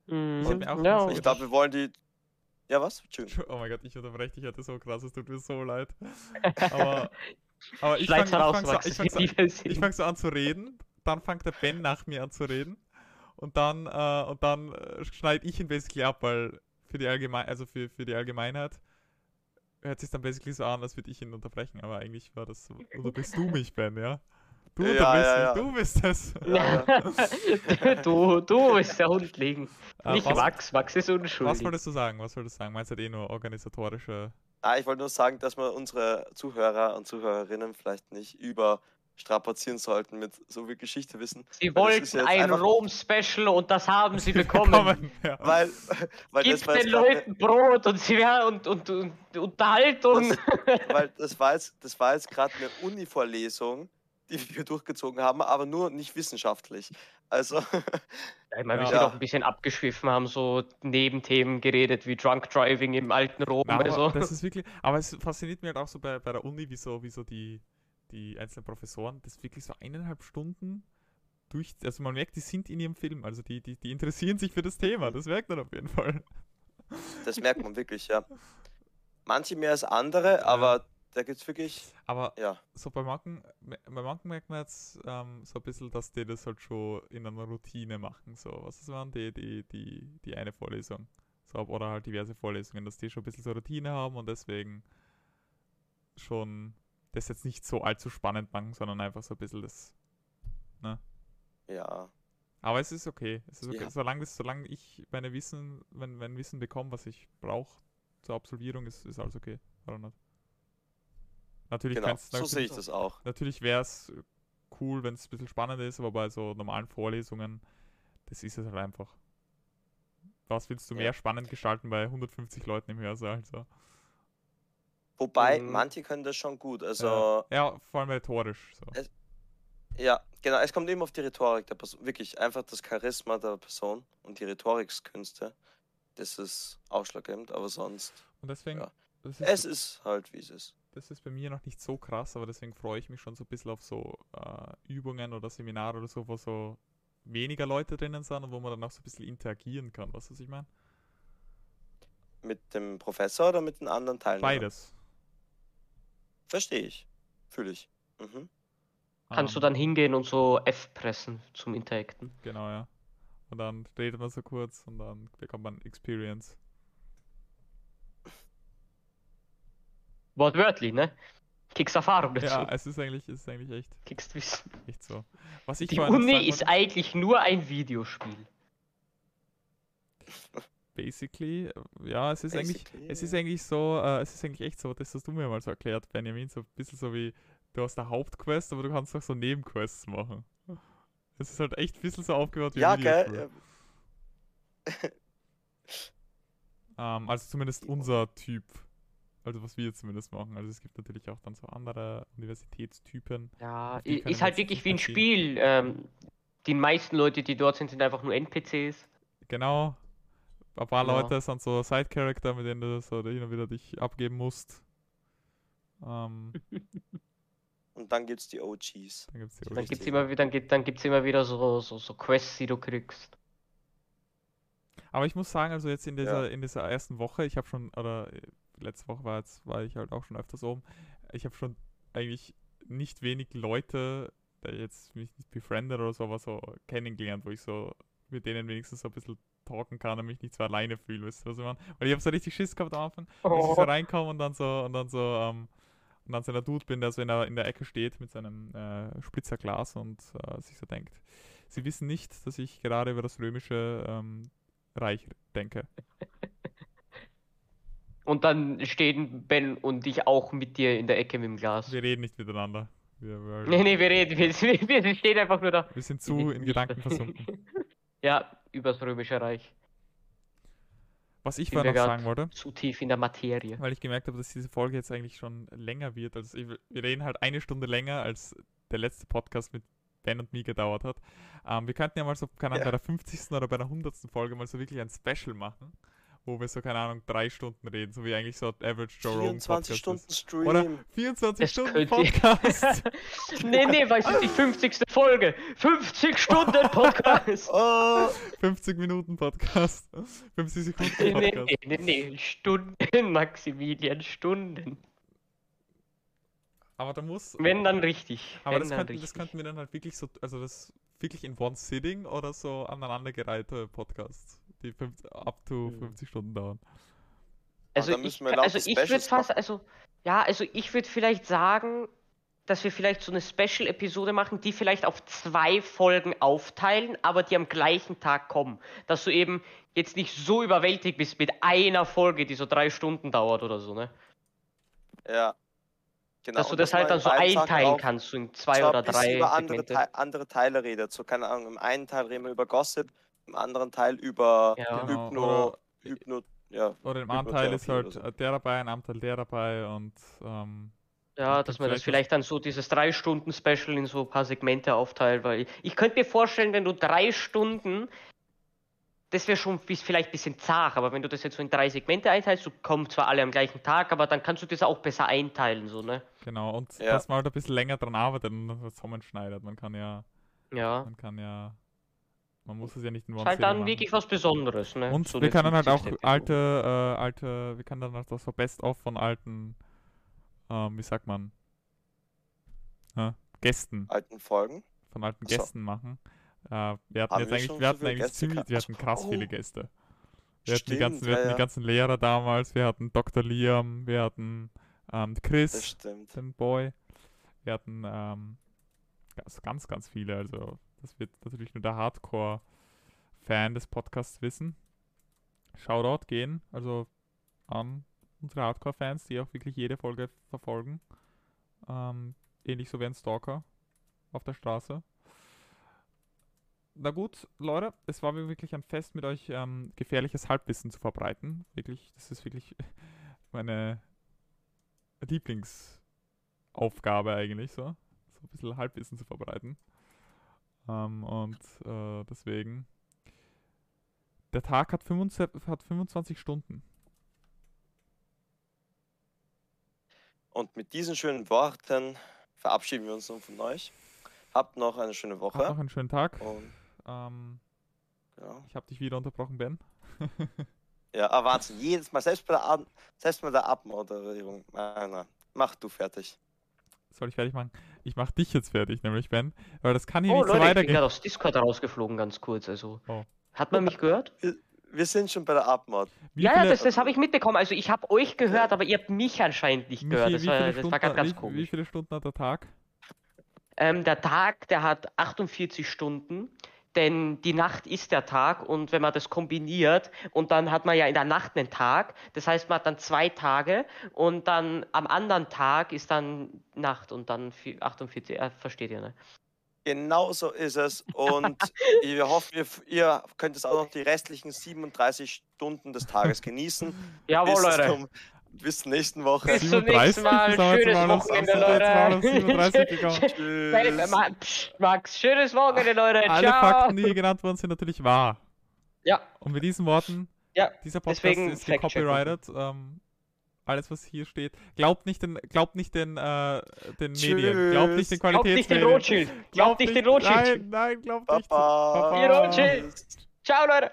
Mhm. hab mir auch ja, Ich gedacht- glaube, wir wollen die. Ja, was? Entschuldigung. Oh mein Gott, ich unterbreche dich heute so krass, es tut mir so leid. Aber, aber ich fange fang so, ich fang so, ich fang so an zu reden, dann fängt der Ben nach mir an zu reden und dann, äh, und dann äh, schneide ich ihn basically ab, weil für die Allgemein also für, für die Allgemeinheit hört sich dann basically so an, als würde ich ihn unterbrechen, aber eigentlich war das so, oder bist du mich, Ben, ja? Du Ja, unterbrichst ja, ja. du bist es. Ja, du, du bist der Hund liegen. Äh, Nicht was, Max, Max ist unschuldig. was wolltest du sagen? Was wolltest du sagen? Meinst du eh nur organisatorische Ah, ich wollte nur sagen, dass wir unsere Zuhörer und Zuhörerinnen vielleicht nicht überstrapazieren sollten mit so viel Geschichte wissen. Sie das wollten jetzt ein Rom-Special und das haben sie bekommen. Ja. Weil, weil das Gib war jetzt den Leuten Brot und, sie werden und, und, und Unterhaltung. weil das war jetzt, das war jetzt gerade eine Uni-Vorlesung, die wir durchgezogen haben, aber nur nicht wissenschaftlich. Also, Ja, ich meine, wir Ja. sind auch ein bisschen abgeschwiffen, haben so Nebenthemen geredet wie Drunk Driving im alten Rom. Aber also. das ist wirklich, aber es fasziniert mich halt auch so bei, bei der Uni, wieso, wieso die, die einzelnen Professoren das wirklich so eineinhalb Stunden durch, also man merkt, die sind in ihrem Film, also die, die, die interessieren sich für das Thema, das merkt man auf jeden Fall. das merkt man wirklich, ja. Manche mehr als andere, aber da gibt es wirklich, Aber ja, so bei manchen, bei manchen merkt man jetzt ähm, so ein bisschen, dass die das halt schon in einer Routine machen, so, was ist waren die, die, die, die eine Vorlesung, so, oder halt diverse Vorlesungen, dass die schon ein bisschen so Routine haben und deswegen schon das jetzt nicht so allzu spannend machen, sondern einfach so ein bisschen das ja. Aber es ist okay. Es ist okay. Ja. Solange, das, solange ich meine Wissen, wenn, wenn Wissen bekomme, was ich brauche zur Absolvierung, ist, ist alles okay. Oder nicht? Natürlich, Genau, so sehe ich das auch. natürlich wäre es cool, wenn es ein bisschen spannender ist, aber bei so normalen Vorlesungen, das ist es halt einfach. Was willst du Ja. mehr spannend gestalten bei 150 Leuten im Hörsaal? So. Wobei, Mhm. manche können das schon gut. Ja. Also, ja, vor allem rhetorisch. So. Es- ja, genau, es kommt immer auf die Rhetorik der Person. Wirklich, einfach das Charisma der Person und die Rhetorikkünste. Das ist ausschlaggebend, aber sonst, Und deswegen, Ja. ist, es ist halt, wie es ist. Das ist bei mir noch nicht so krass, aber deswegen freue ich mich schon so ein bisschen auf so äh, Übungen oder Seminare oder so, wo so weniger Leute drinnen sind und wo man dann auch so ein bisschen interagieren kann. Weißt du, was ich meine? Mit dem Professor oder mit den anderen Teilnehmern? Beides. Verstehe ich. Fühle ich. Mhm. Kannst du Ähm, dann hingehen und so F pressen zum Interacten. Genau, ja. Und dann redet man so kurz und dann bekommt man Experience. Wortwörtlich, ne? Kriegst Erfahrung dazu. Ja, es ist eigentlich, es ist eigentlich echt, Kriegst Wissen. echt so. Was ich Die Uni ist eigentlich nur ein Videospiel. basically, ja, es ist eigentlich, Basically, es ja. ist eigentlich so, äh, es ist eigentlich echt so, das hast du mir mal so erklärt, Benjamin, so ein bisschen so wie, du hast eine Hauptquest, aber du kannst auch so Nebenquests machen. Es ist halt echt ein bisschen so aufgebaut wie Ja, gell? Ähm, also zumindest unser Typ. Also was wir zumindest machen. Also es gibt natürlich auch dann so andere Universitätstypen. Ja, können ist halt wirklich wie ein. Spiel. Ähm, die meisten Leute, die dort sind, sind einfach nur NPCs. Genau. Ein paar Genau. Leute sind so Side-Character, mit denen du so hin und wieder dich abgeben musst. Ähm, Und dann gibt's die OGs. dann gibt's die Dann OGs. gibt's immer wieder, dann gibt, dann gibt's immer wieder so, so, so Quests, die du kriegst. Aber ich muss sagen, also jetzt in dieser, in dieser ersten Woche, ich habe schon, oder letzte Woche war jetzt, war ich halt auch schon öfters oben, ich habe schon eigentlich nicht wenig Leute, der jetzt mich nicht befriendet oder so, aber so kennengelernt, wo ich so mit denen wenigstens so ein bisschen talken kann und mich nicht so alleine fühle, weißt du, was ich meine? Weil ich habe so richtig Schiss gehabt am Anfang, dass ich so reinkomme und dann so, und dann so, ähm, und dann so einer Dude bin, der so in der, in der Ecke steht mit seinem äh, Spritzerglas und äh, sich so denkt, sie wissen nicht, dass ich gerade über das römische ähm, Reich denke. Und dann stehen Ben und ich auch mit dir in der Ecke mit dem Glas. Wir reden nicht miteinander. Wir, wir, Nee, nee, wir reden, wir, wir stehen einfach nur da. wir sind zu in Gedanken versunken. Ja, übers Römische Reich. Was ich vorher noch sagen wollte, Zu tief in der Materie. weil ich gemerkt habe, dass diese Folge jetzt eigentlich schon länger wird. Also ich, wir reden halt eine Stunde länger, als der letzte Podcast mit Ben und mir gedauert hat. Ähm, wir könnten ja mal so, keine Ahnung, Ja. bei der 50. oder bei der 100. Folge mal so wirklich ein Special machen, wo wir so, keine Ahnung, drei Stunden reden, so wie eigentlich so Average Joe Rogan 24 Podcast Stunden ist. Stream. Oder 24 Es Stunden Podcast. nee, nee, weil es ist die 50. Folge. 50 Stunden Podcast. Oh, 50 Minuten Podcast. 50 Sekunden Nee, nee, Podcast. nee, nee, nee, Stunden, Maximilian, Stunden. Aber da muss. Wenn dann richtig. Aber wenn das dann könnten, das richtig. könnten wir dann halt wirklich so, also das wirklich in one sitting oder so aneinandergereihte Podcasts, die fünf, up to Hm. 50 Stunden dauern. Also dann ich, müssen wir also ich würde fast, also ja, also ich würde vielleicht sagen, dass wir vielleicht so eine Special-Episode machen, die vielleicht auf zwei Folgen aufteilen, aber die am gleichen Tag kommen. Dass du eben jetzt nicht so überwältigt bist mit einer Folge, die so drei Stunden dauert oder so, ne? ja. Genau. Dass du und das halt dann so einteilen kannst, so in zwei oder drei über andere, Segmente. Teil, andere Teile redet. So, keine Ahnung, im einen Teil reden wir über Gossip, im anderen Teil über Ja. Genau, Hypno, oder- Hypno, ja. Oder im Anteil ist Hypnotherapie halt so. äh, der dabei, ein Anteil der dabei und ähm, Ja, dass man das vielleicht vielleicht dann so dieses drei Stunden Special in so ein paar Segmente aufteilt, weil ich, ich könnte mir vorstellen, wenn du drei Stunden, das wäre schon bis, vielleicht ein bisschen zart, aber wenn du das jetzt so in drei Segmente einteilst, du kommen zwar alle am gleichen Tag, aber dann kannst du das auch besser einteilen, so, ne? genau. Und Ja. dass man halt ein bisschen länger dran arbeitet und das zusammenschneidet. Man kann ja, Ja. man kann ja, man muss es ja nicht in Ist halt dann machen. wirklich was Besonderes, ne? Und So wir können halt auch 50. Episode. alte, äh, alte, wir können dann halt auch so Best-of von alten, ähm, wie sagt man, äh, Gästen, alten Folgen. von alten so. Gästen machen. Äh, wir hatten Haben jetzt wir eigentlich, wir hatten eigentlich Gäste ziemlich, wir hatten krass Oh. viele Gäste. Wir hatten, die ganzen, Stimmt, wir hatten ja, die ja. ganzen Lehrer damals, wir hatten Dr. Liam, wir hatten ähm, Das Chris, stimmt. den Boy, wir hatten ähm, ganz, ganz, ganz viele. Also das wird natürlich nur der Hardcore-Fan des Podcasts wissen. Shoutout gehen, also an unsere Hardcore-Fans, die auch wirklich jede Folge verfolgen. Ähm, ähnlich so wie ein Stalker auf der Straße. Na gut, Leute, es war mir wirklich ein Fest, mit euch ähm, gefährliches Halbwissen zu verbreiten. Wirklich, das ist wirklich meine Lieblingsaufgabe eigentlich so. So ein bisschen Halbwissen zu verbreiten. Ähm, und äh, deswegen. Der Tag hat 25, hat 25 Stunden. Und mit diesen schönen Worten verabschieden wir uns nun von euch. Habt noch eine schöne Habt Woche. noch einen schönen Tag. Und, Ähm, ja. ich habe dich wieder unterbrochen, Ben. ja, ah, Wahnsinn. Jedes Mal, selbst bei der, Ab selbst bei der Abmoderierung. Nein, nein. Mach du fertig. Soll ich fertig machen? Ich mache dich jetzt fertig, nämlich Ben. Weil das kann hier Oh, nicht so Leute, ich bin weitergehen. gerade aus Discord rausgeflogen, ganz kurz, also. Oh. Hat man mich gehört? Wir sind schon bei der Abmod. Wie ja, ja, viele- das, das habe ich mitbekommen. Also ich habe euch gehört, aber ihr habt mich anscheinend nicht wie gehört. viel- Das wie war, viele das war Stunden- ganz, ganz wie, wie komisch. viele Stunden hat der Tag? Ähm, der Tag, der hat 48 Stunden, denn die Nacht ist der Tag und wenn man das kombiniert und dann hat man ja in der Nacht einen Tag, das heißt man hat dann zwei Tage und dann am anderen Tag ist dann Nacht und dann vi- 48, äh, versteht ihr, ne? Genau so ist es. Und wir hoffen, ihr, könnt es auch noch die restlichen 37 Stunden des Tages genießen. Jawohl, Leute. zum, bis zur nächsten Woche. Bis zum nächsten 37? Mal. Schönes Wochenende, Leute. 37 gekommen. Hey, Tschüss. Ma- Psst, Max, schönes Wochenende, Leute. Alle Ciao. Fakten, die hier genannt wurden, sind natürlich wahr. Ja, Und mit diesen Worten, ja. dieser Podcast Deswegen ist gecopyrighted. Ähm, alles, was hier steht. Glaubt nicht den, glaubt nicht den, äh, den Medien. Glaubt nicht den Tschüss. Glaubt nicht den Qualitätsmedien. Rothschild. Glaubt nicht den Rothschild. Nein, nein, glaubt nicht. Papa. Ihr Rothschild. Ciao, Leute.